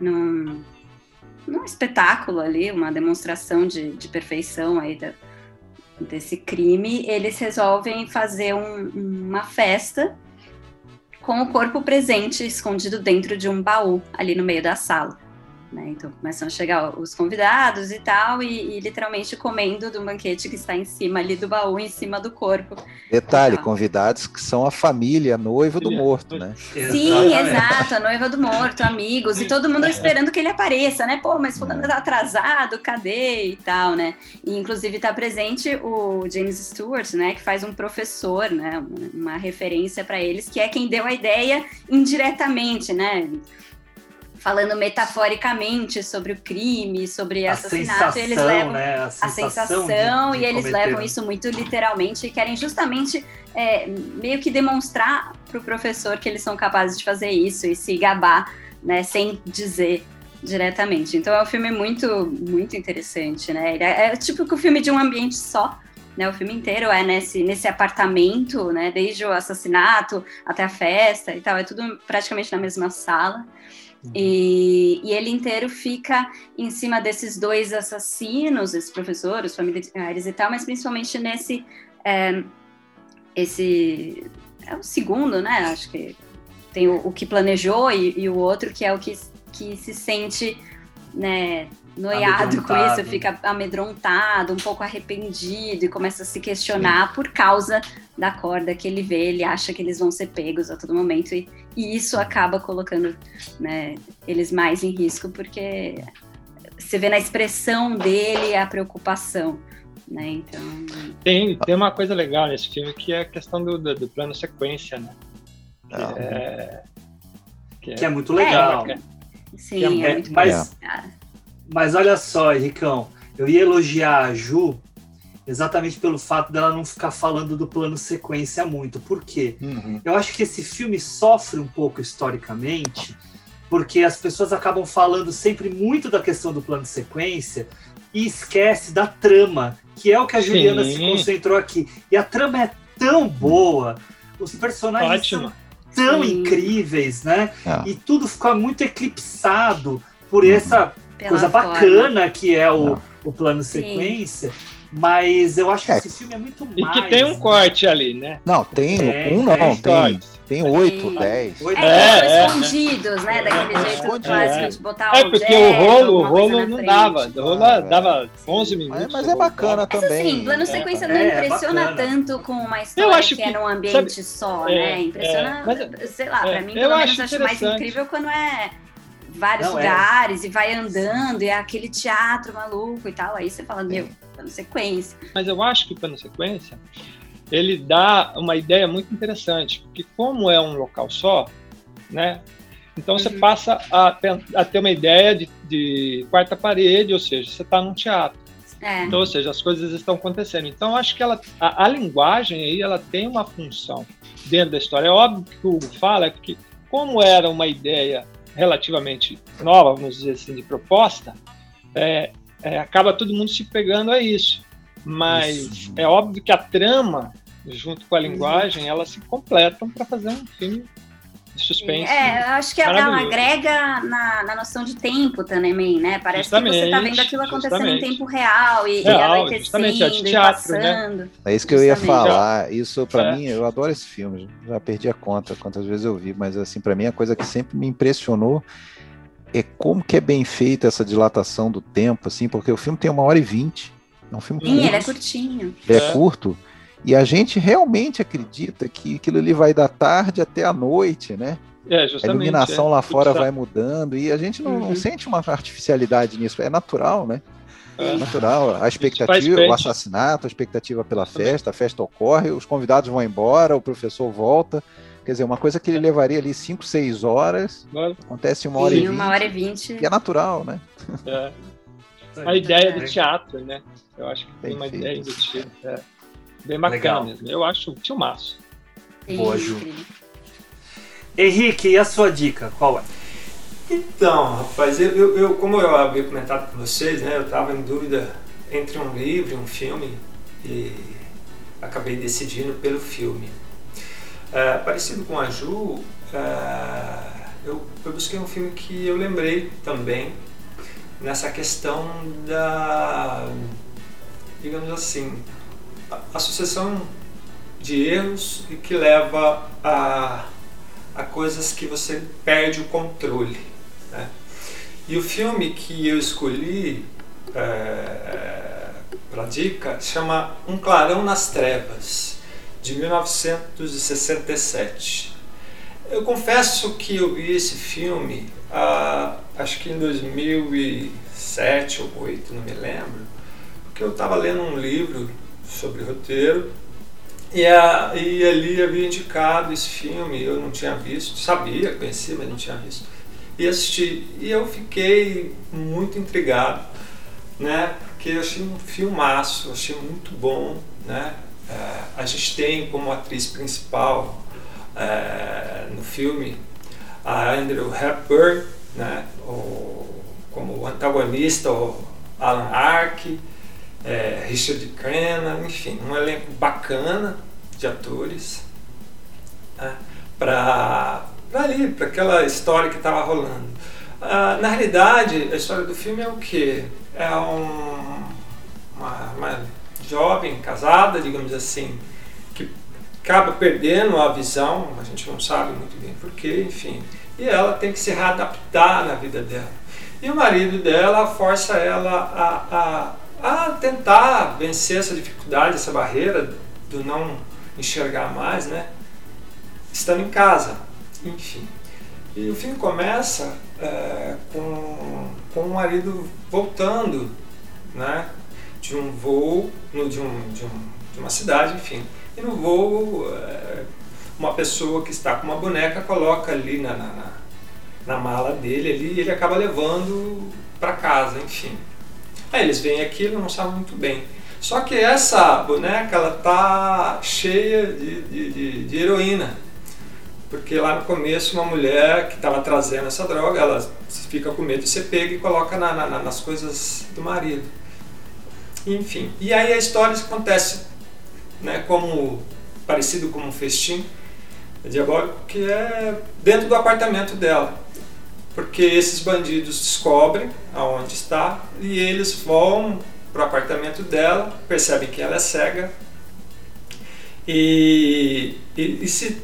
num, num espetáculo ali, uma demonstração de, de perfeição aí da, desse crime, eles resolvem fazer um, uma festa com o corpo presente escondido dentro de um baú ali no meio da sala. Né? Então começam a chegar os convidados e tal, e, e, literalmente comendo do banquete que está em cima ali do baú, em cima do corpo. Detalhe, convidados que são a família, a noiva do morto, né? Sim, exato, a noiva do morto, amigos, e todo mundo esperando que ele apareça, né? Pô, mas fulano tá atrasado, cadê? E tal, né? E inclusive está presente o James Stewart, né? Que faz um professor, né? Uma, uma referência para eles, que é quem deu a ideia indiretamente, né? Falando metaforicamente sobre o crime, sobre a assassinato, sensação, eles levam né? a, a sensação, de, de e eles levam isso muito literalmente e querem justamente é, meio que demonstrar para o professor que eles são capazes de fazer isso e se gabar, né, sem dizer diretamente. Então é um filme muito, muito interessante, né? É, é tipo que o filme de um ambiente só. Né, o filme inteiro é nesse, nesse apartamento, né, desde o assassinato até a festa e tal, é tudo praticamente na mesma sala. Uhum. E, e, ele inteiro fica em cima desses dois assassinos, esses professores, familiares e tal, mas principalmente nesse. É, esse. É o segundo, né? Acho que tem o, o que planejou e, e, o outro que é o que, que se sente né, noiado com isso, fica amedrontado, um pouco arrependido e começa a se questionar Sim. por causa da corda que ele vê, ele acha que eles vão ser pegos a todo momento e, e isso acaba colocando né, eles mais em risco porque você vê na expressão dele a preocupação. Né? Então... Tem, tem uma coisa legal nesse filme que é a questão do, do, do plano sequência, né? Que, é, que, é, que é muito legal. É, Sim, é, é muito mas, mas olha só, Henricão, eu ia elogiar a Ju exatamente pelo fato dela não ficar falando do plano sequência muito. Por quê? Uhum. Eu acho que esse filme sofre um pouco historicamente, porque as pessoas acabam falando sempre muito da questão do plano sequência e esquece da trama, que é o que a Juliana Sim. se concentrou aqui. E a trama é tão boa, os personagens Ótimo. são tão Sim. incríveis, né? Ah. E tudo fica muito eclipsado por uhum. essa coisa bacana que é o, o plano sequência. Mas eu acho que é. esse filme é muito e mais. E que tem um corte ali, né? Não, tem. É, um não, tem. Tem oito, dez. É, é, escondidos, né? Daquele é, jeito clássico de botar É, porque o rolo, o rolo não dava. O rolo ah, dava 11 minutos. Mas, mas é bacana mas, também. Assim, plano sequência não impressiona tanto com uma história que, que, é num ambiente sabe, só, né? Impressiona, mas, sei lá, pra mim, pelo menos acho mais incrível quando é vários não, lugares é. e vai andando, e é aquele teatro maluco e tal. Aí você fala, meu, plano sequência. Mas eu acho que o plano sequência ele dá uma ideia muito interessante, porque como é um local só, né? Então uhum. você passa a, a, ter uma ideia de, de quarta parede, ou seja, você está num teatro. É. Então, ou seja, as coisas estão acontecendo. Então, acho que ela, a, a, linguagem aí, ela tem uma função dentro da história. É óbvio que o Hugo fala é que, como era uma ideia relativamente nova, vamos dizer assim, de proposta, é, é, acaba todo mundo se pegando a isso. Mas isso. é óbvio que a trama, junto com a linguagem, elas se completam para fazer um filme de suspense. É, eu acho que ela agrega na, na noção de tempo também, né? Parece justamente, que você está vendo aquilo acontecendo justamente. em tempo real e, real, e justamente, é teatro, Né? É isso que eu ia falar. Isso, para é. mim, eu adoro esse filme. Já perdi a conta quantas vezes eu vi, mas assim, para mim, a coisa que sempre me impressionou é como que é bem feita essa dilatação do tempo, assim, porque o filme tem uma hora e vinte. É um filme Sim, curto. ele é curtinho. Ele é, é curto. E a gente realmente acredita que aquilo ali vai da tarde até a noite, né? É, a iluminação é. lá fora vai mudando e a gente não, uhum. não, sente uma artificialidade nisso, é natural, né? É natural. A expectativa, o assassinato, a expectativa pela festa, a festa ocorre, os convidados vão embora, o professor volta. Quer dizer, uma coisa que ele levaria ali 5, 6 horas, acontece uma hora Sim, e 20. uma hora e 20. Que é natural, né? É. A ideia do teatro, né? Eu acho que tem uma ideia do teatro. É. Bem bacana mesmo. Eu acho um filmaço. Boa, Ju. Henrique, e a sua dica? Qual é? Então, rapaz, eu, eu, como eu havia comentado com vocês, né? Eu estava em dúvida entre um livro e um filme e acabei decidindo pelo filme. É, parecido com a Ju, é, eu, eu busquei um filme que eu lembrei também nessa questão da, digamos assim, a, a sucessão de erros e que leva a, a coisas que você perde o controle. Né? E o filme que eu escolhi é, para dica chama Um Clarão nas Trevas, de 1967. Eu confesso que eu vi esse filme, ah, acho que em 2007 ou 2008, não me lembro, porque eu estava lendo um livro sobre roteiro e, a, e ali havia indicado esse filme, eu não tinha visto, sabia, conhecia, mas não tinha visto. E assisti. E eu fiquei muito intrigado, né? Porque eu achei um filmaço, achei muito bom, né? É, a gente tem como atriz principal é, no filme a Andrew Hepburn, né? O, como antagonista, o Alan Arkin é, Richard Crenna, enfim, um elenco bacana de atores né, para ali, para aquela história que estava rolando. Ah, na realidade, a história do filme é o que? É um, uma, uma jovem casada, digamos assim, que acaba perdendo a visão, a gente não sabe muito bem porquê, enfim, e ela tem que se readaptar na vida dela. E o marido dela força ela a, a a tentar vencer essa dificuldade, essa barreira do não enxergar mais, né? Estando em casa, enfim. E o filme começa é, com, com o marido voltando, né? De um voo, no, de, um, de, um, de uma cidade, enfim. E no voo, é, uma pessoa que está com uma boneca coloca ali na, na, na mala dele ali, e ele acaba levando para casa, enfim. Aí eles veem aquilo e não sabem muito bem. Só que essa boneca ela tá cheia de, de, de, de heroína. Porque lá no começo uma mulher que estava trazendo essa droga, ela fica com medo de ser pega e coloca na, na, nas coisas do marido. Enfim. E aí a história acontece né, como parecido com um festim diabólico que é dentro do apartamento dela porque esses bandidos descobrem aonde está e eles vão para o apartamento dela, percebem que ela é cega e, e, e se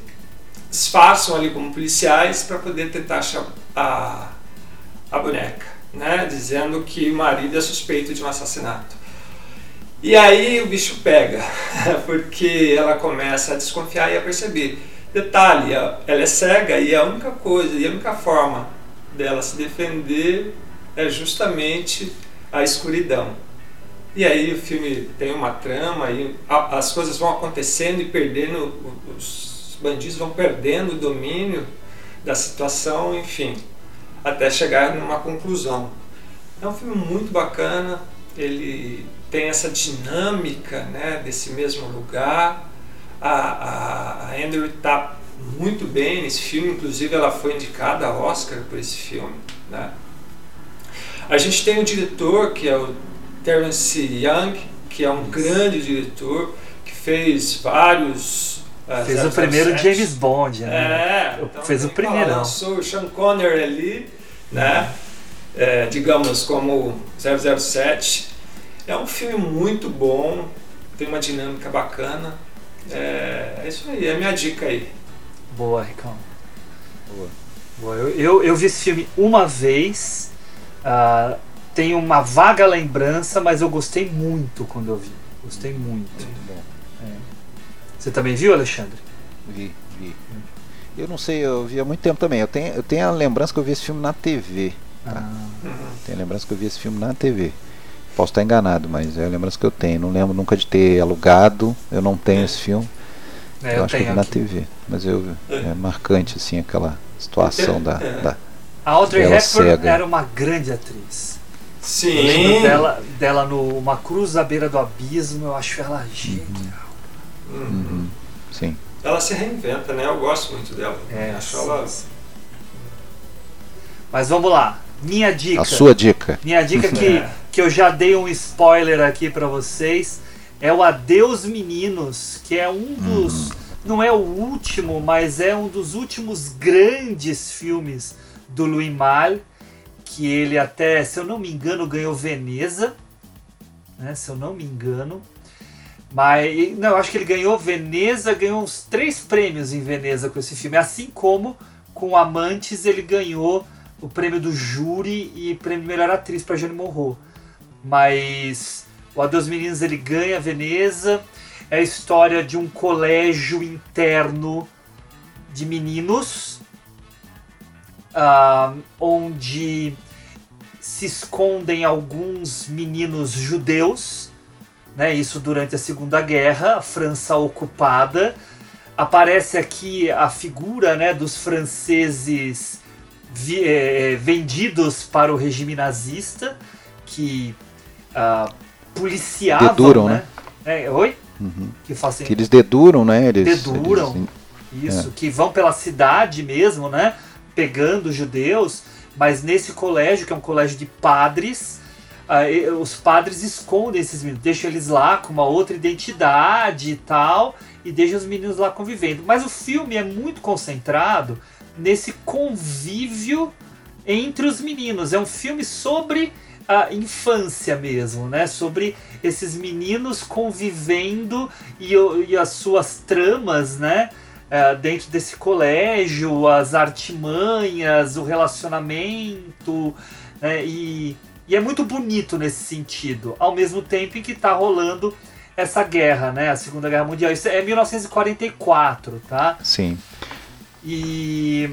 disfarçam ali como policiais para poder tentar achar a, a boneca, né? dizendo que o marido é suspeito de um assassinato. E aí o bicho pega, [LAUGHS] porque ela começa a desconfiar e a perceber. Detalhe, ela é cega e a única coisa, e a única forma dela se defender é justamente a escuridão. E aí o filme tem uma trama e as coisas vão acontecendo e perdendo, os bandidos vão perdendo o domínio da situação, enfim, até chegar numa conclusão. É um filme muito bacana, ele tem essa dinâmica né, desse mesmo lugar. A, a, a Andrew está muito bem nesse filme, inclusive ela foi indicada a Oscar por esse filme. Né? A gente tem o diretor que é o Terence Young, que é um grande diretor, que fez vários. Uh, fez 007. o primeiro James Bond, né? É, então, fez o primeiro. Lançou o Sean Connery ali, né? É, digamos como 007. É um filme muito bom, tem uma dinâmica bacana. É, é isso aí, é a minha dica aí. Boa, Ricão. Boa. Boa. Eu, eu, eu, vi esse filme uma vez. Uh, tenho uma vaga lembrança, mas eu gostei muito quando eu vi. Gostei muito. Muito bom. É. Você também viu, Alexandre? Vi, vi. Eu não sei, eu vi há muito tempo também. Eu tenho, eu tenho a lembrança que eu vi esse filme na TV. Tá? Ah. Tenho a lembrança que eu vi esse filme na TV. Posso estar enganado, mas é a lembrança que eu tenho. Não lembro nunca de ter alugado. Eu não tenho esse filme. É, eu, eu acho que eu vi na TV, mas eu é marcante assim aquela situação da, é. da a Audrey Hepburn era uma grande atriz. Sim. dela, dela no Uma Cruz à beira do abismo, eu acho ela genial. Uhum. Uhum. Sim. Ela se reinventa, né? Eu gosto muito dela. É, acho ela. Mas vamos lá. Minha dica. A sua dica. Minha dica que, [LAUGHS] é. que eu já dei um spoiler aqui para vocês é o Adeus Meninos, que é um dos. Hum. Não é o último, mas é um dos últimos grandes filmes do Louis Malle, que ele até, se eu não me engano, ganhou Veneza, né? Se eu não me engano. Mas não, eu acho que ele ganhou Veneza, ganhou uns três prêmios em Veneza com esse filme, assim como com Amantes ele ganhou o prêmio do júri e prêmio de melhor atriz para Jane Monroe. Mas o Adeus Meninos ele ganha Veneza. É a história de um colégio interno de meninos, uh, onde se escondem alguns meninos judeus, né? Isso durante a Segunda Guerra, a França ocupada. Aparece aqui a figura, né, dos franceses é, vendidos para o regime nazista, que uh, policiavam, deduram, né? né? É, oi? Uhum. Que, fazem... que eles deduram, né? Eles, deduram, eles... isso, é. que vão pela cidade mesmo, né? Pegando judeus, mas nesse colégio, que é um colégio de padres, uh, os padres escondem esses meninos, deixam eles lá com uma outra identidade e tal, e deixam os meninos lá convivendo. Mas o filme é muito concentrado nesse convívio entre os meninos. É um filme sobre a infância mesmo, né? Sobre esses meninos convivendo e, e as suas tramas, né? Uh, dentro desse colégio, as artimanhas, o relacionamento, né? e, e é muito bonito nesse sentido, ao mesmo tempo em que está rolando essa guerra, né? A Segunda Guerra Mundial. Isso é 1944, tá? Sim. E,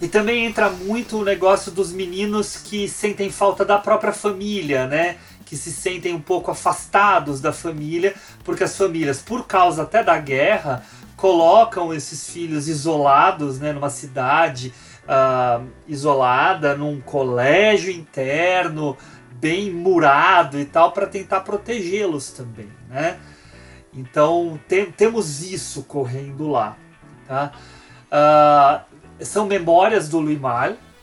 e também entra muito o negócio dos meninos que sentem falta da própria família, né? Que se sentem um pouco afastados da família, porque as famílias, por causa até da guerra, colocam esses filhos isolados, né? Numa cidade uh, isolada, num colégio interno, bem murado e tal, para tentar protegê-los também, né? Então tem, temos isso correndo lá, tá? Uh, são memórias do.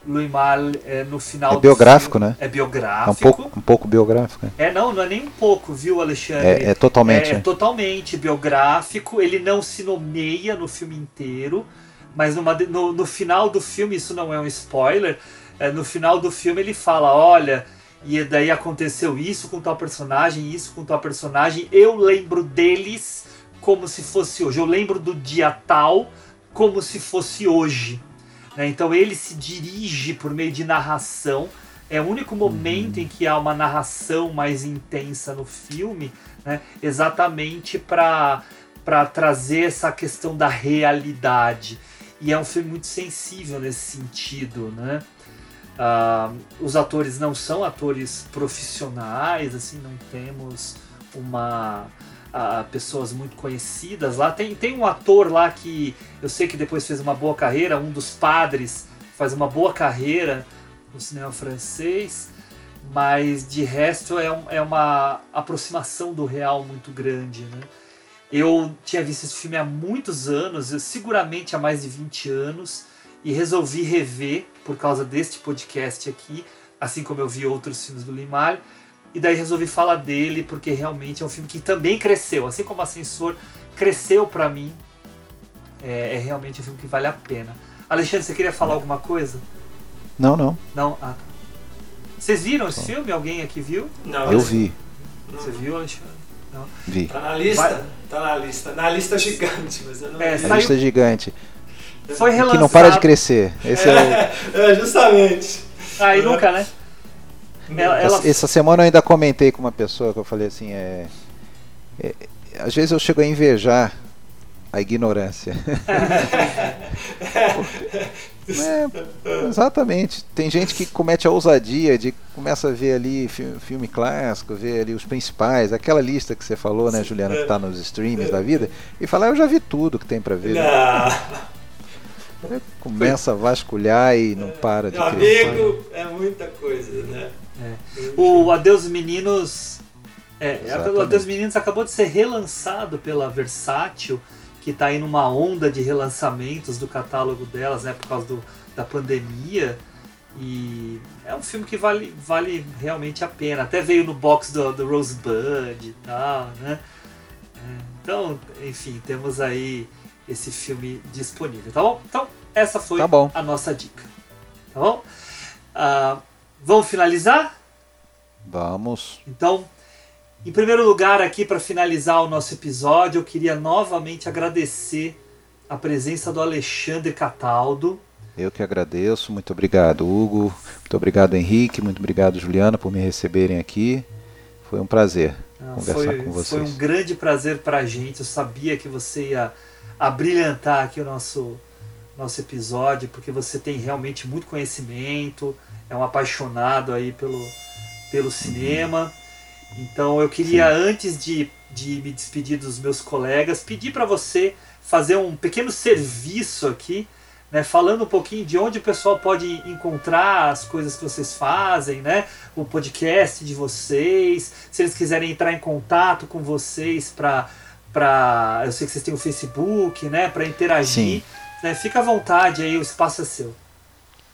Louis Malle é no final é biográfico, filme, né? É biográfico. É um pouco, um pouco biográfico. É. é, não, não é nem um pouco, viu, Alexandre? É, é totalmente. É, é, totalmente biográfico. Ele não se nomeia no filme inteiro, mas numa, no, no final do filme, isso não é um spoiler, é, no final do filme ele fala, olha, e daí aconteceu isso com tal personagem, isso com tal personagem, eu lembro deles como se fosse hoje. Eu lembro do dia tal como se fosse hoje. Né? Então ele se dirige por meio de narração. É o único momento uhum. em que há uma narração mais intensa no filme, né? exatamente para trazer essa questão da realidade. E é um filme muito sensível nesse sentido. Né? Uh, os atores não são atores profissionais, assim, não temos uma a, pessoas muito conhecidas lá. Tem, tem um ator lá que eu sei que depois fez uma boa carreira, um dos padres faz uma boa carreira no cinema francês, mas de resto é, um, é uma aproximação do real muito grande. Né? Eu tinha visto esse filme há muitos anos, seguramente há mais de 20 anos, e resolvi rever por causa deste podcast aqui, assim como eu vi outros filmes do Limar. E daí resolvi falar dele porque realmente é um filme que também cresceu, assim como Ascensor cresceu para mim. É, é, realmente um filme que vale a pena. Alexandre, você queria falar alguma coisa? Não, não. Não? Ah, tá. Vocês viram esse filme? Alguém aqui viu? Não. Eu vi. Você viu, Alexandre? Não. Vi. Tá na lista? Vai... Tá na lista. Na lista gigante, mas eu não é, vi. Saiu... lista gigante. Foi relançado. Que não para de crescer. Esse é, é, o... [LAUGHS] é justamente. Aí ah, nunca, né? Ela, ela... Essa semana eu ainda comentei com uma pessoa que eu falei assim, é, é às vezes eu chego a invejar a ignorância. [LAUGHS] é, exatamente. Tem gente que comete a ousadia de começa a ver ali filme, clássico, ver ali os principais, aquela lista que você falou, né, Juliana, que está nos streams da vida, e falar, ah, eu já vi tudo que tem para ver. Começa a vasculhar e não para de Meu amigo, é muita coisa, né? É. O Adeus Meninos. É, o Adeus Meninos acabou de ser relançado pela Versátil, que está aí numa onda de relançamentos do catálogo delas, né, por causa do, da pandemia. E é um filme que vale, vale realmente a pena. Até veio no box do, do Rosebud e tal, né? É, então, enfim, temos aí esse filme disponível, tá bom? Então, essa foi tá a nossa dica. Tá bom? Uh, vamos finalizar? Vamos. Então, em primeiro lugar, aqui para finalizar o nosso episódio, eu queria novamente agradecer a presença do Alexandre Cataldo. Eu que agradeço, muito obrigado, Hugo, muito obrigado, Henrique, muito obrigado, Juliana, por me receberem aqui. Foi um prazer Não, conversar foi, com vocês. Foi um grande prazer para a gente. Eu sabia que você ia abrilhantar aqui o nosso, nosso episódio, porque você tem realmente muito conhecimento, é um apaixonado aí pelo, pelo cinema. Então eu queria, Sim. antes de, de me despedir dos meus colegas, pedir para você fazer um pequeno serviço aqui, né, falando um pouquinho de onde o pessoal pode encontrar as coisas que vocês fazem, né, o podcast de vocês, se eles quiserem entrar em contato com vocês para para eu sei que vocês têm o Facebook, né, para interagir, né, fica à vontade aí, o espaço é seu.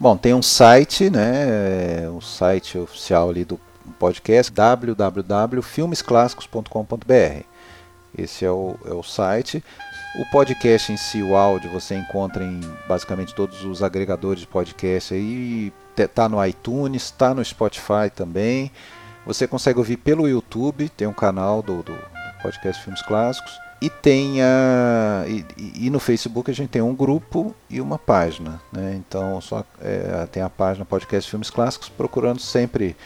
Bom, tem um site, né, o site oficial ali do podcast www.filmesclassicos.com.br. Esse é o, é o site. O podcast em si, o áudio, você encontra em basicamente todos os agregadores de podcast aí. Tá no iTunes, tá no Spotify também. Você consegue ouvir pelo YouTube, tem um canal do, do podcast Filmes Clássicos. E tem a, e, e, no Facebook a gente tem um grupo e uma página. Né? Então só é, tem a página Podcast Filmes Clássicos, procurando sempre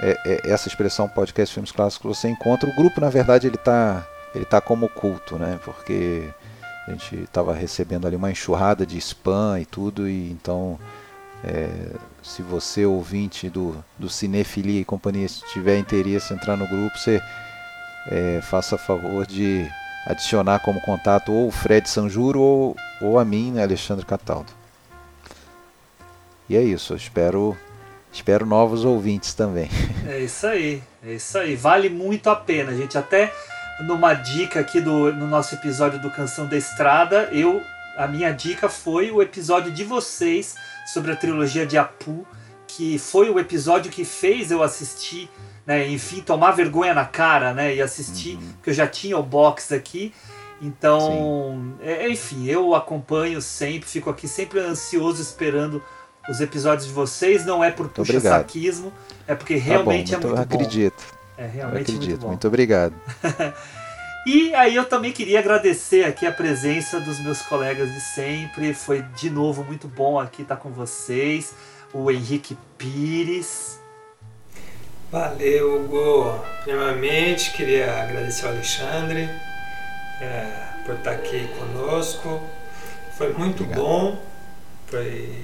é, é, essa expressão Podcast Filmes Clássicos você encontra. O grupo, na verdade, ele está ele tá como culto, né? porque a gente estava recebendo ali uma enxurrada de spam e tudo, e então é, se você, ouvinte do, do Cinefilia e companhia, tiver interesse em entrar no grupo, você é, faça favor de adicionar como contato ou o Fred Sanjuro ou, ou a mim, né, Alexandre Cataldo. E é isso, eu espero, espero novos ouvintes também. [LAUGHS] É isso aí, é isso aí. Vale muito a pena, gente. Até numa dica aqui do, no nosso episódio do Canção da Estrada, eu a minha dica foi o episódio de vocês sobre a trilogia de Apu, que foi o episódio que fez eu assistir, né, enfim, tomar vergonha na cara, né, e assistir, uhum. porque eu já tinha o box aqui. Então, é, enfim, eu acompanho sempre, fico aqui sempre ansioso esperando os episódios de vocês. Não é por puxa-saquismo, é porque realmente tá bom, é muito acredito. bom. É realmente acredito. muito bom. Muito obrigado. [LAUGHS] e aí eu também queria agradecer aqui a presença dos meus colegas de sempre. Foi de novo muito bom aqui estar com vocês. O Henrique Pires. Valeu, Hugo. Primeiramente, queria agradecer ao Alexandre é, por estar aqui conosco. Foi muito Obrigado. bom. Foi,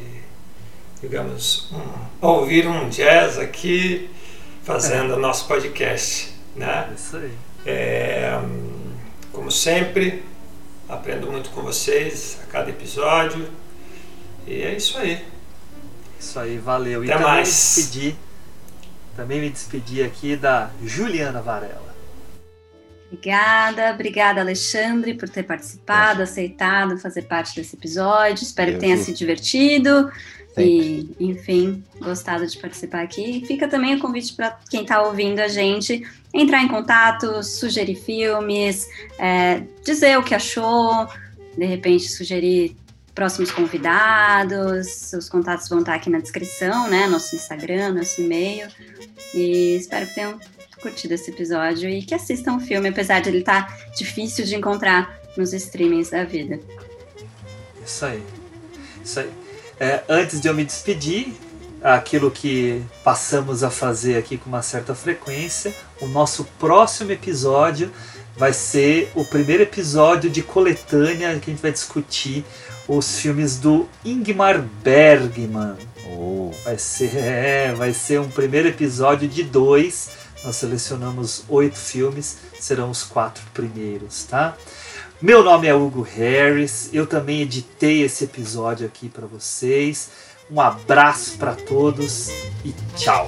digamos, um, ouvir um jazz aqui fazendo o nosso podcast. Né? Isso aí. É, como sempre, aprendo muito com vocês a cada episódio. E é isso aí. Isso aí, valeu. Até e mais. despedi. Também me despedi aqui da Juliana Varela. Obrigada, obrigada Alexandre por ter participado, aceitado fazer parte desse episódio. Espero Eu que tenha se divertido. E, enfim, gostado de participar aqui. Fica também o convite para quem está ouvindo a gente entrar em contato, sugerir filmes, é, dizer o que achou, de repente sugerir próximos convidados. Os contatos vão estar aqui na descrição, né? Nosso Instagram, nosso e-mail. E espero que tenham curtido esse episódio e que assistam o filme, apesar de ele estar tá difícil de encontrar nos streamings da vida. Isso aí. Isso aí. É, antes de eu me despedir, aquilo que passamos a fazer aqui com uma certa frequência, o nosso próximo episódio vai ser o primeiro episódio de coletânea que a gente vai discutir os filmes do Ingmar Bergman. Oh. Vai ser, é, vai ser um primeiro episódio de dois. Nós selecionamos oito filmes, serão os quatro primeiros, tá? Meu nome é Hugo Harris, eu também editei esse episódio aqui para vocês. Um abraço para todos e tchau.